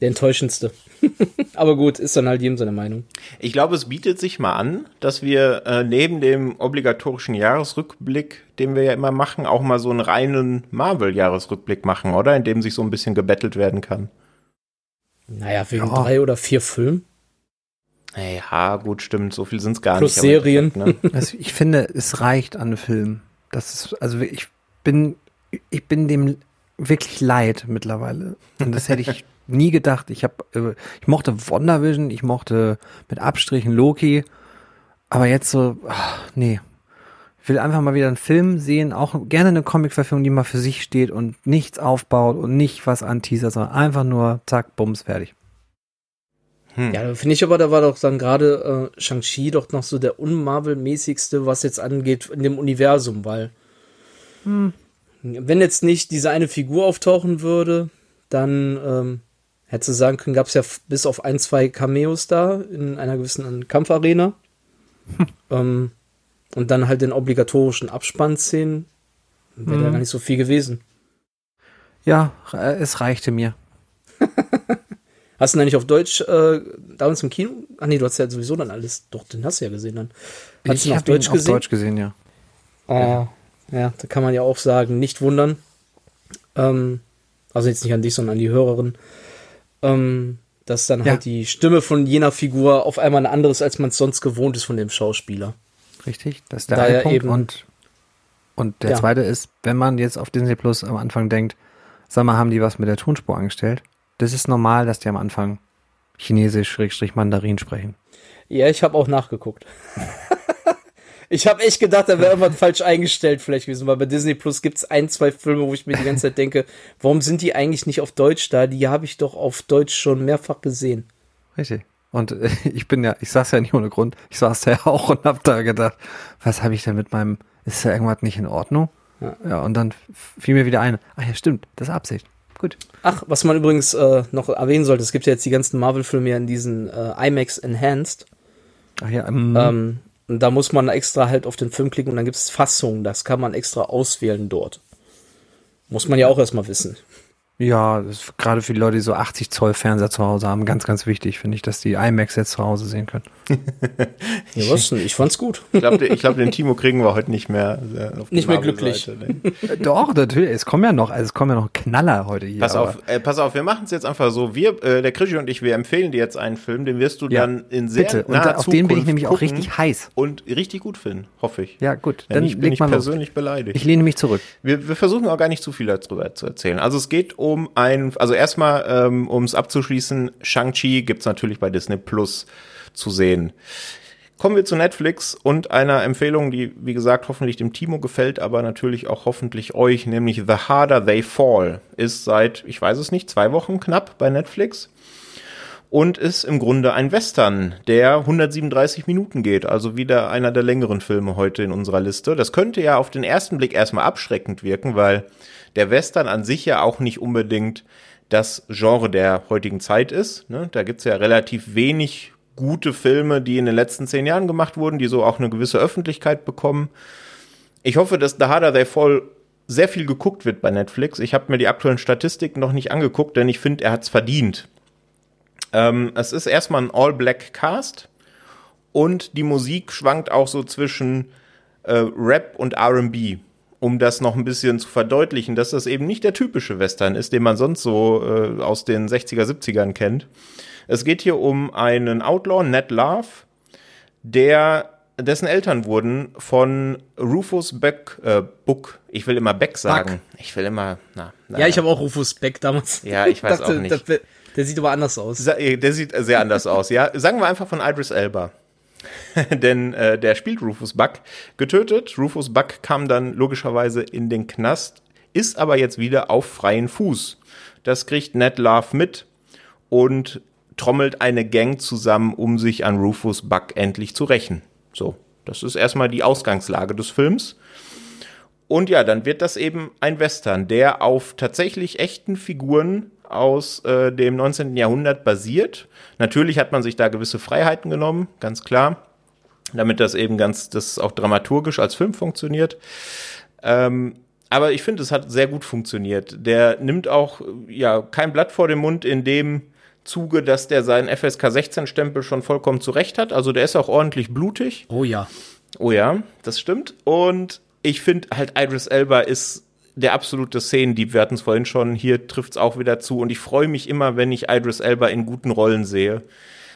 Der enttäuschendste. [laughs] Aber gut, ist dann halt jedem seine Meinung. Ich glaube, es bietet sich mal an, dass wir äh, neben dem obligatorischen Jahresrückblick, den wir ja immer machen, auch mal so einen reinen Marvel-Jahresrückblick machen, oder? In dem sich so ein bisschen gebettelt werden kann. Naja, wegen ja. drei oder vier Filmen. Ja, gut, stimmt. So viel sind es gar Plus nicht. Plus Serien. Ne? [laughs] Also ich finde, es reicht an Filmen. Das ist, also ich bin, ich bin dem wirklich leid mittlerweile. Und das hätte ich [laughs] nie gedacht. Ich habe, äh, ich mochte WandaVision, ich mochte mit Abstrichen Loki, aber jetzt so, ach, nee. Ich will einfach mal wieder einen Film sehen, auch gerne eine Comic-Verfilmung, die mal für sich steht und nichts aufbaut und nicht was anteasert, sondern einfach nur zack, bums, fertig. Hm. Ja, finde ich aber, da war doch dann gerade äh, Shang-Chi doch noch so der unmarvel-mäßigste, was jetzt angeht in dem Universum, weil hm. wenn jetzt nicht diese eine Figur auftauchen würde, dann ähm, hätte du sagen können, gab es ja bis auf ein, zwei Cameos da in einer gewissen Kampfarena. Hm. [laughs] Ähm, und dann halt den obligatorischen Abspannszenen. Wäre hm. da gar nicht so viel gewesen. Ja, äh, es reichte mir. Hast du denn nicht auf Deutsch äh, damals im Kino? Ach nee, du hast ja sowieso dann alles. Doch, den hast du ja gesehen dann. Hast ich habe ihn auf Deutsch gesehen, ja. Oh, ja, da kann man ja auch sagen, nicht wundern. Ähm, also jetzt nicht an dich, sondern an die Hörerin. Ähm, dass dann ja. halt die Stimme von jener Figur auf einmal eine andere ist, als man es sonst gewohnt ist von dem Schauspieler. Richtig, das ist der eine Punkt. Eben, und, und der ja. zweite ist, wenn man jetzt auf Disney Plus am Anfang denkt, sag mal, haben die was mit der Tonspur angestellt? Das ist normal, dass die am Anfang Chinesisch-Mandarin sprechen. Ja, ich habe auch nachgeguckt. [laughs] ich habe echt gedacht, da wäre irgendwas [laughs] falsch eingestellt vielleicht gewesen, weil bei Disney Plus gibt es ein, zwei Filme, wo ich mir die ganze Zeit denke, warum sind die eigentlich nicht auf Deutsch da? Die habe ich doch auf Deutsch schon mehrfach gesehen. Richtig. Und äh, [laughs] ich bin ja, ich saß ja nicht ohne Grund. Ich saß da ja auch und hab da gedacht, was habe ich denn mit meinem, ist da irgendwas nicht in Ordnung? Ja. ja, und dann fiel mir wieder ein, ach ja, stimmt, das ist Absicht. Gut. Ach, was man übrigens äh, noch erwähnen sollte, es gibt ja jetzt die ganzen Marvel-Filme ja in diesen äh, IMAX Enhanced. Ach ja, ähm, ähm, und da muss man extra halt auf den Film klicken und dann gibt es Fassungen, das kann man extra auswählen dort. Muss man ja auch erstmal wissen. Ja, das ist gerade für die Leute, die so 80 Zoll Fernseher zu Hause haben, ganz, ganz wichtig, finde ich, dass die IMAX jetzt zu Hause sehen können. [laughs] ja, was denn? Ich fand's gut. Ich glaube, glaub, den Timo kriegen wir heute nicht mehr. Äh, nicht mehr glücklich. Ne? Doch, natürlich. Es kommen ja noch, also es kommen ja noch Knaller heute hier. Pass auf, äh, pass auf, wir machen es jetzt einfach so. Wir, äh, der Krischi und ich, wir empfehlen dir jetzt einen Film, den wirst du ja, dann in sehr bitte. Und naher auf den bin ich nämlich auch richtig heiß. Und richtig gut finden, hoffe ich. Ja, gut. Dann ich bin ich persönlich los. beleidigt. Ich lehne mich zurück. Wir, wir versuchen auch gar nicht zu viel darüber zu erzählen. Also es geht um ein, also erstmal, ähm, um es abzuschließen, Shang-Chi gibt's natürlich bei Disney Plus zu sehen. Kommen wir zu Netflix und einer Empfehlung, die, wie gesagt, hoffentlich dem Timo gefällt, aber natürlich auch hoffentlich euch, nämlich The Harder They Fall, ist seit, ich weiß es nicht, zwei Wochen knapp bei Netflix und ist im Grunde ein Western, der 137 Minuten geht, also wieder einer der längeren Filme heute in unserer Liste. Das könnte ja auf den ersten Blick erstmal abschreckend wirken, weil der Western an sich ja auch nicht unbedingt das Genre der heutigen Zeit ist. Ne? Da gibt's ja relativ wenig gute Filme, die in den letzten zehn Jahren gemacht wurden, die so auch eine gewisse Öffentlichkeit bekommen. Ich hoffe, dass The Harder They Fall sehr viel geguckt wird bei Netflix. Ich habe mir die aktuellen Statistiken noch nicht angeguckt, denn ich finde, er hat's verdient. Ähm, es ist erstmal ein All-Black-Cast und die Musik schwankt auch so zwischen äh, Rap und RB um das noch ein bisschen zu verdeutlichen, dass das eben nicht der typische Western ist, den man sonst so äh, aus den 60er, 70ern kennt. Es geht hier um einen Outlaw, Ned Love, der dessen Eltern wurden von Rufus Beck, äh, Buck, ich will immer Beck sagen. Buck. Ich will immer, na, na Ja, ich habe auch Rufus Beck damals. Ja, ich weiß [laughs] dachte, auch nicht. Der, der, sieht aber anders aus. Der sieht sehr anders aus, ja. Sagen wir einfach von Idris Elba. [laughs] denn äh, der spielt Rufus Buck getötet. Rufus Buck kam dann logischerweise in den Knast, ist aber jetzt wieder auf freien Fuß. Das kriegt Ned Love mit und trommelt eine Gang zusammen, um sich an Rufus Buck endlich zu rächen. So, das ist erstmal die Ausgangslage des Films. Und ja, dann wird das eben ein Western, der auf tatsächlich echten Figuren aus äh, dem 19. Jahrhundert basiert. Natürlich hat man sich da gewisse Freiheiten genommen, ganz klar, damit das eben ganz, das auch dramaturgisch als Film funktioniert. Ähm, aber ich finde, es hat sehr gut funktioniert. Der nimmt auch ja kein Blatt vor den Mund in dem Zuge, dass der seinen FSK 16 Stempel schon vollkommen zurecht hat. Also der ist auch ordentlich blutig. Oh ja. Oh ja, das stimmt. Und ich finde halt Idris Elba ist der absolute Szenendieb. Wir hatten es vorhin schon, hier trifft es auch wieder zu. Und ich freue mich immer, wenn ich Idris Elba in guten Rollen sehe.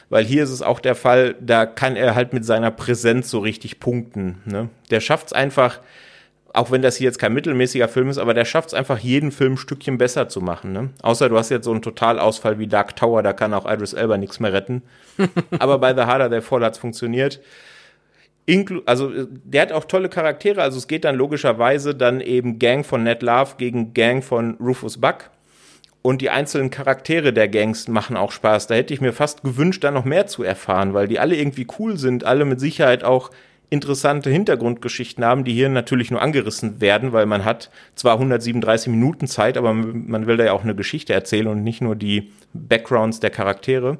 Weil hier ist es auch der Fall, da kann er halt mit seiner Präsenz so richtig punkten. Ne? Der schafft es einfach, auch wenn das hier jetzt kein mittelmäßiger Film ist, aber der schafft es einfach, jeden Film ein Stückchen besser zu machen. Ne? Außer du hast jetzt so einen Totalausfall wie Dark Tower, da kann auch Idris Elba nichts mehr retten. [laughs] aber bei The Harder, der Fall hat es funktioniert. Inklu also der hat auch tolle Charaktere, also es geht dann logischerweise dann eben Gang von Ned Love gegen Gang von Rufus Buck. Und die einzelnen Charaktere der Gangs machen auch Spaß. Da hätte ich mir fast gewünscht, da noch mehr zu erfahren, weil die alle irgendwie cool sind, alle mit Sicherheit auch interessante Hintergrundgeschichten haben, die hier natürlich nur angerissen werden, weil man hat zwar 137 Minuten Zeit, aber man will da ja auch eine Geschichte erzählen und nicht nur die Backgrounds der Charaktere.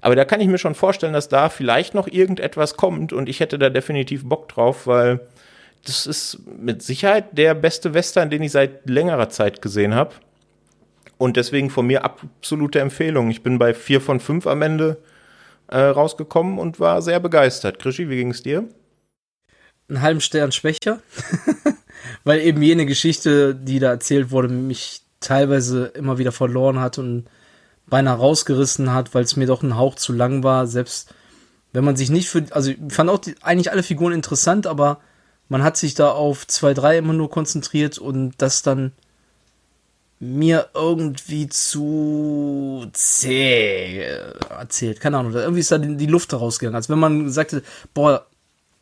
Aber da kann ich mir schon vorstellen, dass da vielleicht noch irgendetwas kommt und ich hätte da definitiv Bock drauf, weil das ist mit Sicherheit der beste Western, den ich seit längerer Zeit gesehen habe. Und deswegen von mir absolute Empfehlung. Ich bin bei vier von fünf am Ende äh, rausgekommen und war sehr begeistert. Krischi, wie ging es dir? Einen halben Stern schwächer, [laughs] weil eben jene Geschichte, die da erzählt wurde, mich teilweise immer wieder verloren hat und beinahe rausgerissen hat, weil es mir doch ein Hauch zu lang war. Selbst wenn man sich nicht für, also ich fand auch die, eigentlich alle Figuren interessant, aber man hat sich da auf zwei, drei immer nur konzentriert und das dann mir irgendwie zu zäh erzählt. Keine Ahnung, irgendwie ist da die, die Luft rausgegangen. Als wenn man sagte, boah,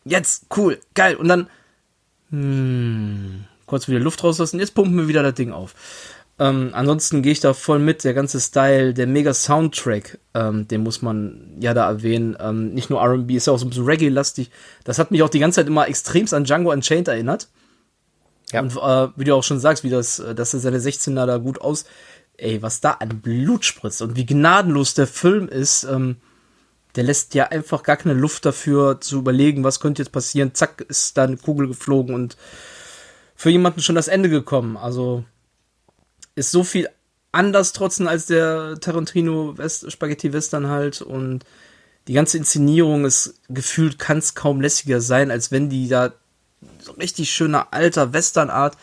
jetzt, cool, geil. Und dann, hm, kurz wieder Luft rauslassen, jetzt pumpen wir wieder das Ding auf. Ähm, ansonsten gehe ich da voll mit. Der ganze Style, der mega Soundtrack, ähm, den muss man ja da erwähnen. Ähm, nicht nur RB, ist ja auch so ein bisschen Reggae-lastig. Das hat mich auch die ganze Zeit immer extremst an Django Unchained erinnert. Ja. Und äh, wie du auch schon sagst, wie das, äh, dass er seine 16er da gut aus. Ey, was da an Blut spritzt und wie gnadenlos der Film ist, ähm, der lässt ja einfach gar keine Luft dafür zu überlegen, was könnte jetzt passieren. Zack, ist da eine Kugel geflogen und für jemanden schon das Ende gekommen. Also ist so viel anders trotzdem als der Tarantino West Spaghetti Western halt und die ganze Inszenierung ist gefühlt kann es kaum lässiger sein, als wenn die da so richtig schöner alter Westernart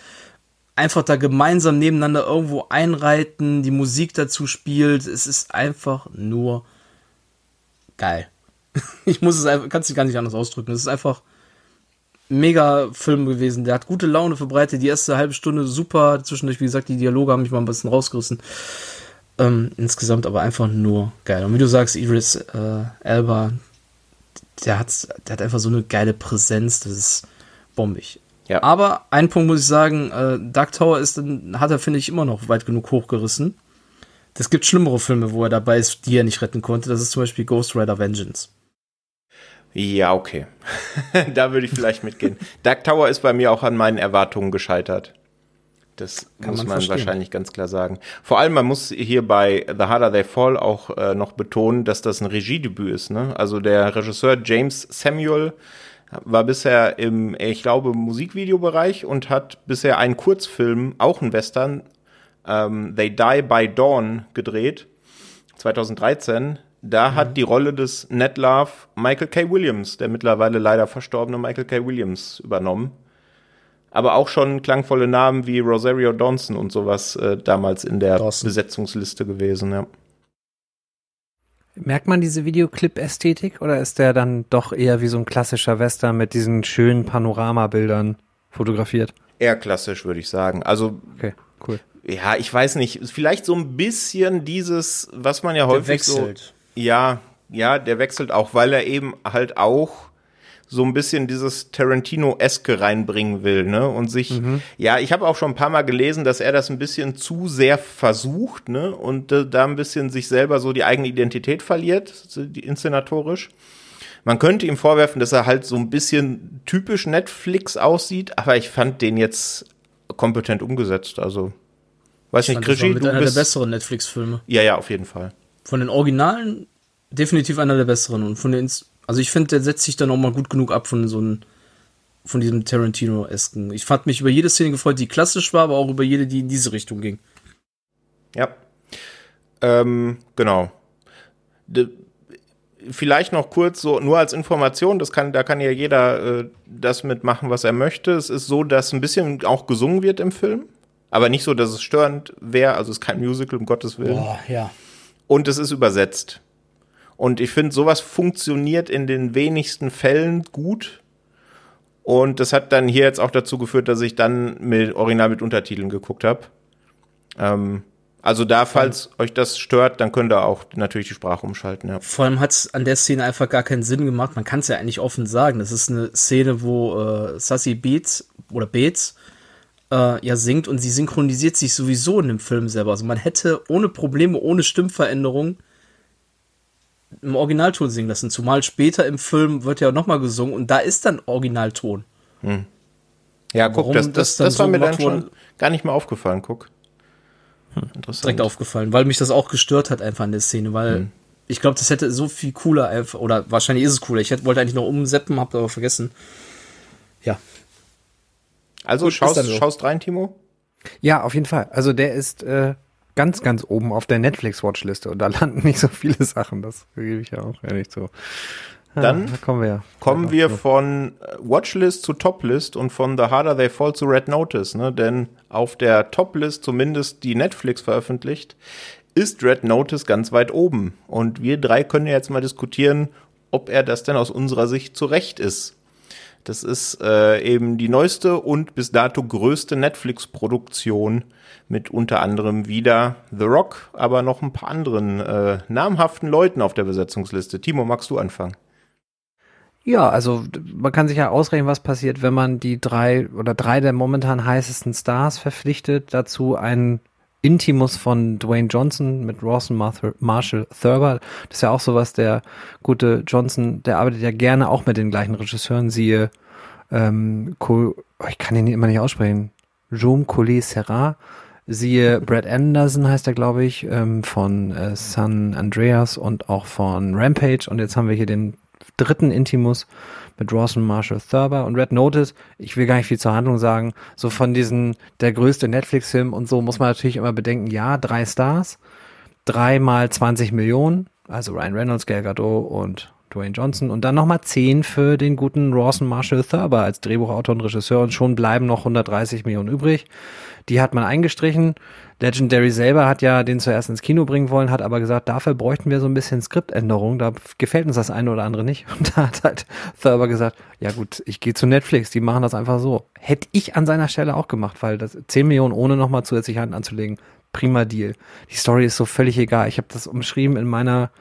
einfach da gemeinsam nebeneinander irgendwo einreiten, die Musik dazu spielt. Es ist einfach nur geil. [laughs] Ich muss es einfach, kannst du gar nicht anders ausdrücken. Es ist einfach mega Film gewesen. Der hat gute Laune verbreitet. Die erste halbe Stunde super. Zwischendurch, wie gesagt, die Dialoge haben mich mal ein bisschen rausgerissen. Ähm, insgesamt aber einfach nur geil. Und wie du sagst, Idris äh, Elba, der hat, der hat einfach so eine geile Präsenz. Das ist bombig. Ja. Aber ein Punkt muss ich sagen, äh, Dark Tower ist, hat er, finde ich, immer noch weit genug hochgerissen. Es gibt schlimmere Filme, wo er dabei ist, die er nicht retten konnte. Das ist zum Beispiel Ghost Rider Vengeance. Ja, okay. [laughs] da würde ich vielleicht mitgehen. Dark Tower ist bei mir auch an meinen Erwartungen gescheitert. Das Kann muss man, man wahrscheinlich ganz klar sagen. Vor allem, man muss hier bei The Harder They Fall auch äh, noch betonen, dass das ein Regiedebüt ist. Ne? Also der Regisseur James Samuel war bisher im, ich glaube, Musikvideobereich und hat bisher einen Kurzfilm, auch ein Western, ähm, They Die by Dawn gedreht, 2013. Da mhm. hat die Rolle des Ned Love Michael K. Williams, der mittlerweile leider verstorbene Michael K. Williams, übernommen. Aber auch schon klangvolle Namen wie Rosario Dawson und sowas äh, damals in der Dawson. Besetzungsliste gewesen, ja. Merkt man diese Videoclip-Ästhetik oder ist der dann doch eher wie so ein klassischer Western mit diesen schönen Panoramabildern fotografiert? Eher klassisch, würde ich sagen. Also, okay, cool. Ja, ich weiß nicht. Vielleicht so ein bisschen dieses, was man ja häufig wechselt. so. Ja, ja, der wechselt auch, weil er eben halt auch so ein bisschen dieses Tarantino-eske reinbringen will, ne? Und sich, mhm. ja, ich habe auch schon ein paar Mal gelesen, dass er das ein bisschen zu sehr versucht, ne? Und äh, da ein bisschen sich selber so die eigene Identität verliert, inszenatorisch. Man könnte ihm vorwerfen, dass er halt so ein bisschen typisch Netflix aussieht, aber ich fand den jetzt kompetent umgesetzt. Also, weiß ich nicht, mit einer bist, der besseren Netflix-Filme. Ja, ja, auf jeden Fall. Von den Originalen definitiv einer der besseren und von den also ich finde, der setzt sich dann auch mal gut genug ab von so einem, von diesem Tarantino-esken. Ich fand mich über jede Szene gefreut, die klassisch war, aber auch über jede, die in diese Richtung ging. Ja. Ähm, genau. De vielleicht noch kurz so nur als Information, das kann, da kann ja jeder äh, das mitmachen, was er möchte. Es ist so, dass ein bisschen auch gesungen wird im Film, aber nicht so, dass es störend wäre. Also es ist kein Musical, um Gottes Willen. Boah, ja. Und es ist übersetzt. Und ich finde, sowas funktioniert in den wenigsten Fällen gut. Und das hat dann hier jetzt auch dazu geführt, dass ich dann mit Original mit Untertiteln geguckt habe. Ähm, also da, falls euch das stört, dann könnt ihr auch natürlich die Sprache umschalten. Ja. Vor allem hat es an der Szene einfach gar keinen Sinn gemacht. Man kann es ja eigentlich offen sagen. Das ist eine Szene, wo äh, Sassy Beats oder Beats äh, ja singt und sie synchronisiert sich sowieso in dem Film selber. Also man hätte ohne Probleme, ohne Stimmveränderung im Originalton singen lassen. Zumal später im Film wird ja nochmal gesungen und da ist dann Originalton. Hm. Ja, guck, das, das, das, das war so mir dann schon gar nicht mehr aufgefallen, guck. Hm. Interessant. Direkt aufgefallen, weil mich das auch gestört hat einfach in der Szene, weil hm. ich glaube, das hätte so viel cooler einfach, oder wahrscheinlich ist es cooler. Ich hätte, wollte eigentlich noch umseppen, hab aber vergessen. Ja. Also Gut, schaust, so. schaust rein, Timo? Ja, auf jeden Fall. Also der ist äh, ganz, ganz oben auf der Netflix-Watchliste und da [laughs] landen nicht so viele Sachen, das gebe ich ja auch ehrlich so. Ah, Dann da kommen wir, kommen wir von äh, Watchlist zu Toplist und von The Harder They Fall zu Red Notice, ne? Denn auf der Toplist, zumindest die Netflix veröffentlicht, ist Red Notice ganz weit oben. Und wir drei können jetzt mal diskutieren, ob er das denn aus unserer Sicht zurecht ist. Das ist äh, eben die neueste und bis dato größte Netflix-Produktion mit unter anderem wieder The Rock, aber noch ein paar anderen äh, namhaften Leuten auf der Besetzungsliste. Timo, magst du anfangen? Ja, also man kann sich ja ausrechnen, was passiert, wenn man die drei oder drei der momentan heißesten Stars verpflichtet. Dazu einen Intimus von Dwayne Johnson mit Rawson Marshall Thurber. Das ist ja auch sowas, der gute Johnson, der arbeitet ja gerne auch mit den gleichen Regisseuren, siehe, ähm, oh, ich kann ihn immer nicht aussprechen, Jaume Collet Serra Siehe Brad Anderson heißt er, glaube ich, ähm, von äh, San Andreas und auch von Rampage. Und jetzt haben wir hier den dritten Intimus mit Rawson Marshall Thurber und Red Notice. Ich will gar nicht viel zur Handlung sagen. So von diesen, der größte Netflix-Film und so muss man natürlich immer bedenken, ja, drei Stars, dreimal 20 Millionen, also Ryan Reynolds, Gal Gadot und Dwayne Johnson und dann nochmal 10 für den guten Rawson Marshall Thurber als Drehbuchautor und Regisseur und schon bleiben noch 130 Millionen übrig. Die hat man eingestrichen. Legendary selber hat ja den zuerst ins Kino bringen wollen, hat aber gesagt, dafür bräuchten wir so ein bisschen Skriptänderung. Da gefällt uns das eine oder andere nicht. [laughs] Und da hat halt Thurber gesagt, ja gut, ich gehe zu Netflix, die machen das einfach so. Hätte ich an seiner Stelle auch gemacht, weil das 10 Millionen ohne nochmal zusätzlich Hand anzulegen, prima Deal. Die Story ist so völlig egal. Ich habe das umschrieben in meiner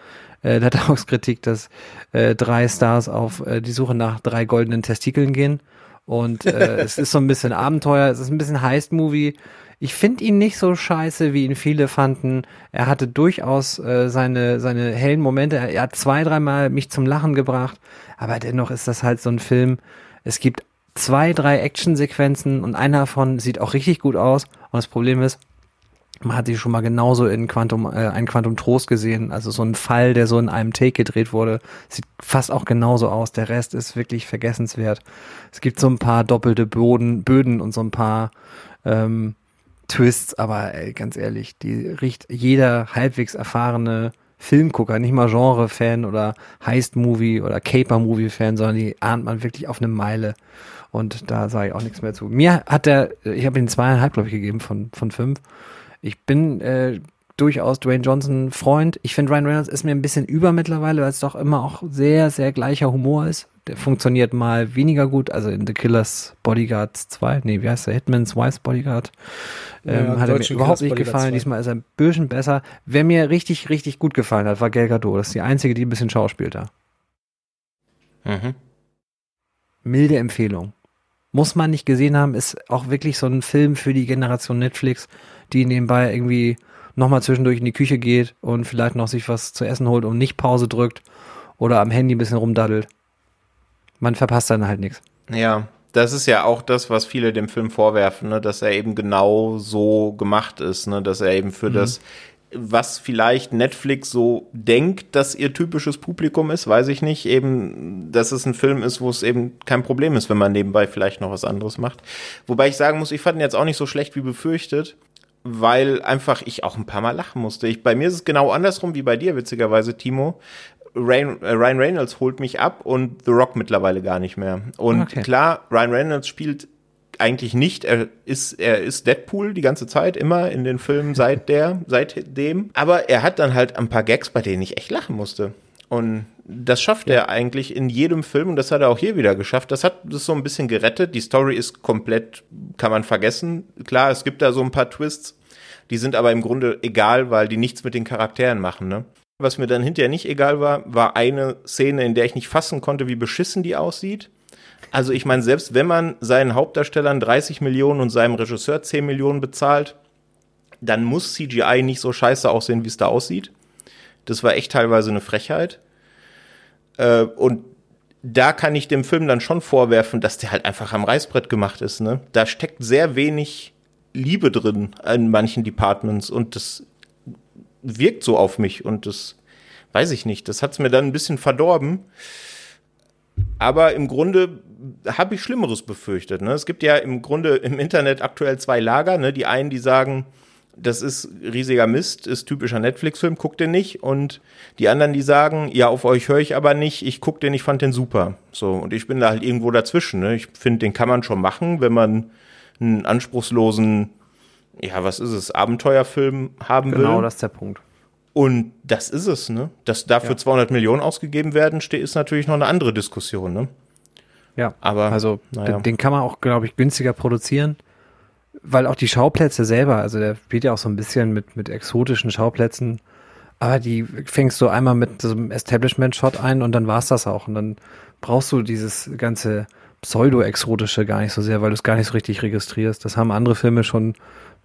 äh, Letterbox-Kritik, dass äh, drei Stars auf äh, die Suche nach drei goldenen Testikeln gehen. Und äh, es ist so ein bisschen Abenteuer, es ist ein bisschen Heist-Movie. Ich finde ihn nicht so scheiße, wie ihn viele fanden. Er hatte durchaus äh, seine, seine hellen Momente. Er, hat zwei, dreimal mich zum Lachen gebracht. Aber dennoch ist das halt so ein Film. Es gibt zwei, drei Actionsequenzen und einer davon sieht auch richtig gut aus. Und das Problem ist, man hat sie schon mal genauso in Quantum, äh, ein Quantum Trost gesehen. Also so ein Fall, der so in einem Take gedreht wurde, sieht fast auch genauso aus. Der Rest ist wirklich vergessenswert. Es gibt so ein paar doppelte Boden, Böden und so ein paar ähm, Twists, aber ey, ganz ehrlich, die riecht jeder halbwegs erfahrene Filmgucker, nicht mal Genre-Fan oder Heist-Movie oder Caper-Movie-Fan, sondern die ahnt man wirklich auf eine Meile. Und da sage ich auch nichts mehr zu. Mir hat der, ich habe ihn zweieinhalb, glaube ich, gegeben von, von fünf. Ich bin äh, durchaus Dwayne Johnson Freund. Ich finde Ryan Reynolds ist mir ein bisschen über mittlerweile, weil es doch immer auch sehr, sehr gleicher Humor ist. Der funktioniert mal weniger gut, also in The Killers Bodyguard 2, nee, wie heißt der? Hitman's Wife's Bodyguard. Ähm, ja, hat er mir überhaupt nicht gefallen. 2. Diesmal ist er ein bisschen besser. Wer mir richtig, richtig gut gefallen hat, war Gal Gadot. Das ist die einzige, die ein bisschen schauspielt da. Mhm. Milde Empfehlung. Muss man nicht gesehen haben, ist auch wirklich so ein Film für die Generation Netflix die nebenbei irgendwie nochmal zwischendurch in die Küche geht und vielleicht noch sich was zu essen holt und nicht Pause drückt oder am Handy ein bisschen rumdaddelt. Man verpasst dann halt nichts. Ja, das ist ja auch das, was viele dem Film vorwerfen, ne? dass er eben genau so gemacht ist, ne? dass er eben für mhm. das, was vielleicht Netflix so denkt, dass ihr typisches Publikum ist, weiß ich nicht, eben, dass es ein Film ist, wo es eben kein Problem ist, wenn man nebenbei vielleicht noch was anderes macht. Wobei ich sagen muss, ich fand ihn jetzt auch nicht so schlecht wie befürchtet weil einfach ich auch ein paar Mal lachen musste. Ich, bei mir ist es genau andersrum wie bei dir, witzigerweise, Timo. Ryan, äh, Ryan Reynolds holt mich ab und The Rock mittlerweile gar nicht mehr. Und okay. klar, Ryan Reynolds spielt eigentlich nicht. Er ist, er ist Deadpool die ganze Zeit, immer in den Filmen seit [laughs] der, seitdem. Aber er hat dann halt ein paar Gags, bei denen ich echt lachen musste. Und das schafft ja. er eigentlich in jedem Film und das hat er auch hier wieder geschafft. Das hat das so ein bisschen gerettet. Die Story ist komplett, kann man vergessen. Klar, es gibt da so ein paar Twists, die sind aber im Grunde egal, weil die nichts mit den Charakteren machen. Ne? Was mir dann hinterher nicht egal war, war eine Szene, in der ich nicht fassen konnte, wie beschissen die aussieht. Also ich meine, selbst wenn man seinen Hauptdarstellern 30 Millionen und seinem Regisseur 10 Millionen bezahlt, dann muss CGI nicht so scheiße aussehen, wie es da aussieht. Das war echt teilweise eine Frechheit. Äh, und da kann ich dem Film dann schon vorwerfen, dass der halt einfach am Reißbrett gemacht ist. Ne? Da steckt sehr wenig Liebe drin in manchen Departments und das wirkt so auf mich und das weiß ich nicht. Das hat es mir dann ein bisschen verdorben. Aber im Grunde habe ich Schlimmeres befürchtet. Ne? Es gibt ja im Grunde im Internet aktuell zwei Lager. Ne? Die einen, die sagen, das ist riesiger Mist, ist typischer Netflix-Film, guckt den nicht. Und die anderen, die sagen, ja, auf euch höre ich aber nicht, ich guck den, ich fand den super. So, und ich bin da halt irgendwo dazwischen. Ne? Ich finde, den kann man schon machen, wenn man einen anspruchslosen, ja, was ist es, Abenteuerfilm haben genau, will. Genau, das ist der Punkt. Und das ist es, ne? Dass dafür ja. 200 Millionen ausgegeben werden, ist natürlich noch eine andere Diskussion, ne? Ja, aber also naja. den kann man auch, glaube ich, günstiger produzieren weil auch die Schauplätze selber, also der spielt ja auch so ein bisschen mit, mit exotischen Schauplätzen, aber die fängst du einmal mit so einem Establishment-Shot ein und dann war's das auch. Und dann brauchst du dieses ganze Pseudo-Exotische gar nicht so sehr, weil du es gar nicht so richtig registrierst. Das haben andere Filme schon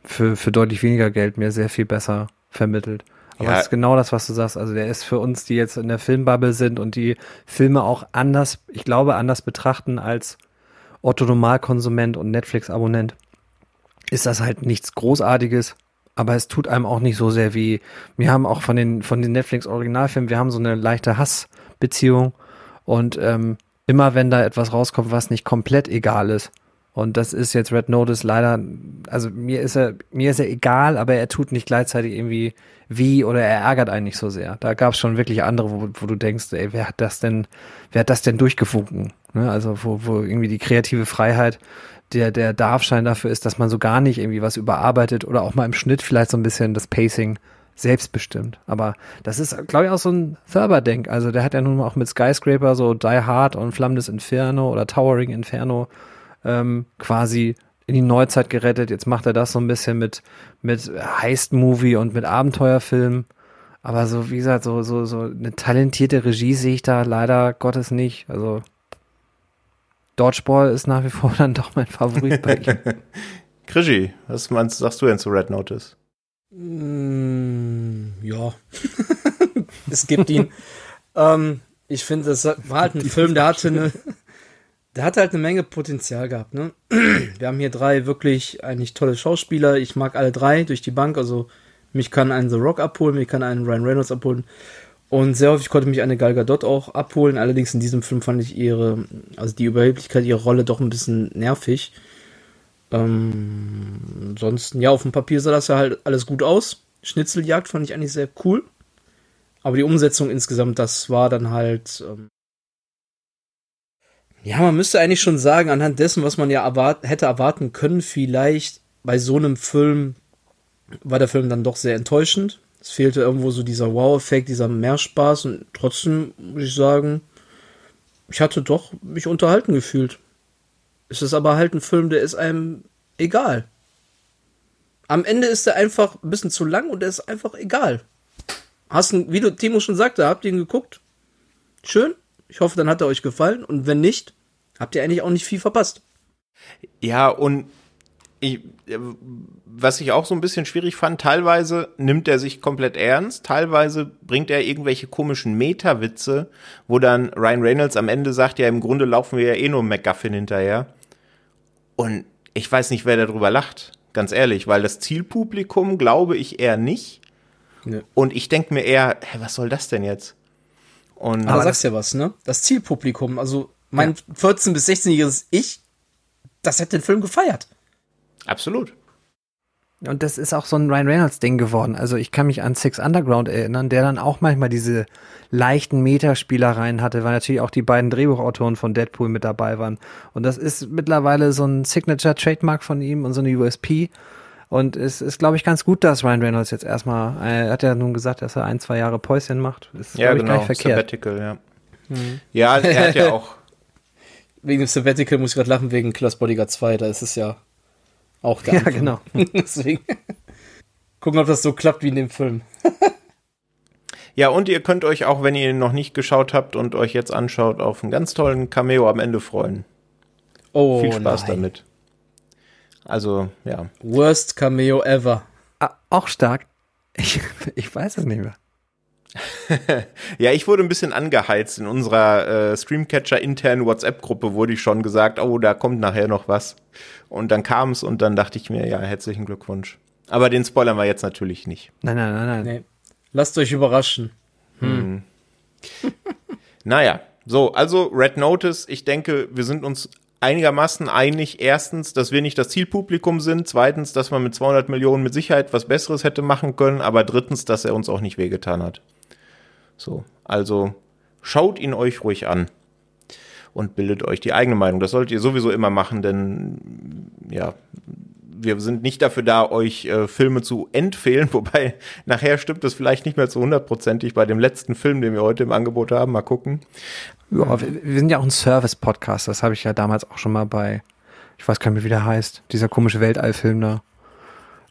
für, für deutlich weniger Geld mir sehr viel besser vermittelt. Aber ja. das ist genau das, was du sagst. Also der ist für uns, die jetzt in der Filmbubble sind und die Filme auch anders, ich glaube, anders betrachten als Otto Normalkonsument und Netflix-Abonnent ist das halt nichts Großartiges, aber es tut einem auch nicht so sehr wie, wir haben auch von den, von den Netflix Originalfilmen, wir haben so eine leichte Hassbeziehung Und ähm, immer wenn da etwas rauskommt, was nicht komplett egal ist. Und das ist jetzt Red Notice leider, also mir ist er, mir ist er egal, aber er tut nicht gleichzeitig irgendwie weh oder er ärgert einen nicht so sehr. Da gab es schon wirklich andere, wo, wo du denkst, ey, wer hat das denn, wer hat das denn durchgefunken? Ne? Also wo, wo irgendwie die kreative Freiheit der, der Darfschein dafür ist, dass man so gar nicht irgendwie was überarbeitet oder auch mal im Schnitt vielleicht so ein bisschen das Pacing selbstbestimmt. Aber das ist, glaube ich, auch so ein Thurber-Denk. Also der hat ja nun auch mit Skyscraper so Die Hard und Flammendes Inferno oder Towering Inferno ähm, quasi in die Neuzeit gerettet. Jetzt macht er das so ein bisschen mit, mit Heist-Movie und mit Abenteuerfilm. Aber so, wie gesagt, so, so, so eine talentierte Regie sehe ich da leider Gottes nicht. Also Dodgeball ist nach wie vor [laughs] dann doch mein Favorit bei ihm. [laughs] Krischi, was meinst, sagst du denn zu Red Notice? Mm, ja, [laughs] es gibt ihn. ähm, ich finde, das war halt ein Film, der hatte eine, der hatte halt eine Menge Potenzial gehabt. Ne? [clears throat] Wir haben hier drei wirklich eigentlich tolle Schauspieler. Ich mag alle drei durch die Bank. Also mich kann einen The Rock abholen, mich kann einen Ryan Reynolds abholen. Und sehr häufig konnte mich eine Gal Gadot auch abholen. Allerdings in diesem Film fand ich ihre, also die Überheblichkeit ihrer Rolle doch ein bisschen nervig. Ähm, ansonsten, ja, auf dem Papier sah das ja halt alles gut aus. Schnitzeljagd fand ich eigentlich sehr cool. Aber die Umsetzung insgesamt, das war dann halt. Ähm ja, man müsste eigentlich schon sagen, anhand dessen, was man ja erwart hätte erwarten können, vielleicht bei so einem Film war der Film dann doch sehr enttäuschend. Es fehlte irgendwo so dieser Wow-Effekt, dieser Mehrspaß und trotzdem muss ich sagen, ich hatte doch mich unterhalten gefühlt. Es ist aber halt ein Film, der ist einem egal. Am Ende ist er einfach ein bisschen zu lang und er ist einfach egal. Hast du, wie du Timo schon sagte, habt ihr ihn geguckt? Schön. Ich hoffe, dann hat er euch gefallen. Und wenn nicht, habt ihr eigentlich auch nicht viel verpasst. Ja, und ich, was ich auch so ein bisschen schwierig fand, teilweise nimmt er sich komplett ernst, teilweise bringt er irgendwelche komischen Meta-Witze, wo dann Ryan Reynolds am Ende sagt, ja, im Grunde laufen wir ja eh nur McGuffin hinterher. Und ich weiß nicht, wer darüber lacht, ganz ehrlich, weil das Zielpublikum glaube ich eher nicht. Nee. Und ich denke mir eher, hä, was soll das denn jetzt? Und Aber sagst ja was, ne? Das Zielpublikum, also mein ja. 14- bis 16-jähriges Ich, das hätte den Film gefeiert. Absolut. Und das ist auch so ein Ryan Reynolds-Ding geworden. Also ich kann mich an Six Underground erinnern, der dann auch manchmal diese leichten Metaspielereien hatte, weil natürlich auch die beiden Drehbuchautoren von Deadpool mit dabei waren. Und das ist mittlerweile so ein Signature-Trademark von ihm und so eine USP. Und es ist, glaube ich, ganz gut, dass Ryan Reynolds jetzt erstmal, er hat ja nun gesagt, dass er ein, zwei Jahre Päuschen macht. Ist, ja, genau, ich, verkehrt. Sabbatical, ja. Hm. Ja, er hat ja [laughs] auch. wegen dem Sabbatical muss ich gerade lachen, wegen Class Bodyguard 2, da ist es ja auch der Ja, Anfang. genau. [laughs] Deswegen gucken, ob das so klappt wie in dem Film. ja, und ihr könnt euch auch, wenn ihr ihn noch nicht geschaut habt und euch jetzt anschaut, auf einen ganz tollen Cameo am Ende freuen. Oh, Viel Spaß nein. damit. Also, ja. Worst Cameo ever. Ah, auch stark. [laughs] Ich, ich weiß es nicht mehr. [laughs] ja, ich wurde ein bisschen angeheizt. In unserer äh, Streamcatcher internen WhatsApp-Gruppe wurde ich schon gesagt, oh, da kommt nachher noch was. Und dann kam es und dann dachte ich mir, ja, herzlichen Glückwunsch. Aber den spoilern wir jetzt natürlich nicht. Nein, nein, nein, nein. Nee. Lasst euch überraschen. Hm. hm. [laughs] naja, so, also Red Notice, ich denke, wir sind uns einigermaßen einig. Erstens, dass wir nicht das Zielpublikum sind. Zweitens, dass man mit 200 Millionen mit Sicherheit was Besseres hätte machen können. Aber drittens, dass er uns auch nicht wehgetan hat. So, also schaut ihn euch ruhig an und bildet euch die eigene Meinung. Das solltet ihr sowieso immer machen, denn ja, wir sind nicht dafür da, euch äh, Filme zu empfehlen, [laughs] wobei nachher stimmt das vielleicht nicht mehr zu hundertprozentig bei dem letzten Film, den wir heute im Angebot haben. Mal gucken. Ja, wir, wir sind ja auch ein Service-Podcast. Das habe ich ja damals auch schon mal bei, ich weiß gar nicht mehr, wie der heißt, dieser komische Weltallfilm da.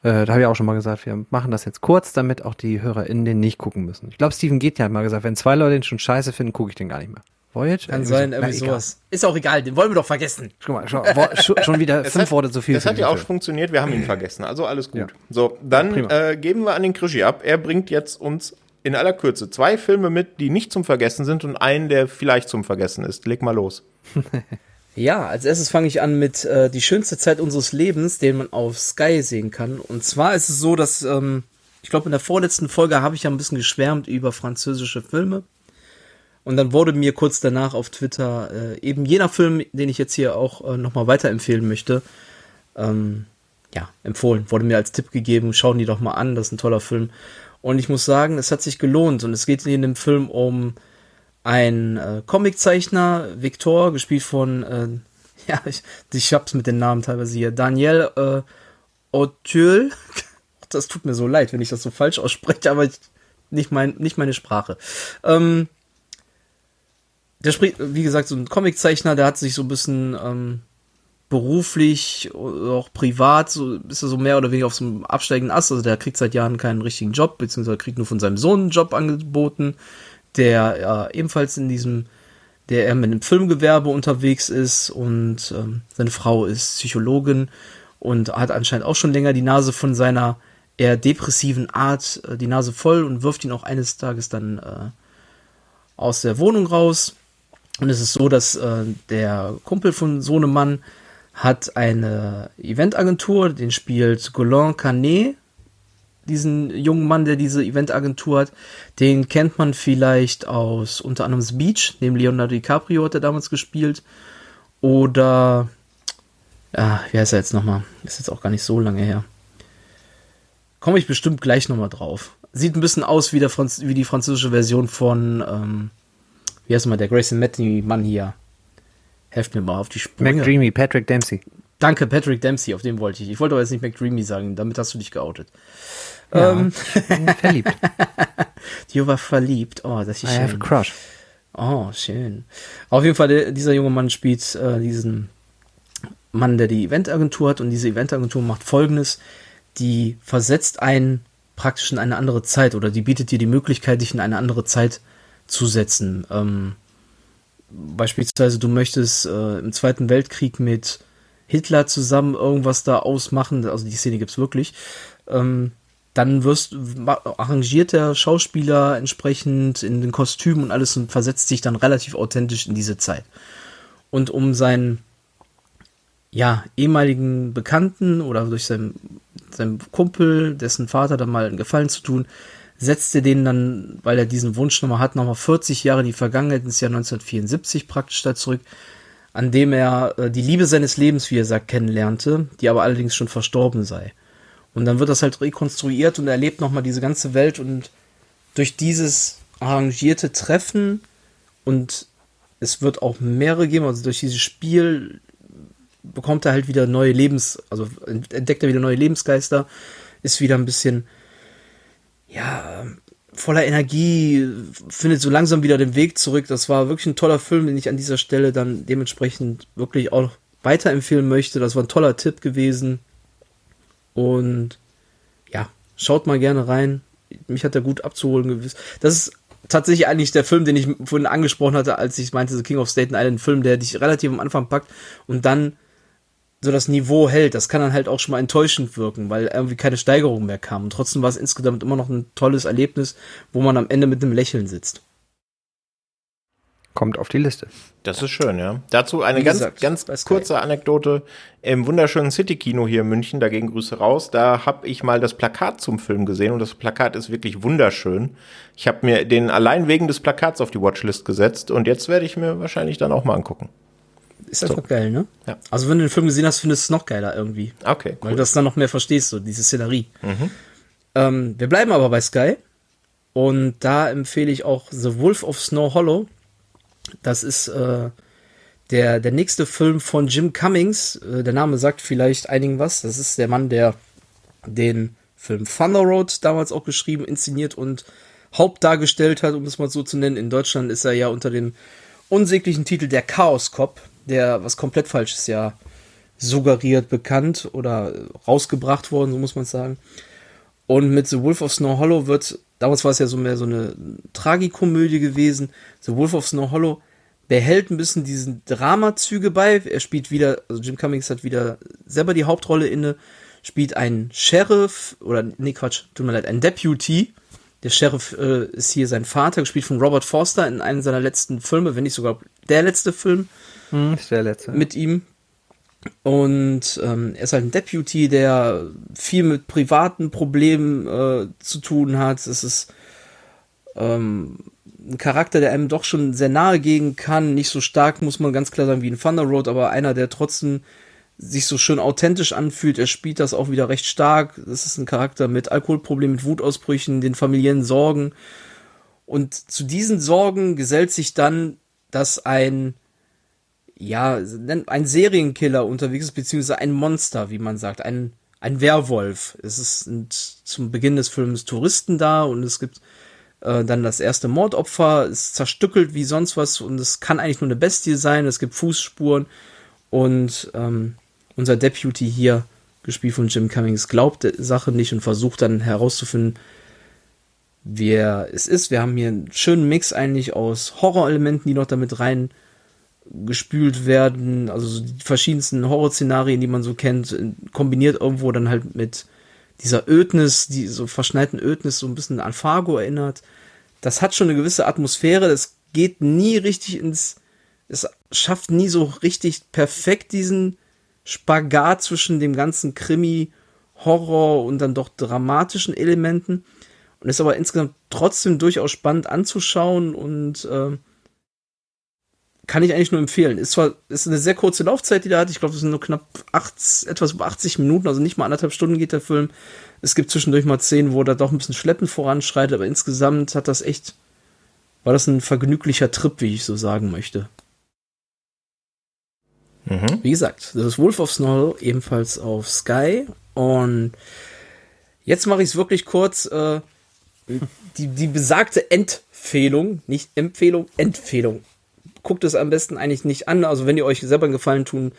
Äh, da habe ich auch schon mal gesagt, wir machen das jetzt kurz, damit auch die HörerInnen den nicht gucken müssen. Ich glaube, Steven geht ja hat mal gesagt, wenn zwei Leute den schon scheiße finden, gucke ich den gar nicht mehr. Voyage? Kann sein, irgendwie sowas. Ist auch egal, den wollen wir doch vergessen. Guck mal, schon, schon wieder fünf hat, Worte zu viel. Das hat ja auch funktioniert, wir haben ihn vergessen, also alles gut. Ja. So, dann äh, geben wir an den Krischi ab. Er bringt jetzt uns in aller Kürze zwei Filme mit, die nicht zum Vergessen sind und einen, der vielleicht zum Vergessen ist. Leg mal los. [laughs] Ja, als erstes fange ich an mit äh, die schönste Zeit unseres Lebens, den man auf Sky sehen kann. Und zwar ist es so, dass ähm, ich glaube in der vorletzten Folge habe ich ja ein bisschen geschwärmt über französische Filme. Und dann wurde mir kurz danach auf Twitter äh, eben jener Film, den ich jetzt hier auch äh, nochmal weiterempfehlen möchte, ähm, ja, empfohlen. Wurde mir als Tipp gegeben, schauen die doch mal an, das ist ein toller Film. Und ich muss sagen, es hat sich gelohnt. Und es geht in dem Film um einen äh, Comiczeichner, Victor, gespielt von, äh, [laughs] ja, ich, ich hab's mit den Namen teilweise hier, Daniel äh, Auteuil. [laughs] Das tut mir so leid, wenn ich das so falsch ausspreche, aber ich, nicht, mein, nicht meine Sprache. Ähm, der spricht, wie gesagt, so ein Comiczeichner, der hat sich so ein bisschen ähm, beruflich oder auch privat, so ist er so mehr oder weniger auf so einem absteigenden Ast. Also der kriegt seit Jahren keinen richtigen Job, beziehungsweise kriegt nur von seinem Sohn einen Job angeboten, der ja, ebenfalls in diesem, der er mit einem Filmgewerbe unterwegs ist und ähm, seine Frau ist Psychologin und hat anscheinend auch schon länger die Nase von seiner eher depressiven Art, äh, die Nase voll und wirft ihn auch eines Tages dann äh, aus der Wohnung raus und es ist so, dass äh, der Kumpel von Sohnemann hat eine Eventagentur, den spielt Golan Canet, diesen jungen Mann, der diese Eventagentur hat. Den kennt man vielleicht aus unter anderem The Beach, neben Leonardo DiCaprio hat er damals gespielt. Oder, ja, wie heißt er jetzt nochmal? Ist jetzt auch gar nicht so lange her. Komme ich bestimmt gleich nochmal drauf. Sieht ein bisschen aus wie, der Franz wie die französische Version von ähm, wie heißt mal der Grayson Matney Mann hier? Helft mir mal auf die Sprünge. McDreamy, Patrick Dempsey. Danke, Patrick Dempsey, auf den wollte ich. Ich wollte aber jetzt nicht McDreamy sagen, damit hast du dich geoutet. Ja, ähm. verliebt. [laughs] Du war verliebt. Oh, das ist I schön. have a crush. Oh, schön. Auf jeden Fall, der, dieser junge Mann spielt äh, diesen Mann, der die Eventagentur hat und diese Eventagentur macht folgendes. Die versetzt einen praktisch in eine andere Zeit oder die bietet dir die Möglichkeit, dich in eine andere Zeit zu zusetzen. Ähm, beispielsweise, du möchtest äh, im Zweiten Weltkrieg mit Hitler zusammen irgendwas da ausmachen, also die Szene gibt's wirklich. Ähm, dann wirst arrangiert der Schauspieler entsprechend in den Kostümen und alles und versetzt sich dann relativ authentisch in diese Zeit. Und um seinen ja, ehemaligen Bekannten oder durch seinen, seinen Kumpel, dessen Vater dann mal einen Gefallen zu tun, setzte den dann, weil er diesen Wunsch nochmal hat, nochmal 40 Jahre in die Vergangenheit, ins Jahr 1974 praktisch da zurück, an dem er äh, die Liebe seines Lebens, wie er sagt, kennenlernte, die aber allerdings schon verstorben sei. Und dann wird das halt rekonstruiert und er erlebt nochmal diese ganze Welt und durch dieses arrangierte Treffen und es wird auch mehrere geben, also durch dieses Spiel bekommt er halt wieder neue Lebens, also entdeckt er wieder neue Lebensgeister, ist wieder ein bisschen ja, voller Energie, findet so langsam wieder den Weg zurück. Das war wirklich ein toller Film, den ich an dieser Stelle dann dementsprechend wirklich auch weiterempfehlen möchte. Das war ein toller Tipp gewesen. Und ja, schaut mal gerne rein. Mich hat er gut abzuholen gewiss. Das ist tatsächlich eigentlich der Film, den ich vorhin angesprochen hatte, als ich meinte, The King of Staten Island, ein Film, der dich relativ am Anfang packt und dann so das Niveau hält. Das kann dann halt auch schon mal enttäuschend wirken, weil irgendwie keine Steigerung mehr kam. Und trotzdem war es insgesamt immer noch ein tolles Erlebnis, wo man am Ende mit einem Lächeln sitzt. Kommt auf die Liste. Das ist schön, ja. Dazu eine ganz, gesagt, ganz kurze Anekdote. Im wunderschönen City-Kino hier in München, dagegen Grüße raus, da habe ich mal das Plakat zum Film gesehen und das Plakat ist wirklich wunderschön. Ich habe mir den allein wegen des Plakats auf die Watchlist gesetzt und jetzt werde ich mir wahrscheinlich dann auch mal angucken ist das so. noch geil, ne? Ja. Also wenn du den Film gesehen hast, findest du es noch geiler irgendwie. Okay. Cool. Weil du das dann noch mehr verstehst, so diese Szenerie. Mhm. Ähm, wir bleiben aber bei Sky. Und da empfehle ich auch The Wolf of Snow Hollow. Das ist äh, der, der nächste Film von Jim Cummings. Äh, der Name sagt vielleicht einigen was. Das ist der Mann, der den Film Thunder Road damals auch geschrieben, inszeniert und hauptdargestellt hat, um es mal so zu nennen. In Deutschland ist er ja unter dem unsäglichen Titel Der Chaos Cop der was komplett falsches ja suggeriert, bekannt oder rausgebracht worden, so muss man sagen. Und mit The Wolf of Snow Hollow wird, damals war es ja so mehr so eine Tragikomödie gewesen. The Wolf of Snow Hollow behält ein bisschen diesen Dramazüge bei. Er spielt wieder, also Jim Cummings hat wieder selber die Hauptrolle inne, spielt einen Sheriff oder nee Quatsch, tut mir leid, ein Deputy. Der Sheriff äh, ist hier sein Vater, gespielt von Robert Forster in einem seiner letzten Filme, wenn nicht sogar der letzte Film. Hm, ist der letzte. Mit ihm. Und ähm, er ist halt ein Deputy, der viel mit privaten Problemen äh, zu tun hat. Es ist ähm, ein Charakter, der einem doch schon sehr nahe gehen kann. Nicht so stark, muss man ganz klar sagen, wie ein Thunder Road, aber einer, der trotzdem sich so schön authentisch anfühlt. Er spielt das auch wieder recht stark. Das ist ein Charakter mit Alkoholproblemen, mit Wutausbrüchen, den familiären Sorgen. Und zu diesen Sorgen gesellt sich dann, dass ein, ja, ein Serienkiller unterwegs ist, beziehungsweise ein Monster, wie man sagt, ein, ein Werwolf. Es ist zum Beginn des Films Touristen da und es gibt äh, dann das erste Mordopfer, ist zerstückelt wie sonst was und es kann eigentlich nur eine Bestie sein, es gibt Fußspuren und ähm, unser Deputy hier, gespielt von Jim Cummings, glaubt der Sache nicht und versucht dann herauszufinden, wer es ist. Wir haben hier einen schönen Mix eigentlich aus Horrorelementen, die noch damit rein gespült werden, also die verschiedensten Horrorszenarien, die man so kennt, kombiniert irgendwo dann halt mit dieser Ödnis, die so verschneiten Ödnis so ein bisschen an Fargo erinnert. Das hat schon eine gewisse Atmosphäre, das geht nie richtig ins, es schafft nie so richtig perfekt diesen Spagat zwischen dem ganzen Krimi, Horror und dann doch dramatischen Elementen. Und ist aber insgesamt trotzdem durchaus spannend anzuschauen und äh, kann ich eigentlich nur empfehlen. Ist zwar ist eine sehr kurze Laufzeit, die da hat. Ich glaube, es sind nur knapp 80, etwas über 80 Minuten, also nicht mal anderthalb Stunden geht der Film. Es gibt zwischendurch mal Szenen, wo er doch ein bisschen schleppend voranschreitet, aber insgesamt hat das echt, war das ein vergnüglicher Trip, wie ich so sagen möchte. Mhm. Wie gesagt, das ist Wolf of Snow, ebenfalls auf Sky. Und jetzt mache ich es wirklich kurz. Äh, die, die besagte Empfehlung, nicht Empfehlung, Empfehlung. Guckt es am besten eigentlich nicht an. Also wenn ihr euch selber einen Gefallen tun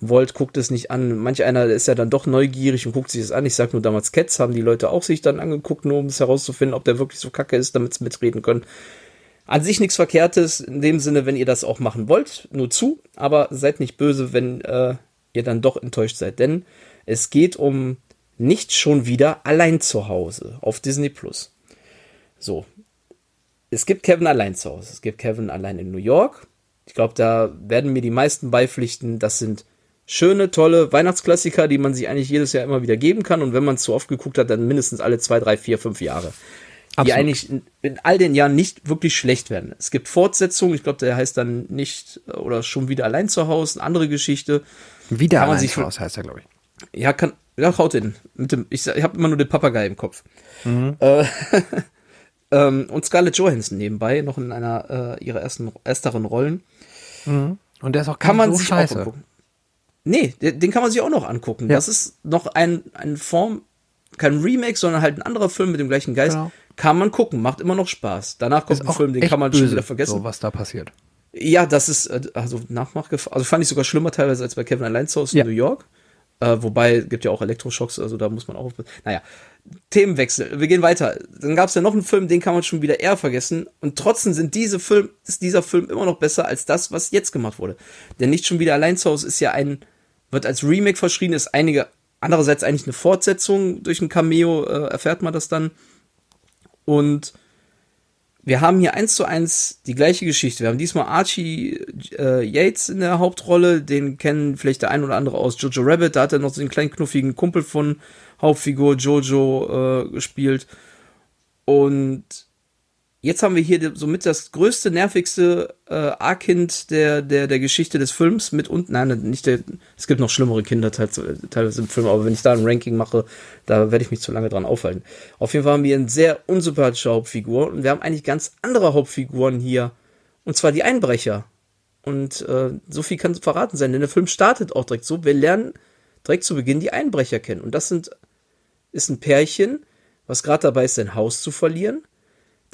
wollt, guckt es nicht an. Manch einer ist ja dann doch neugierig und guckt sich das an. Ich sag nur damals Cats haben die Leute auch sich dann angeguckt, nur um es herauszufinden, ob der wirklich so kacke ist, damit sie mitreden können. An sich nichts Verkehrtes, in dem Sinne, wenn ihr das auch machen wollt, nur zu, aber seid nicht böse, wenn äh, ihr dann doch enttäuscht seid, denn es geht um nicht schon wieder allein zu Hause auf Disney Plus. So. Es gibt Kevin allein zu Hause. Es gibt Kevin allein in New York. Ich glaube, da werden mir die meisten beipflichten. Das sind schöne, tolle Weihnachtsklassiker, die man sich eigentlich jedes Jahr immer wieder geben kann. Und wenn man es zu oft geguckt hat, dann mindestens alle zwei, drei, vier, fünf Jahre. Absolut. Die eigentlich in, in, all den Jahren nicht wirklich schlecht werden. Es gibt Fortsetzungen. Ich glaube, der heißt dann nicht oder schon wieder allein zu Hause. Eine andere Geschichte. Wieder kann allein zu Hause heißt er, glaube ich. Ja, kann, ja, haut in. Mit dem, ich, ich habe immer nur den Papagei im Kopf. Mhm. Äh, [laughs] Ähm, und Scarlett Johansson nebenbei, noch in einer äh, ihrer ersten, ersteren Rollen. Mhm. Und der ist auch kann man so sich scheiße. Auch nee, den, den, kann man sich auch noch angucken. Ja. Das ist noch ein, eine Form, kein Remake, sondern halt ein anderer Film mit dem gleichen Geist. Genau. Kann man gucken, macht immer noch Spaß. Danach kommt ist ein Film, den kann man böse, schon wieder vergessen. So, was da passiert. Ja, das ist, äh, also Nachmachgefahr. Also fand ich sogar schlimmer teilweise als bei Kevin Allein zu Hause in New York. Äh, wobei, gibt ja auch Elektroschocks, also da muss man auch. Naja, Themenwechsel. Wir gehen weiter. Dann gab es ja noch einen Film, den kann man schon wieder eher vergessen. Und trotzdem sind diese Film, ist dieser Film immer noch besser als das, was jetzt gemacht wurde. Denn nicht schon wieder allein zu Hause ist ja ein, wird als Remake verschrien, ist einige, andererseits eigentlich eine Fortsetzung durch ein Cameo, äh, erfährt man das dann. Und wir haben hier eins zu eins die gleiche Geschichte. Wir haben diesmal Archie äh, Yates in der Hauptrolle. Den kennen vielleicht der ein oder andere aus Jojo Rabbit. Da hat er noch so den kleinen knuffigen Kumpel von Hauptfigur Jojo äh, gespielt. Und jetzt haben wir hier somit das größte, nervigste äh, A-Kind der, der, der Geschichte des Films mit und nein, nicht der, es gibt noch schlimmere Kinder teilweise im Film, aber wenn ich da ein Ranking mache, da werde ich mich zu lange dran aufhalten. Auf jeden Fall haben wir eine sehr unsympathische Hauptfigur und wir haben eigentlich ganz andere Hauptfiguren hier. Und zwar die Einbrecher. Und äh, so viel kann verraten sein, denn der Film startet auch direkt so. Wir lernen direkt zu Beginn die Einbrecher kennen. Und das sind, ist ein Pärchen, was gerade dabei ist, sein Haus zu verlieren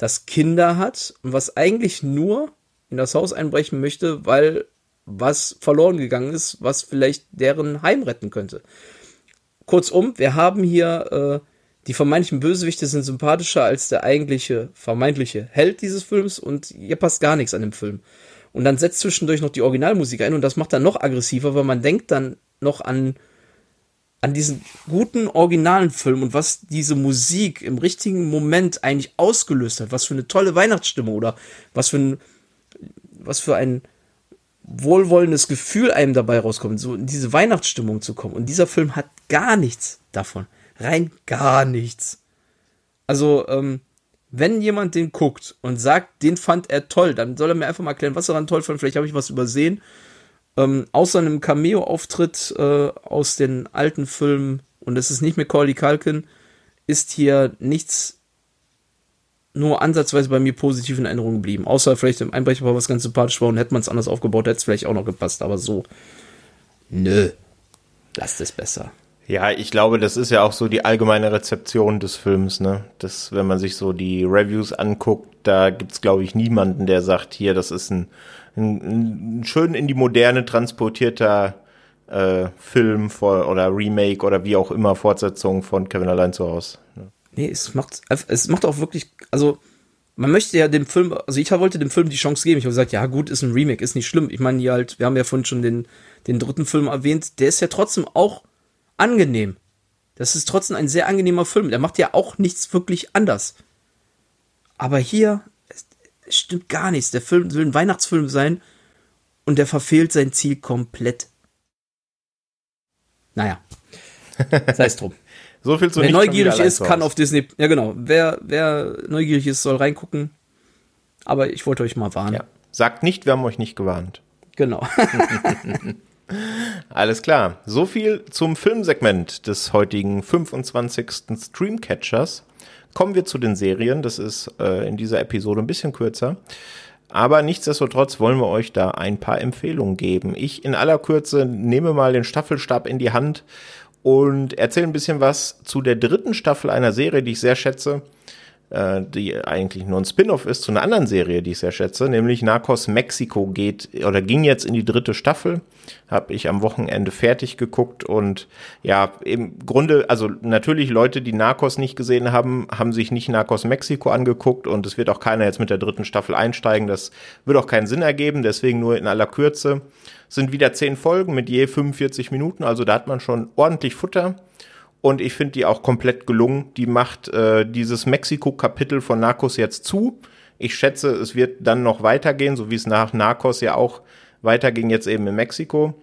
das Kinder hat und was eigentlich nur in das Haus einbrechen möchte, weil was verloren gegangen ist, was vielleicht deren Heim retten könnte. Kurzum, wir haben hier äh, die vermeintlichen Bösewichte sind sympathischer als der eigentliche vermeintliche Held dieses Films und hier passt gar nichts an dem Film. Und dann setzt zwischendurch noch die Originalmusik ein und das macht dann noch aggressiver, weil man denkt dann noch an an diesen guten originalen Film und was diese Musik im richtigen Moment eigentlich ausgelöst hat, was für eine tolle Weihnachtsstimmung oder was für ein, was für ein wohlwollendes Gefühl einem dabei rauskommt, so in diese Weihnachtsstimmung zu kommen. Und dieser Film hat gar nichts davon. Rein gar nichts. Also, ähm, wenn jemand den guckt und sagt, den fand er toll, dann soll er mir einfach mal erklären, was er daran toll fand. Vielleicht habe ich was übersehen. Ähm, außer einem Cameo-Auftritt äh, aus den alten Filmen, und es ist nicht mehr Corley Culkin, ist hier nichts nur ansatzweise bei mir positiv in Erinnerung geblieben. Außer vielleicht im Einbrecher war was ganz sympathisch war und hätte man es anders aufgebaut, hätte es vielleicht auch noch gepasst, aber so. Nö. Lasst es besser. Ja, ich glaube, das ist ja auch so die allgemeine Rezeption des Films, ne? Das, wenn man sich so die Reviews anguckt, da gibt's, glaube ich, niemanden, der sagt, hier, das ist ein, ein, ein schön in die Moderne transportierter äh, Film vor, oder Remake oder wie auch immer Fortsetzung von Kevin allein zu Hause. Ne? Nee, es macht, es macht auch wirklich, also man möchte ja dem Film, also ich wollte dem Film die Chance geben. Ich habe gesagt, ja gut, ist ein Remake, ist nicht schlimm. Ich meine, halt, wir haben ja vorhin schon den, den dritten Film erwähnt, der ist ja trotzdem auch angenehm. Das ist trotzdem ein sehr angenehmer Film. Der macht ja auch nichts wirklich anders. Aber hier stimmt gar nichts. Der Film will ein Weihnachtsfilm sein und der verfehlt sein Ziel komplett. Naja, [laughs] sei es drum. so viel zu Wer neugierig ist, kann auf Disney. Ja, genau. Wer, wer neugierig ist, soll reingucken. Aber ich wollte euch mal warnen. Ja. Sagt nicht, wir haben euch nicht gewarnt. Genau. [laughs] Alles klar. So viel zum Filmsegment des heutigen 25. Streamcatchers. Kommen wir zu den Serien. Das ist äh, in dieser Episode ein bisschen kürzer. Aber nichtsdestotrotz wollen wir euch da ein paar Empfehlungen geben. Ich in aller Kürze nehme mal den Staffelstab in die Hand und erzähle ein bisschen was zu der dritten Staffel einer Serie, die ich sehr schätze. Äh, die eigentlich nur ein Spin-off ist zu einer anderen Serie, die ich sehr schätze, nämlich Narcos Mexico geht oder ging jetzt in die dritte Staffel. Habe ich am Wochenende fertig geguckt und ja, im Grunde, also natürlich Leute, die Narcos nicht gesehen haben, haben sich nicht Narcos Mexico angeguckt und es wird auch keiner jetzt mit der dritten Staffel einsteigen. Das wird auch keinen Sinn ergeben, deswegen nur in aller Kürze. sind wieder zehn Folgen mit je 45 Minuten, also da hat man schon ordentlich Futter und ich finde die auch komplett gelungen. Die macht äh, dieses Mexiko-Kapitel von Narcos jetzt zu. Ich schätze, es wird dann noch weitergehen, so wie es nach Narcos ja auch weiterging, jetzt eben in Mexiko.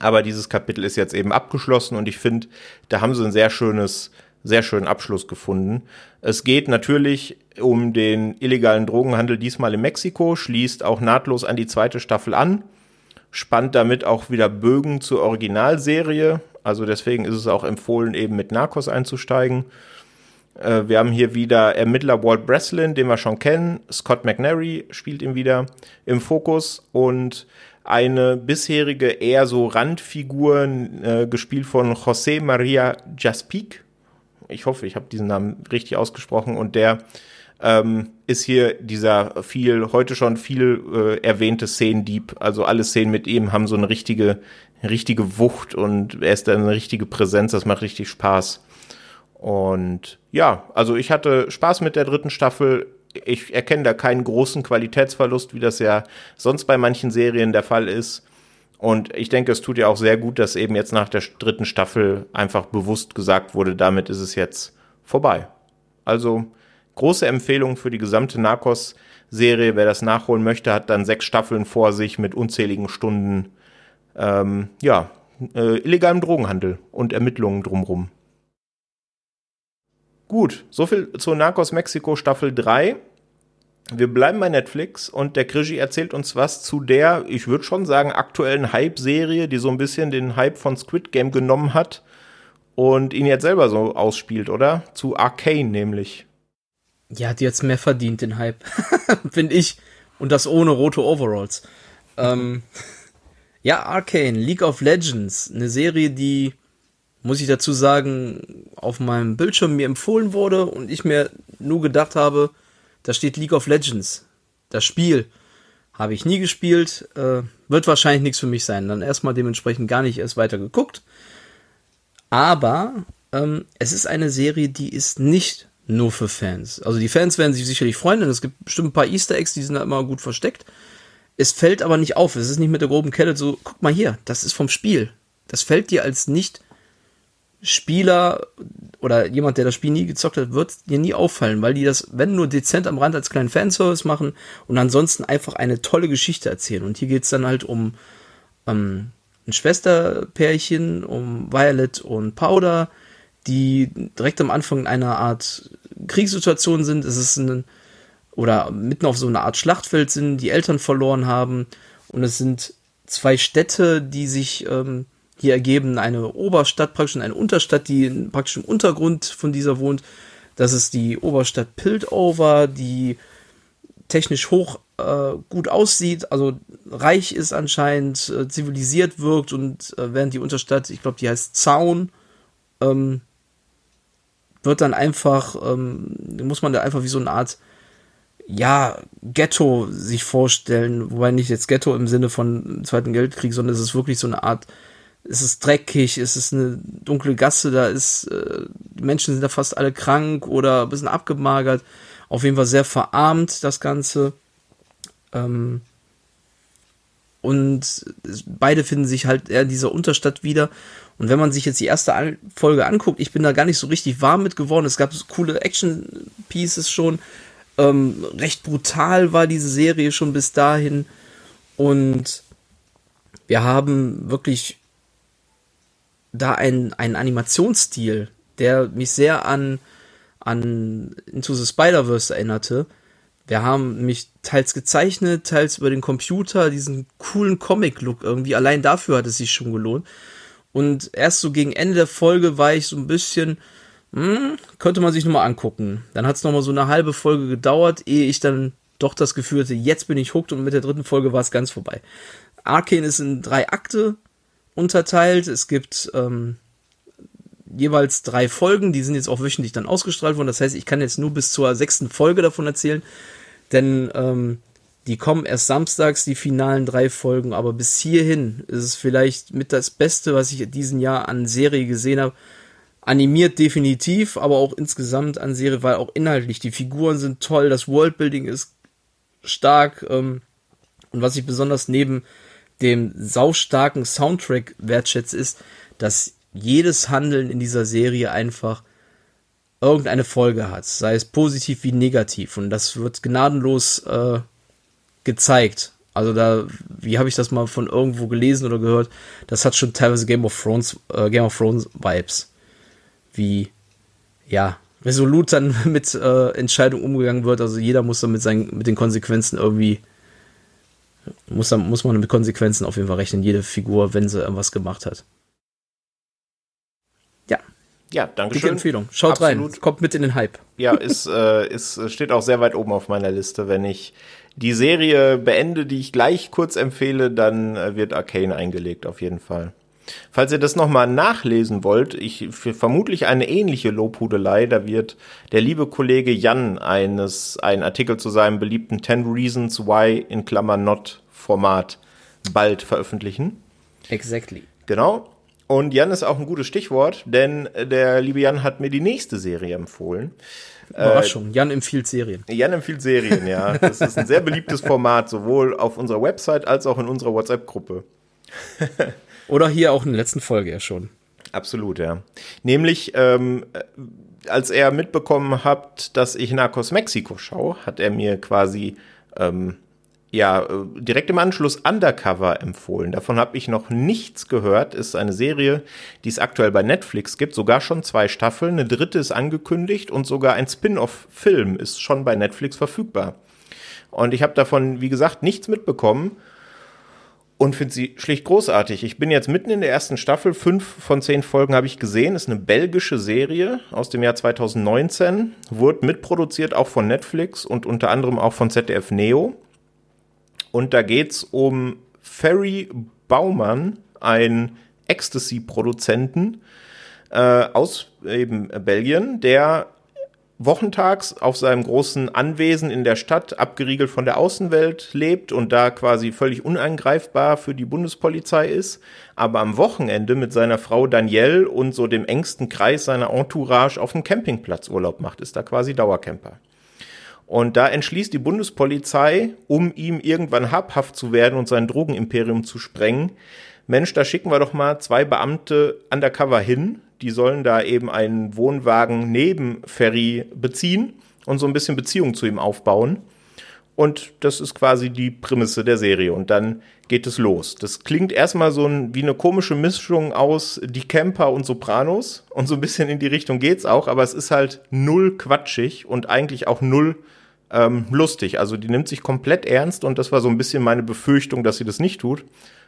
Aber dieses Kapitel ist jetzt eben abgeschlossen und ich finde, da haben sie ein sehr schönes, sehr schönen Abschluss gefunden. Es geht natürlich um den illegalen Drogenhandel diesmal in Mexiko, schließt auch nahtlos an die zweite Staffel an, spannt damit auch wieder Bögen zur Originalserie also deswegen ist es auch empfohlen, eben mit Narcos einzusteigen. Äh, wir haben hier wieder Ermittler Walt Breslin, den wir schon kennen. Scott McNary spielt ihn wieder im Fokus und eine bisherige eher so Randfigur, äh, gespielt von José María Jaspic. Ich hoffe, ich habe diesen Namen richtig ausgesprochen und der ähm, ist hier dieser viel, heute schon viel äh, erwähnte Szenendieb. Also alle Szenen mit ihm haben so eine richtige richtige Wucht und er ist dann eine richtige Präsenz, das macht richtig Spaß. Und ja, also ich hatte Spaß mit der dritten Staffel. Ich erkenne da keinen großen Qualitätsverlust, wie das ja sonst bei manchen Serien der Fall ist. Und ich denke, es tut ja auch sehr gut, dass eben jetzt nach der dritten Staffel einfach bewusst gesagt wurde, damit ist es jetzt vorbei. Also große Empfehlung für die gesamte Narcos-Serie. Wer das nachholen möchte, hat dann sechs Staffeln vor sich mit unzähligen Stunden ähm, ja, äh, illegalem Drogenhandel und Ermittlungen drumrum. Gut, soviel zu Narcos Mexico Staffel 3. Wir bleiben bei Netflix und der Krigi erzählt uns was zu der, ich würde schon sagen, aktuellen Hype-Serie, die so ein bisschen den Hype von Squid Game genommen hat und ihn jetzt selber so ausspielt, oder? Zu Arcane nämlich. Ja, die jetzt mehr verdient, den Hype. [laughs] Finde ich. Und das ohne rote Overalls. Ähm. Ja, Arcane, League of Legends, eine Serie, die, muss ich dazu sagen, auf meinem Bildschirm mir empfohlen wurde und ich mir nur gedacht habe, da steht League of Legends. Das Spiel habe ich nie gespielt, äh, wird wahrscheinlich nichts für mich sein. Dann erstmal dementsprechend gar nicht erst weiter geguckt. Aber ähm, es ist eine Serie, die ist nicht nur für Fans. Also die Fans werden sich sicherlich freuen, denn es gibt bestimmt ein paar Easter Eggs, die sind da immer gut versteckt. Es fällt aber nicht auf. Es ist nicht mit der groben Kette so, guck mal hier, das ist vom Spiel. Das fällt dir als nicht Spieler oder jemand, der das Spiel nie gezockt hat, wird dir nie auffallen, weil die das, wenn nur dezent am Rand als kleinen Fanservice machen und ansonsten einfach eine tolle Geschichte erzählen. Und hier geht es dann halt um ähm, ein Schwesterpärchen, um Violet und Powder, die direkt am Anfang in einer Art Kriegssituation sind. Es ist ein, oder mitten auf so einer Art Schlachtfeld sind, die Eltern verloren haben. Und es sind zwei Städte, die sich ähm, hier ergeben. Eine Oberstadt praktisch und eine Unterstadt, die praktisch im Untergrund von dieser wohnt. Das ist die Oberstadt Piltover, die technisch hoch äh, gut aussieht, also reich ist anscheinend, äh, zivilisiert wirkt und äh, während die Unterstadt, ich glaube, die heißt Zaun, ähm, wird dann einfach, ähm, muss man da einfach wie so eine Art, ja, Ghetto sich vorstellen, wobei nicht jetzt Ghetto im Sinne von Zweiten Weltkrieg, sondern es ist wirklich so eine Art, es ist dreckig, es ist eine dunkle Gasse, da ist, äh, die Menschen sind da fast alle krank oder ein bisschen abgemagert, auf jeden Fall sehr verarmt, das Ganze. Ähm, und beide finden sich halt eher in dieser Unterstadt wieder. Und wenn man sich jetzt die erste Folge anguckt, ich bin da gar nicht so richtig warm mit geworden. Es gab so coole Action-Pieces schon. Ähm, recht brutal war diese Serie schon bis dahin. Und wir haben wirklich da einen, einen Animationsstil, der mich sehr an, an Into the Spider-Verse erinnerte. Wir haben mich teils gezeichnet, teils über den Computer, diesen coolen Comic-Look irgendwie. Allein dafür hat es sich schon gelohnt. Und erst so gegen Ende der Folge war ich so ein bisschen, hm, könnte man sich nochmal angucken. Dann hat es nochmal so eine halbe Folge gedauert, ehe ich dann doch das Gefühl hatte, jetzt bin ich hooked und mit der dritten Folge war es ganz vorbei. Arcane ist in drei Akte unterteilt. Es gibt ähm, jeweils drei Folgen, die sind jetzt auch wöchentlich dann ausgestrahlt worden. Das heißt, ich kann jetzt nur bis zur sechsten Folge davon erzählen, denn ähm, die kommen erst samstags, die finalen drei Folgen, aber bis hierhin ist es vielleicht mit das Beste, was ich in diesem Jahr an Serie gesehen habe. Animiert definitiv, aber auch insgesamt an Serie, weil auch inhaltlich die Figuren sind toll, das Worldbuilding ist stark ähm, und was ich besonders neben dem saustarken Soundtrack wertschätze, ist, dass jedes Handeln in dieser Serie einfach irgendeine Folge hat, sei es positiv wie negativ. Und das wird gnadenlos äh, gezeigt. Also da, wie habe ich das mal von irgendwo gelesen oder gehört? Das hat schon teilweise Game of Thrones, äh, Game of Thrones Vibes. Wie, ja, resolut dann [laughs] mit äh, Entscheidungen umgegangen wird. Also jeder muss dann mit, seinen, mit den Konsequenzen irgendwie, muss, dann, muss man mit Konsequenzen auf jeden Fall rechnen, jede Figur, wenn sie irgendwas gemacht hat. Ja, danke Dicke schön. Empfehlung. Schaut Absolut. rein. Kommt mit in den Hype. Ja, ist, äh, ist, steht auch sehr weit oben auf meiner Liste. Wenn ich die Serie beende, die ich gleich kurz empfehle, dann äh, wird Arcane eingelegt, auf jeden Fall. Falls ihr das nochmal nachlesen wollt, ich für vermutlich eine ähnliche Lobhudelei, da wird der liebe Kollege Jan eines, einen Artikel zu seinem beliebten 10 Reasons Why in Klammern Not Format bald veröffentlichen. Exactly. Genau. Und Jan ist auch ein gutes Stichwort, denn der liebe Jan hat mir die nächste Serie empfohlen. Überraschung. Jan empfiehlt Serien. Jan empfiehlt Serien, ja. Das ist ein sehr beliebtes Format, sowohl auf unserer Website als auch in unserer WhatsApp-Gruppe. Oder hier auch in der letzten Folge ja schon. Absolut, ja. Nämlich, ähm, als er mitbekommen hat, dass ich Narcos Mexiko schaue, hat er mir quasi ähm, ja äh, direkt im Anschluss Undercover empfohlen. Davon habe ich noch nichts gehört. Ist eine Serie, die es aktuell bei Netflix gibt, sogar schon zwei Staffeln. Eine dritte ist angekündigt und sogar ein Spin-off-Film ist schon bei Netflix verfügbar. Und ich habe davon, wie gesagt, nichts mitbekommen und finde sie schlicht großartig. Ich bin jetzt mitten in der ersten Staffel, fünf von zehn Folgen habe ich gesehen. Ist eine belgische Serie aus dem Jahr 2019, wurde mitproduziert auch von Netflix und unter anderem auch von ZDF Neo. Und da geht's um Ferry Baumann, ein Ecstasy-Produzenten äh, aus eben Belgien, der wochentags auf seinem großen Anwesen in der Stadt, abgeriegelt von der Außenwelt, lebt und da quasi völlig unangreifbar für die Bundespolizei ist, aber am Wochenende mit seiner Frau Danielle und so dem engsten Kreis seiner Entourage auf dem Campingplatz Urlaub macht, ist da quasi Dauercamper. Und da entschließt die Bundespolizei, um ihm irgendwann habhaft zu werden und sein Drogenimperium zu sprengen, Mensch, da schicken wir doch mal zwei Beamte undercover hin, die sollen da eben einen Wohnwagen neben Ferry beziehen und so ein bisschen Beziehung zu ihm aufbauen. Und das ist quasi die Prämisse der Serie. Und dann geht es los. Das klingt erstmal so ein, wie eine komische Mischung aus Die Camper und Sopranos. Und so ein bisschen in die Richtung geht's auch, aber es ist halt null quatschig und eigentlich auch null ähm, lustig. Also die nimmt sich komplett ernst und das war so ein bisschen meine Befürchtung, dass sie das nicht tut.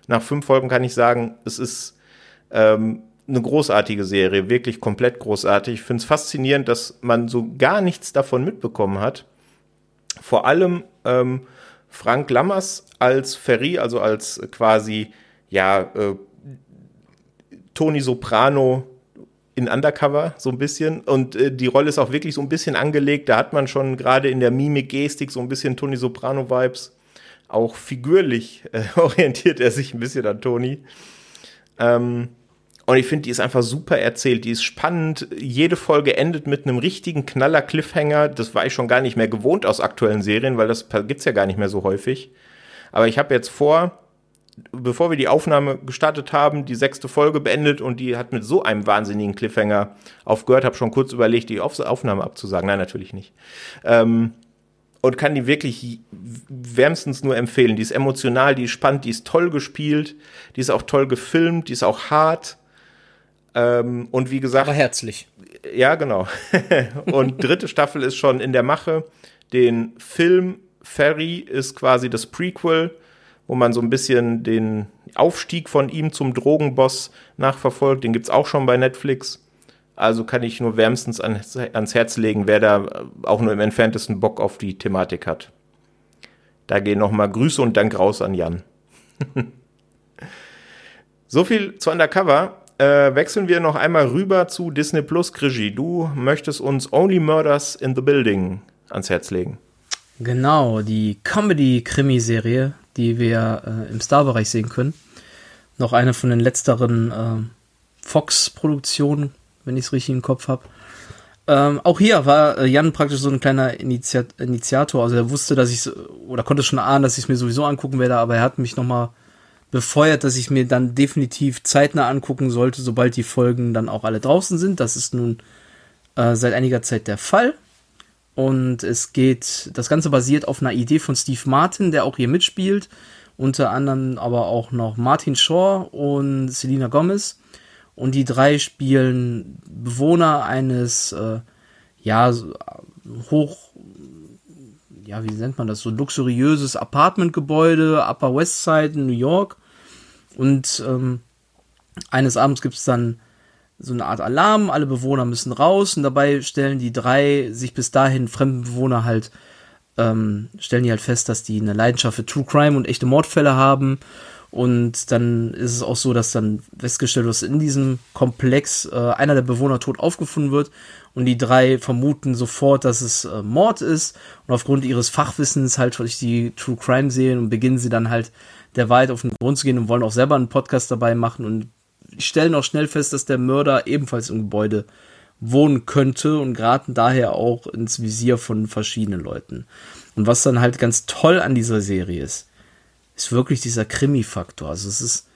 Nach fünf Folgen kann ich sagen, es ist ähm, eine großartige Serie, wirklich komplett großartig. Ich finde es faszinierend, dass man so gar nichts davon mitbekommen hat. Vor allem ähm, Frank Lammers als Ferry, also als quasi, ja, äh, Tony Soprano in Undercover so ein bisschen und äh, die Rolle ist auch wirklich so ein bisschen angelegt. Da hat man schon gerade in der Mimik, Gestik so ein bisschen Tony Soprano Vibes. Auch figürlich äh, [laughs] orientiert er sich ein bisschen an Tony. Ähm, und ich finde, die ist einfach super erzählt. Die ist spannend. Jede Folge endet mit einem richtigen Knaller Cliffhanger. Das war ich schon gar nicht mehr gewohnt aus aktuellen Serien, weil das gibt's ja gar nicht mehr so häufig. Aber ich habe jetzt vor, bevor wir die Aufnahme gestartet haben, die sechste Folge beendet und die hat mit so einem wahnsinnigen Cliffhanger aufgehört. Habe schon kurz überlegt, die Aufnahme abzusagen. Nein, natürlich nicht. Ähm, und kann die wirklich wärmstens nur empfehlen. Die ist emotional, die ist spannend, die ist toll gespielt, die ist auch toll gefilmt, die ist auch hart ähm, und wie gesagt. Aber herzlich. Ja, genau. [laughs] und dritte Staffel ist schon in der Mache. Den Film Ferry ist quasi das Prequel, wo man so ein bisschen den Aufstieg von ihm zum Drogenboss nachverfolgt. Den gibt's auch schon bei Netflix. Also kann ich nur wärmstens ans, ans Herz legen, wer da auch nur im entferntesten Bock auf die Thematik hat. Da gehen nochmal Grüße und Dank raus an Jan. [laughs] so viel zu Undercover äh, wechseln wir noch einmal rüber zu Disney Plus, Regie. Du möchtest uns Only Murders in the Building ans Herz legen. Genau, die Comedy-Krimiserie, die wir äh, im Star-Bereich sehen können. Noch eine von den letzteren äh, Fox-Produktionen, wenn ich es richtig im Kopf habe. Ähm, auch hier war äh, Jan praktisch so ein kleiner Initiat Initiator. Also er wusste, dass ich oder konnte schon ahnen, dass ich es mir sowieso angucken werde, aber er hat mich nochmal befeuert, dass ich mir dann definitiv zeitnah angucken sollte, sobald die Folgen dann auch alle draußen sind. Das ist nun äh, seit einiger Zeit der Fall. Und es geht, das Ganze basiert auf einer Idee von Steve Martin, der auch hier mitspielt. Unter anderem aber auch noch Martin Shaw und Selina Gomez. Und die drei spielen Bewohner eines, äh, ja, hoch, ja, wie nennt man das, so luxuriöses Apartmentgebäude, Upper West Side in New York. Und ähm, eines Abends gibt es dann so eine Art Alarm, alle Bewohner müssen raus und dabei stellen die drei sich bis dahin fremden Bewohner halt, ähm, stellen die halt fest, dass die eine Leidenschaft für True Crime und echte Mordfälle haben. Und dann ist es auch so, dass dann festgestellt wird, dass in diesem Komplex äh, einer der Bewohner tot aufgefunden wird und die drei vermuten sofort, dass es äh, Mord ist und aufgrund ihres Fachwissens halt durch die True Crime sehen und beginnen sie dann halt der Wahrheit auf den Grund zu gehen und wollen auch selber einen Podcast dabei machen und stellen auch schnell fest, dass der Mörder ebenfalls im Gebäude wohnen könnte und geraten daher auch ins Visier von verschiedenen Leuten. Und was dann halt ganz toll an dieser Serie ist, ist wirklich dieser Krimi-Faktor. Also es ist,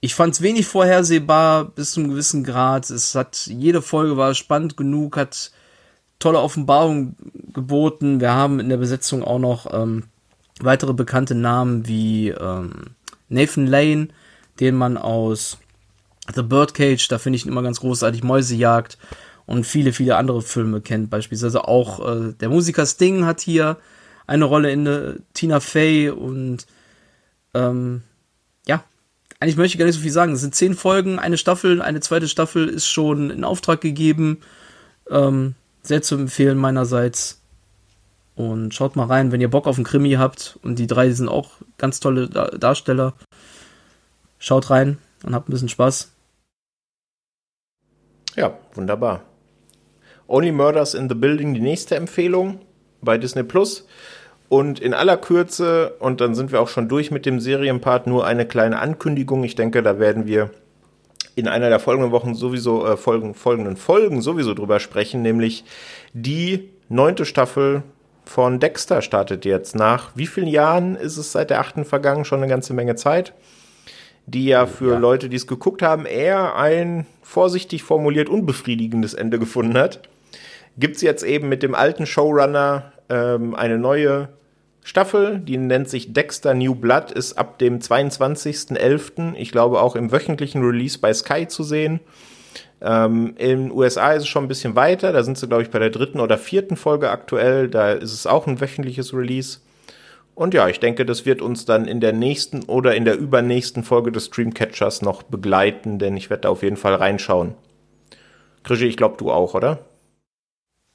ich fand es wenig vorhersehbar bis zu einem gewissen Grad. Es hat, jede Folge war spannend genug, hat tolle Offenbarungen geboten. Wir haben in der Besetzung auch noch ähm, weitere bekannte Namen wie ähm, Nathan Lane, den man aus The Birdcage, da finde ich ihn immer ganz großartig, Mäusejagd und viele, viele andere Filme kennt. Beispielsweise auch äh, der Musiker Sting hat hier eine Rolle in äh, Tina Fey und ähm, ja, eigentlich möchte ich gar nicht so viel sagen. Es sind zehn Folgen, eine Staffel, eine zweite Staffel ist schon in Auftrag gegeben. Ähm, sehr zu empfehlen meinerseits. Und schaut mal rein, wenn ihr Bock auf einen Krimi habt. Und die drei sind auch ganz tolle Darsteller. Schaut rein und habt ein bisschen Spaß. Ja, wunderbar. Only Murders in the Building, die nächste Empfehlung bei Disney Plus. Und in aller Kürze, und dann sind wir auch schon durch mit dem Serienpart, nur eine kleine Ankündigung. Ich denke, da werden wir in einer der folgenden Wochen sowieso, äh, folgen, folgenden Folgen sowieso drüber sprechen, nämlich die neunte Staffel von Dexter startet jetzt. Nach wie vielen Jahren ist es seit der achten vergangen? Schon eine ganze Menge Zeit. Die ja für ja. Leute, die es geguckt haben, eher ein vorsichtig formuliert unbefriedigendes Ende gefunden hat. Gibt es jetzt eben mit dem alten Showrunner ähm, eine neue Staffel, die nennt sich Dexter New Blood, ist ab dem 22.11., ich glaube auch im wöchentlichen Release bei Sky zu sehen. Ähm, in den USA ist es schon ein bisschen weiter, da sind sie, glaube ich, bei der dritten oder vierten Folge aktuell, da ist es auch ein wöchentliches Release. Und ja, ich denke, das wird uns dann in der nächsten oder in der übernächsten Folge des Streamcatchers noch begleiten, denn ich werde da auf jeden Fall reinschauen. Krischi, ich glaube, du auch, oder?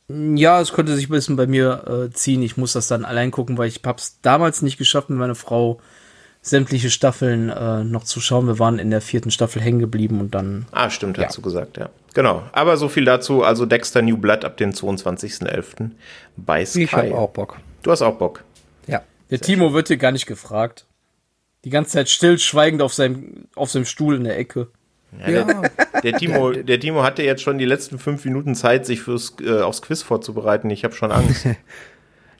Ja, es könnte sich ein bisschen bei mir äh, ziehen. Ich muss das dann allein gucken, weil ich hab's damals nicht geschafft, mit meiner Frau sämtliche Staffeln äh, noch zu schauen. Wir waren in der vierten Staffel hängen geblieben und dann. Ah, stimmt, ja. hast du gesagt, ja. Genau. Aber so viel dazu. Also Dexter New Blood ab dem 22.11. bei Sky. Ich hab auch Bock. Du hast auch Bock. Ja. Der Timo schön. wird hier gar nicht gefragt. Die ganze Zeit stillschweigend auf seinem, auf seinem Stuhl in der Ecke. Ja, ja. Der, [laughs] der, Timo, der Timo hatte jetzt schon die letzten fünf Minuten Zeit, sich fürs, äh, aufs Quiz vorzubereiten. Ich habe schon Angst. [laughs]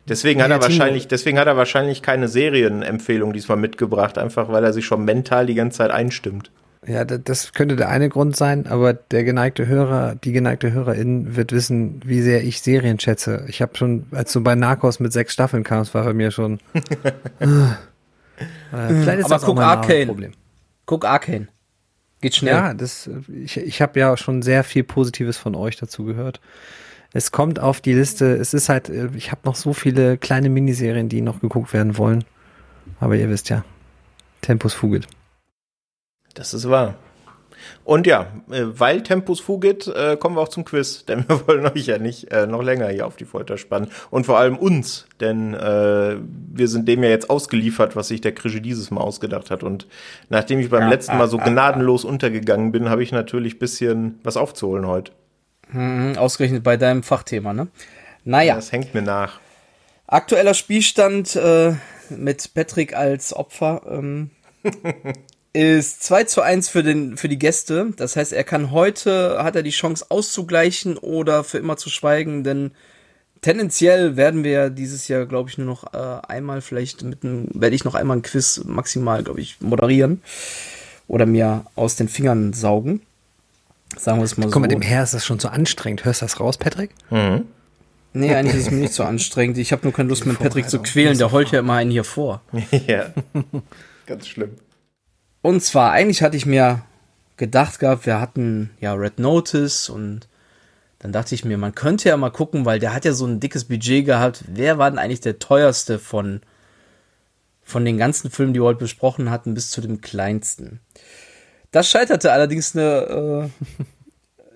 Deswegen hat er wahrscheinlich, deswegen hat er wahrscheinlich keine Serienempfehlung diesmal mitgebracht, einfach weil er sich schon mental die ganze Zeit einstimmt. Ja, das könnte der eine Grund sein, aber der geneigte Hörer, die geneigte Hörerin wird wissen, wie sehr ich Serien schätze. Ich habe schon, als du bei Narcos mit sechs Staffeln kamst, war bei mir schon. [laughs] äh, vielleicht ist aber das guck auch Arcane. Problem. Guck Arcane. Geht schnell. Ja, das, ich, ich habe ja schon sehr viel Positives von euch dazu gehört. Es kommt auf die Liste. Es ist halt, ich habe noch so viele kleine Miniserien, die noch geguckt werden wollen. Aber ihr wisst ja, Tempus fugit. Das ist wahr. Und ja, äh, weil Tempus fugit, äh, kommen wir auch zum Quiz, denn wir [laughs] wollen euch ja nicht äh, noch länger hier auf die Folter spannen. Und vor allem uns, denn äh, wir sind dem ja jetzt ausgeliefert, was sich der Krische dieses Mal ausgedacht hat. Und nachdem ich beim ja, letzten Mal so gnadenlos untergegangen bin, habe ich natürlich bisschen was aufzuholen heute. Hm, ausgerechnet bei deinem Fachthema, ne? Naja. Das hängt mir nach. Aktueller Spielstand äh, mit Patrick als Opfer. Ähm, [laughs] ist 2 zu 1 für, den, für die Gäste. Das heißt, er kann heute, hat er die Chance auszugleichen oder für immer zu schweigen, denn tendenziell werden wir dieses Jahr, glaube ich, nur noch äh, einmal vielleicht mit einem, werde ich noch einmal ein Quiz maximal, glaube ich, moderieren oder mir aus den Fingern saugen. Sagen wir es mal Guck so. Guck mal, dem Herr ist das schon zu anstrengend. Hörst du das raus, Patrick? Mhm. Nee, eigentlich ist es mir nicht so anstrengend. Ich habe nur keine Lust, mit Patrick zu quälen. Der heult ja immer einen hier vor. [laughs] ja, ganz schlimm. Und zwar, eigentlich hatte ich mir gedacht gehabt, wir hatten ja Red Notice und dann dachte ich mir, man könnte ja mal gucken, weil der hat ja so ein dickes Budget gehabt. Wer war denn eigentlich der teuerste von, von den ganzen Filmen, die wir heute besprochen hatten, bis zu dem kleinsten? Das scheiterte allerdings eine,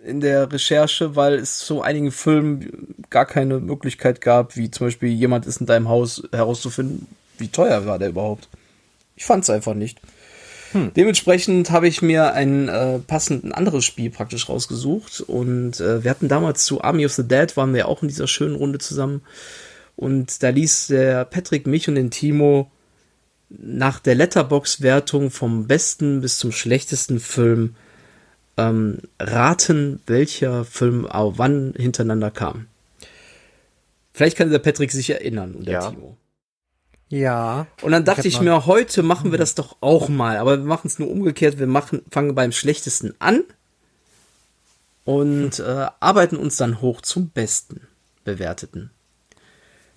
äh, in der Recherche, weil es zu einigen Filmen gar keine Möglichkeit gab, wie zum Beispiel jemand ist in deinem Haus herauszufinden, wie teuer war der überhaupt. Ich fand es einfach nicht. Hm. Dementsprechend habe ich mir ein äh, passend ein anderes Spiel praktisch rausgesucht und äh, wir hatten damals zu Army of the Dead waren wir auch in dieser schönen Runde zusammen und da ließ der Patrick mich und den Timo nach der Letterbox-Wertung vom besten bis zum schlechtesten Film ähm, raten, welcher Film auch wann hintereinander kam. Vielleicht kann der Patrick sich erinnern und der ja. Timo. Ja. Und dann dachte ich, ich mir, heute machen wir das doch auch mal. Aber wir machen es nur umgekehrt. Wir machen, fangen beim schlechtesten an und äh, arbeiten uns dann hoch zum besten bewerteten.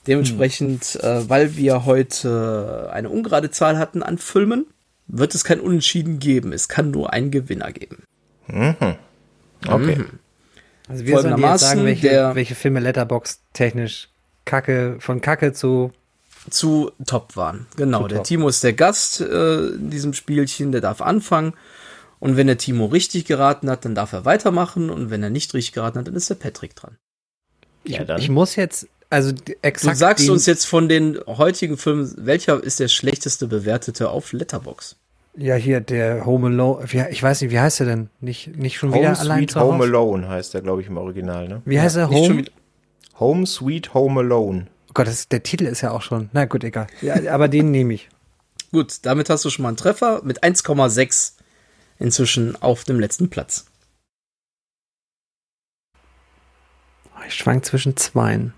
Dementsprechend, hm. äh, weil wir heute eine ungerade Zahl hatten an Filmen, wird es kein Unentschieden geben. Es kann nur einen Gewinner geben. Mhm. Okay. Mhm. Also wir sollen jetzt sagen, welche, der, welche Filme Letterbox technisch Kacke von Kacke zu zu top waren. Genau, der top. Timo ist der Gast äh, in diesem Spielchen, der darf anfangen. Und wenn der Timo richtig geraten hat, dann darf er weitermachen. Und wenn er nicht richtig geraten hat, dann ist der Patrick dran. Ja, dann. Ich muss jetzt, also exakt. Du sagst uns jetzt von den heutigen Filmen, welcher ist der schlechteste bewertete auf Letterbox? Ja, hier der Home Alone. Ich weiß nicht, wie heißt er denn? Nicht, nicht schon Home wieder Sweet allein zu Home Alone heißt er, glaube ich, im Original. Ne? Wie heißt er? Home? Home Sweet Home Alone. Oh Gott, das, der Titel ist ja auch schon. Na gut, egal. Ja, aber den [laughs] nehme ich. Gut, damit hast du schon mal einen Treffer mit 1,6 inzwischen auf dem letzten Platz. Ich schwank zwischen zweien.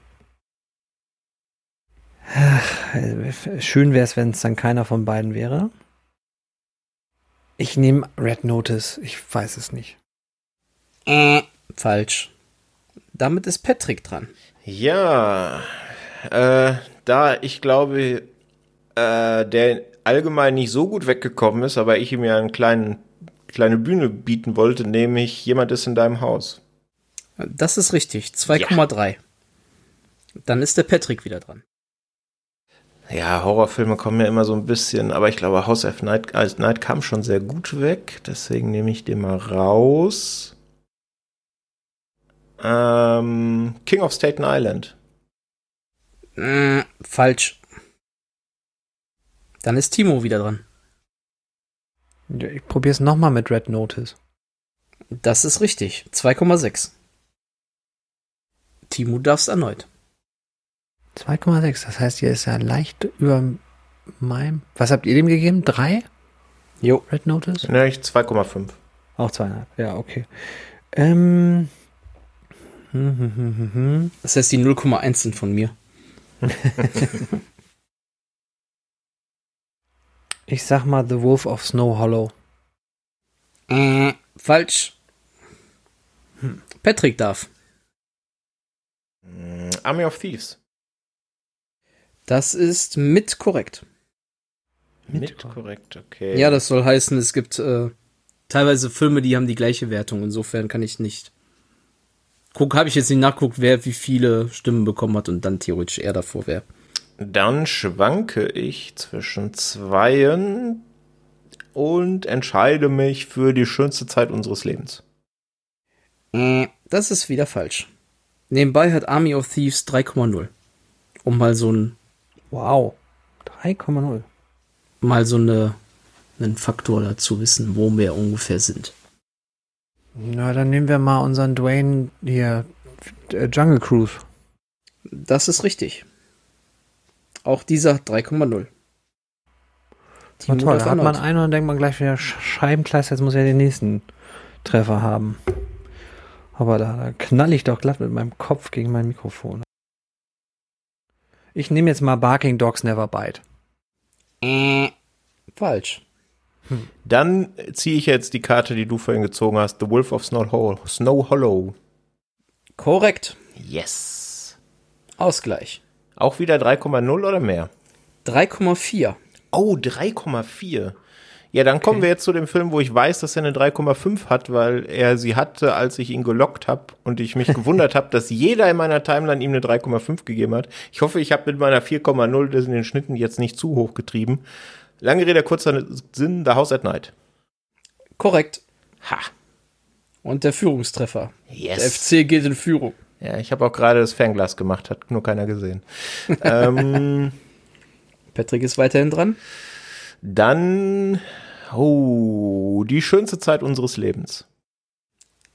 Schön wäre es, wenn es dann keiner von beiden wäre. Ich nehme Red Notice. Ich weiß es nicht. Äh, falsch. Damit ist Patrick dran. Ja, äh, da ich glaube, äh, der allgemein nicht so gut weggekommen ist, aber ich ihm ja eine kleine, kleine Bühne bieten wollte, nämlich jemand ist in deinem Haus. Das ist richtig. 2,3. Dann ist der Patrick wieder dran. Ja, Horrorfilme kommen ja immer so ein bisschen, aber ich glaube, House of Night, äh, Night kam schon sehr gut weg, deswegen nehme ich den mal raus. Ähm, King of Staten Island. Mm, falsch. Dann ist Timo wieder dran. Ich probiere es nochmal mit Red Notice. Das ist richtig. 2,6. Timo darfst erneut. 2,6. Das heißt, hier ist ja leicht über meinem. Was habt ihr dem gegeben? Drei? Jo. Red Notice? Ne, ich 2,5. Auch zweieinhalb. Ja, okay. Ähm. Hm, hm, hm, hm, hm. Das heißt, die 0,1 sind von mir. [laughs] Ich sag mal The Wolf of Snow Hollow. Äh, falsch. Patrick darf. Army of Thieves. Das ist mit korrekt. Mit, korrekt, okay. Ja, das soll heißen, es gibt äh, teilweise Filme, die haben die gleiche Wertung. Insofern kann ich nicht. Guck, habe ich jetzt nicht nachguckt, wer wie viele Stimmen bekommen hat und dann theoretisch er davor wäre. Dann schwanke ich zwischen zweien und entscheide mich für die schönste Zeit unseres Lebens. Äh, Das ist wieder falsch. Nebenbei hat Army of Thieves 3,0. Um mal so ein, Wow. 3,0. mal so eine, einen Faktor dazu wissen, wo wir ungefähr sind. Na, dann nehmen wir mal unseren Dwayne hier. äh, Jungle Cruise. Das ist richtig. Auch dieser 3,0. Na Timo toll, da hat man einen und dann denkt man gleich wieder Sch- Scheibenkleister, jetzt muss er den nächsten Treffer haben. Aber da, da knall ich doch glatt mit meinem Kopf gegen mein Mikrofon. Ich nehme jetzt mal Barking Dogs Never Bite. Äh, falsch. Dann ziehe ich jetzt die Karte, die du vorhin gezogen hast. The Wolf of Snow Hollow. Snow Hollow. Korrekt. Yes. Ausgleich. Auch wieder 3,0 oder mehr? 3,4. Oh, 3,4. Ja, dann kommen wir jetzt zu dem Film, wo ich weiß, dass er eine 3,5 hat, weil er sie hatte, als ich ihn gelockt habe und ich mich [laughs] gewundert habe, dass jeder in meiner Timeline ihm eine 3,5 gegeben hat. Ich hoffe, ich habe mit meiner 4,0 das in den Schnitten jetzt nicht zu hoch getrieben. Lange Rede, kurzer Sinn, The House at Night. Korrekt. Ha. Und der Führungstreffer. Der Yes. FC geht in Führung. Ja, ich habe auch gerade das Fernglas gemacht, hat nur keiner gesehen. [laughs] ähm, Patrick ist weiterhin dran. Dann, oh, die schönste Zeit unseres Lebens.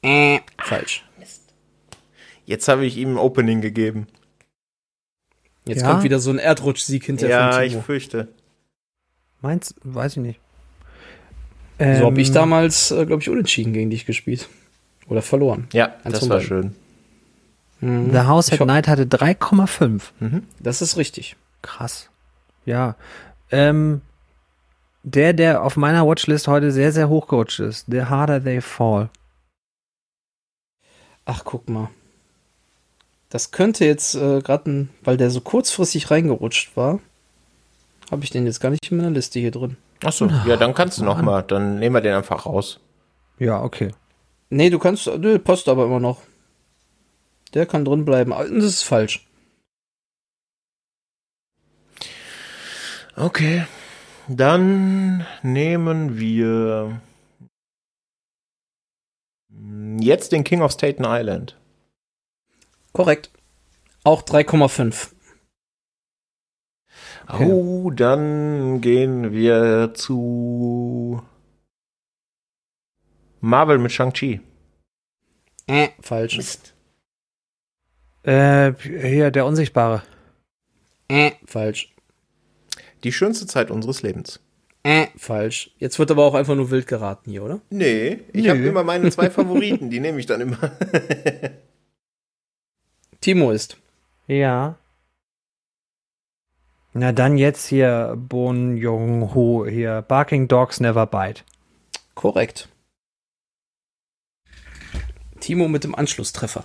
Äh, falsch. Jetzt habe ich ihm ein Opening gegeben. Jetzt Ja? kommt wieder so ein Erdrutschsieg hinter Ja, von ich fürchte. Meins, weiß ich nicht. So habe ich Ähm, damals, äh, glaube ich, unentschieden gegen dich gespielt. Oder verloren. Ja, Eins das war schön. Mhm. The House at Night hatte 3,5. Das ist richtig. Krass. Ja. Ähm, der, der auf meiner Watchlist heute sehr, sehr hoch gerutscht ist. The Harder They Fall. Ach, guck mal. Das könnte jetzt äh, gerade, weil der so kurzfristig reingerutscht war, habe ich den jetzt gar nicht in meiner Liste hier drin. Ach so, ja, dann kannst du noch mal. Dann nehmen wir den einfach raus. Ja, okay. Nee, du kannst, nö, passt aber immer noch. Der kann drin bleiben. Ah, Das ist falsch. Okay. Dann nehmen wir jetzt den King of Staten Island. Korrekt. Auch 3,5. Okay. Oh, dann gehen wir zu Marvel mit Shang-Chi. Äh, falsch. Äh, hier, der Unsichtbare. Äh, falsch. Die schönste Zeit unseres Lebens. Äh, falsch. Jetzt wird aber auch einfach nur wild geraten hier, oder? Nee, ich habe immer meine zwei [laughs] Favoriten, die nehme ich dann immer. [laughs] Timo ist. Ja. Na dann jetzt hier Bon Jong Ho hier. Barking Dogs Never Bite. Korrekt. Timo mit dem Anschlusstreffer.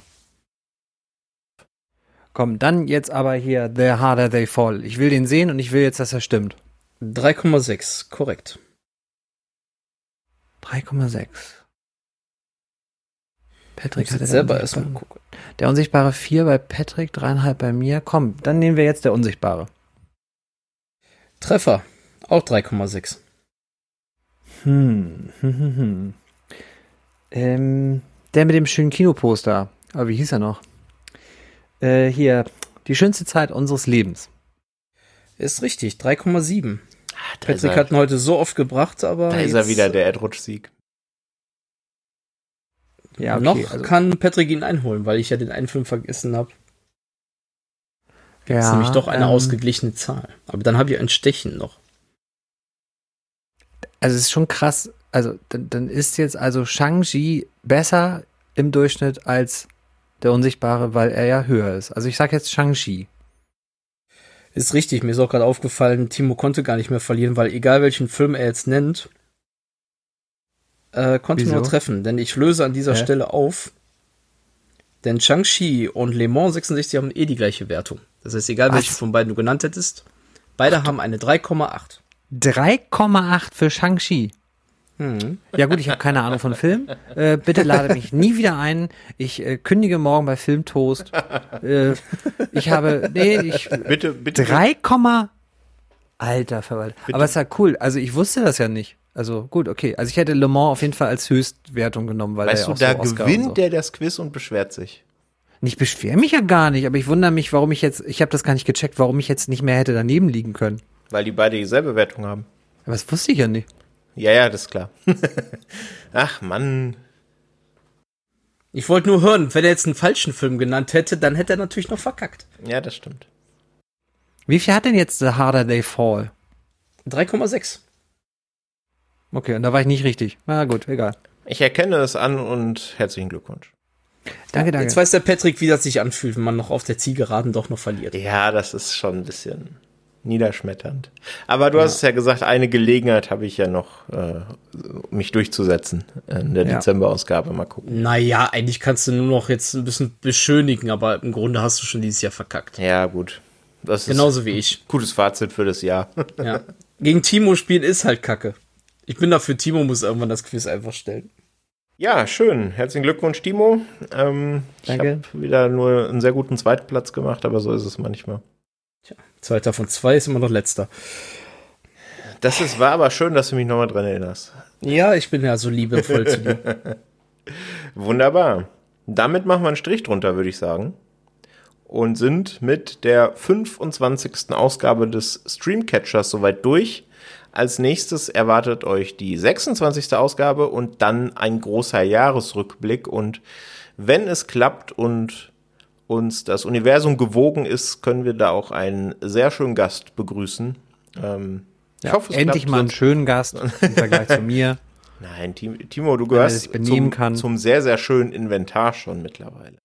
Komm, dann jetzt aber hier The Harder They Fall. Ich will den sehen und ich will jetzt, dass er stimmt. 3,6, korrekt. 3,6. Patrick hat selber erstmal gucken. Der Unsichtbare 4 bei Patrick, 3,5 bei mir. Komm, dann nehmen wir jetzt der Unsichtbare. Treffer, auch 3,6. Hm, hm, hm, hm. Ähm, der mit dem schönen Kinoposter. Aber wie hieß er noch? Äh, hier, die schönste Zeit unseres Lebens. Ist richtig, 3,7. Ah, Patrick hat ihn heute so oft gebracht, aber. Da ist er wieder, der Erdrutsch-Sieg. Ja, okay, Noch also- kann Patrick ihn einholen, weil ich ja den einen Film vergessen habe. Das ist nämlich doch eine ähm, ausgeglichene Zahl. Aber dann habe ich ein Stechen noch. Also es ist schon krass. Also dann, dann ist jetzt also Shang-Chi besser im Durchschnitt als der Unsichtbare, weil er ja höher ist. Also ich sag jetzt Shang-Chi. Ist richtig, mir ist auch gerade aufgefallen, Timo konnte gar nicht mehr verlieren, weil egal welchen Film er jetzt nennt, äh, konnte Wieso? nur treffen. Denn ich löse an dieser Hä? Stelle auf. Denn Shang-Chi und Le Mans 66 haben eh die gleiche Wertung. Das heißt, egal Was? welche von beiden du genannt hättest, beide haben eine 3,8. 3,8 für Shang-Chi. Hm. Ja gut, ich habe keine Ahnung von Film. Äh, bitte lade mich nie wieder ein. Ich äh, kündige morgen bei Filmtoast. Äh, ich habe, nee, ich, Bitte, bitte. 3, Alter Verwalter. Aber es ist ja cool. Also ich wusste das ja nicht. Also gut, okay. Also ich hätte Le Mans auf jeden Fall als Höchstwertung genommen, weil Weißt er du, ja da auch so gewinnt so. der das Quiz und beschwert sich. Ich beschwere mich ja gar nicht, aber ich wundere mich, warum ich jetzt, ich habe das gar nicht gecheckt, warum ich jetzt nicht mehr hätte daneben liegen können. Weil die beide dieselbe Wertung haben. Aber das wusste ich ja nicht. Ja, ja, das ist klar. [laughs] Ach, Mann. Ich wollte nur hören, wenn er jetzt einen falschen Film genannt hätte, dann hätte er natürlich noch verkackt. Ja, das stimmt. Wie viel hat denn jetzt The Harder They Fall? 3,6. Okay, und da war ich nicht richtig. Na gut, egal. Ich erkenne es an und herzlichen Glückwunsch. Danke, danke. Jetzt weiß der Patrick, wie das sich anfühlt, wenn man noch auf der Zielgeraden doch noch verliert. Ja, das ist schon ein bisschen niederschmetternd. Aber du hast es ja gesagt, eine Gelegenheit habe ich ja noch, äh, mich durchzusetzen in der Ja. Dezemberausgabe. Mal gucken. Naja, eigentlich kannst du nur noch jetzt ein bisschen beschönigen, aber im Grunde hast du schon dieses Jahr verkackt. Ja, gut. Das ist Genauso wie ich. gutes Fazit für das Jahr. [laughs] Ja. Gegen Timo spielen ist halt kacke. Ich bin dafür, Timo muss irgendwann das Quiz einfach stellen. Ja, schön. Herzlichen Glückwunsch, Timo. Ähm, Danke. Ich habe wieder nur einen sehr guten Zweitplatz gemacht, aber so ist es manchmal. Zweiter von zwei ist immer noch letzter. Das ist, war aber schön, dass du mich nochmal dran erinnerst. Ja, ich bin ja so liebevoll zu dir. [laughs] Wunderbar. Damit machen wir einen Strich drunter, würde ich sagen. Und sind mit der 25. Ausgabe des Streamcatchers soweit durch. Als nächstes erwartet euch die 26. Ausgabe und dann ein großer Jahresrückblick. Und wenn es klappt und uns das Universum gewogen ist, können wir da auch einen sehr schönen Gast begrüßen. Ähm, ich Ja, hoffe, es endlich mal einen schönen Gast im Vergleich zu mir. [laughs] Nein, Tim- Timo, du gehörst zum, kann. zum sehr, sehr schönen Inventar schon mittlerweile.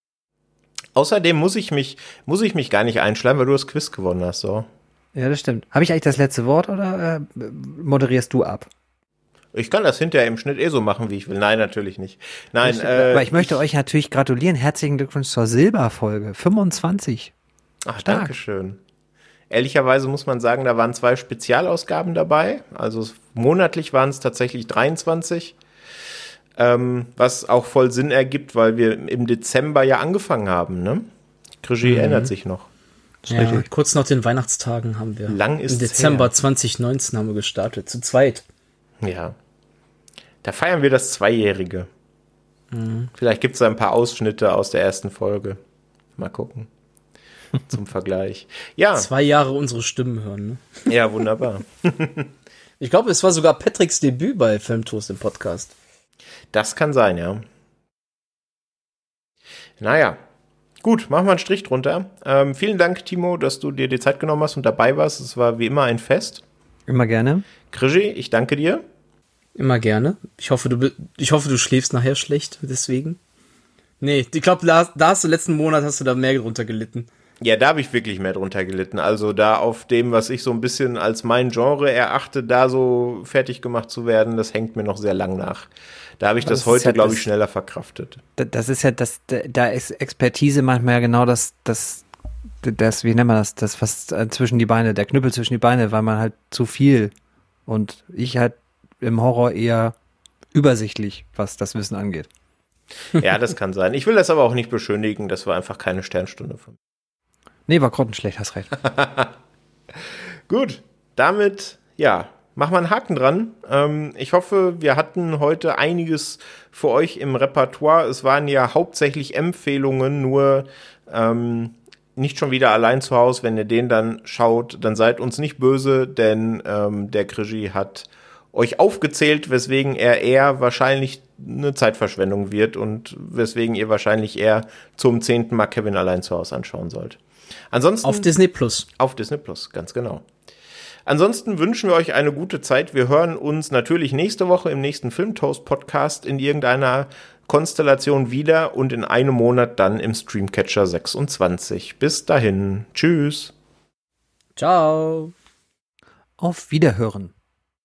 Außerdem muss ich mich, muss ich mich gar nicht einschleimen, weil du das Quiz gewonnen hast, so. Ja, das stimmt. Habe ich eigentlich das letzte Wort oder äh, moderierst du ab? Ich kann das hinterher im Schnitt eh so machen, wie ich will. Nein, natürlich nicht. Nein, äh, Aber ich möchte euch natürlich gratulieren. Herzlichen Glückwunsch zur Silberfolge 25. Ach, Stark. danke schön. Ehrlicherweise muss man sagen, da waren zwei Spezialausgaben dabei. Also monatlich waren es tatsächlich 23. Ähm, was auch voll Sinn ergibt, weil wir im Dezember ja angefangen haben, ne? Krischi Mhm. erinnert sich noch. Ja, kurz nach den Weihnachtstagen haben wir. Lang ist's Im Dezember her. 2019 haben wir gestartet, zu zweit. Ja. Da feiern wir das Zweijährige. Vielleicht gibt es ein paar Ausschnitte aus der ersten Folge. Mal gucken. [laughs] Zum Vergleich. Ja, Zwei Jahre unsere Stimmen hören. Ne? ja, wunderbar. [laughs] Ich glaube, es war sogar Patricks Debüt bei Filmtoast im Podcast. Das kann sein, ja. Naja. Gut, machen wir einen Strich drunter. Ähm, vielen Dank, Timo, dass du dir die Zeit genommen hast und dabei warst. Es war wie immer ein Fest. Immer gerne. Krischi, ich danke dir. Immer gerne. Ich hoffe, du, ich hoffe, du schläfst nachher schlecht, deswegen. Nee, ich glaube, da, da hast du letzten Monat hast du da mehr drunter gelitten. Ja, da habe ich wirklich mehr drunter gelitten. Also da auf dem, was ich so ein bisschen als mein Genre erachte, da so fertig gemacht zu werden, das hängt mir noch sehr lang nach. Da habe ich das, das heute, ja glaube ich, schneller verkraftet. Da- Das ist ja das, da- da ist Expertise manchmal ja genau das, das, das, wie nennt man das, das was äh, zwischen die Beine, der Knüppel zwischen die Beine, weil man halt zu viel und ich halt im Horror eher übersichtlich, was das Wissen angeht. Ja, das kann sein. Ich will das aber auch nicht beschönigen, das war einfach keine Sternstunde von mir. Nee, war grottenschlecht, hast recht. [laughs] Gut, damit, ja, machen wir einen Haken dran. Ähm, ich hoffe, wir hatten heute einiges für euch im Repertoire. Es waren ja hauptsächlich Empfehlungen, nur ähm, nicht schon wieder allein zu Hause. Wenn ihr den dann schaut, dann seid uns nicht böse, denn ähm, der Krigi hat euch aufgezählt, weswegen er eher wahrscheinlich eine Zeitverschwendung wird und weswegen ihr wahrscheinlich eher zum zehnten Mal Kevin allein zu Hause anschauen sollt. Ansonsten auf Disney Plus. Auf Disney Plus, ganz genau. Ansonsten wünschen wir euch eine gute Zeit. Wir hören uns natürlich nächste Woche im nächsten Filmtoast Podcast in irgendeiner Konstellation wieder und in einem Monat dann im Streamcatcher 26. Bis dahin. Tschüss. Ciao. Auf Wiederhören.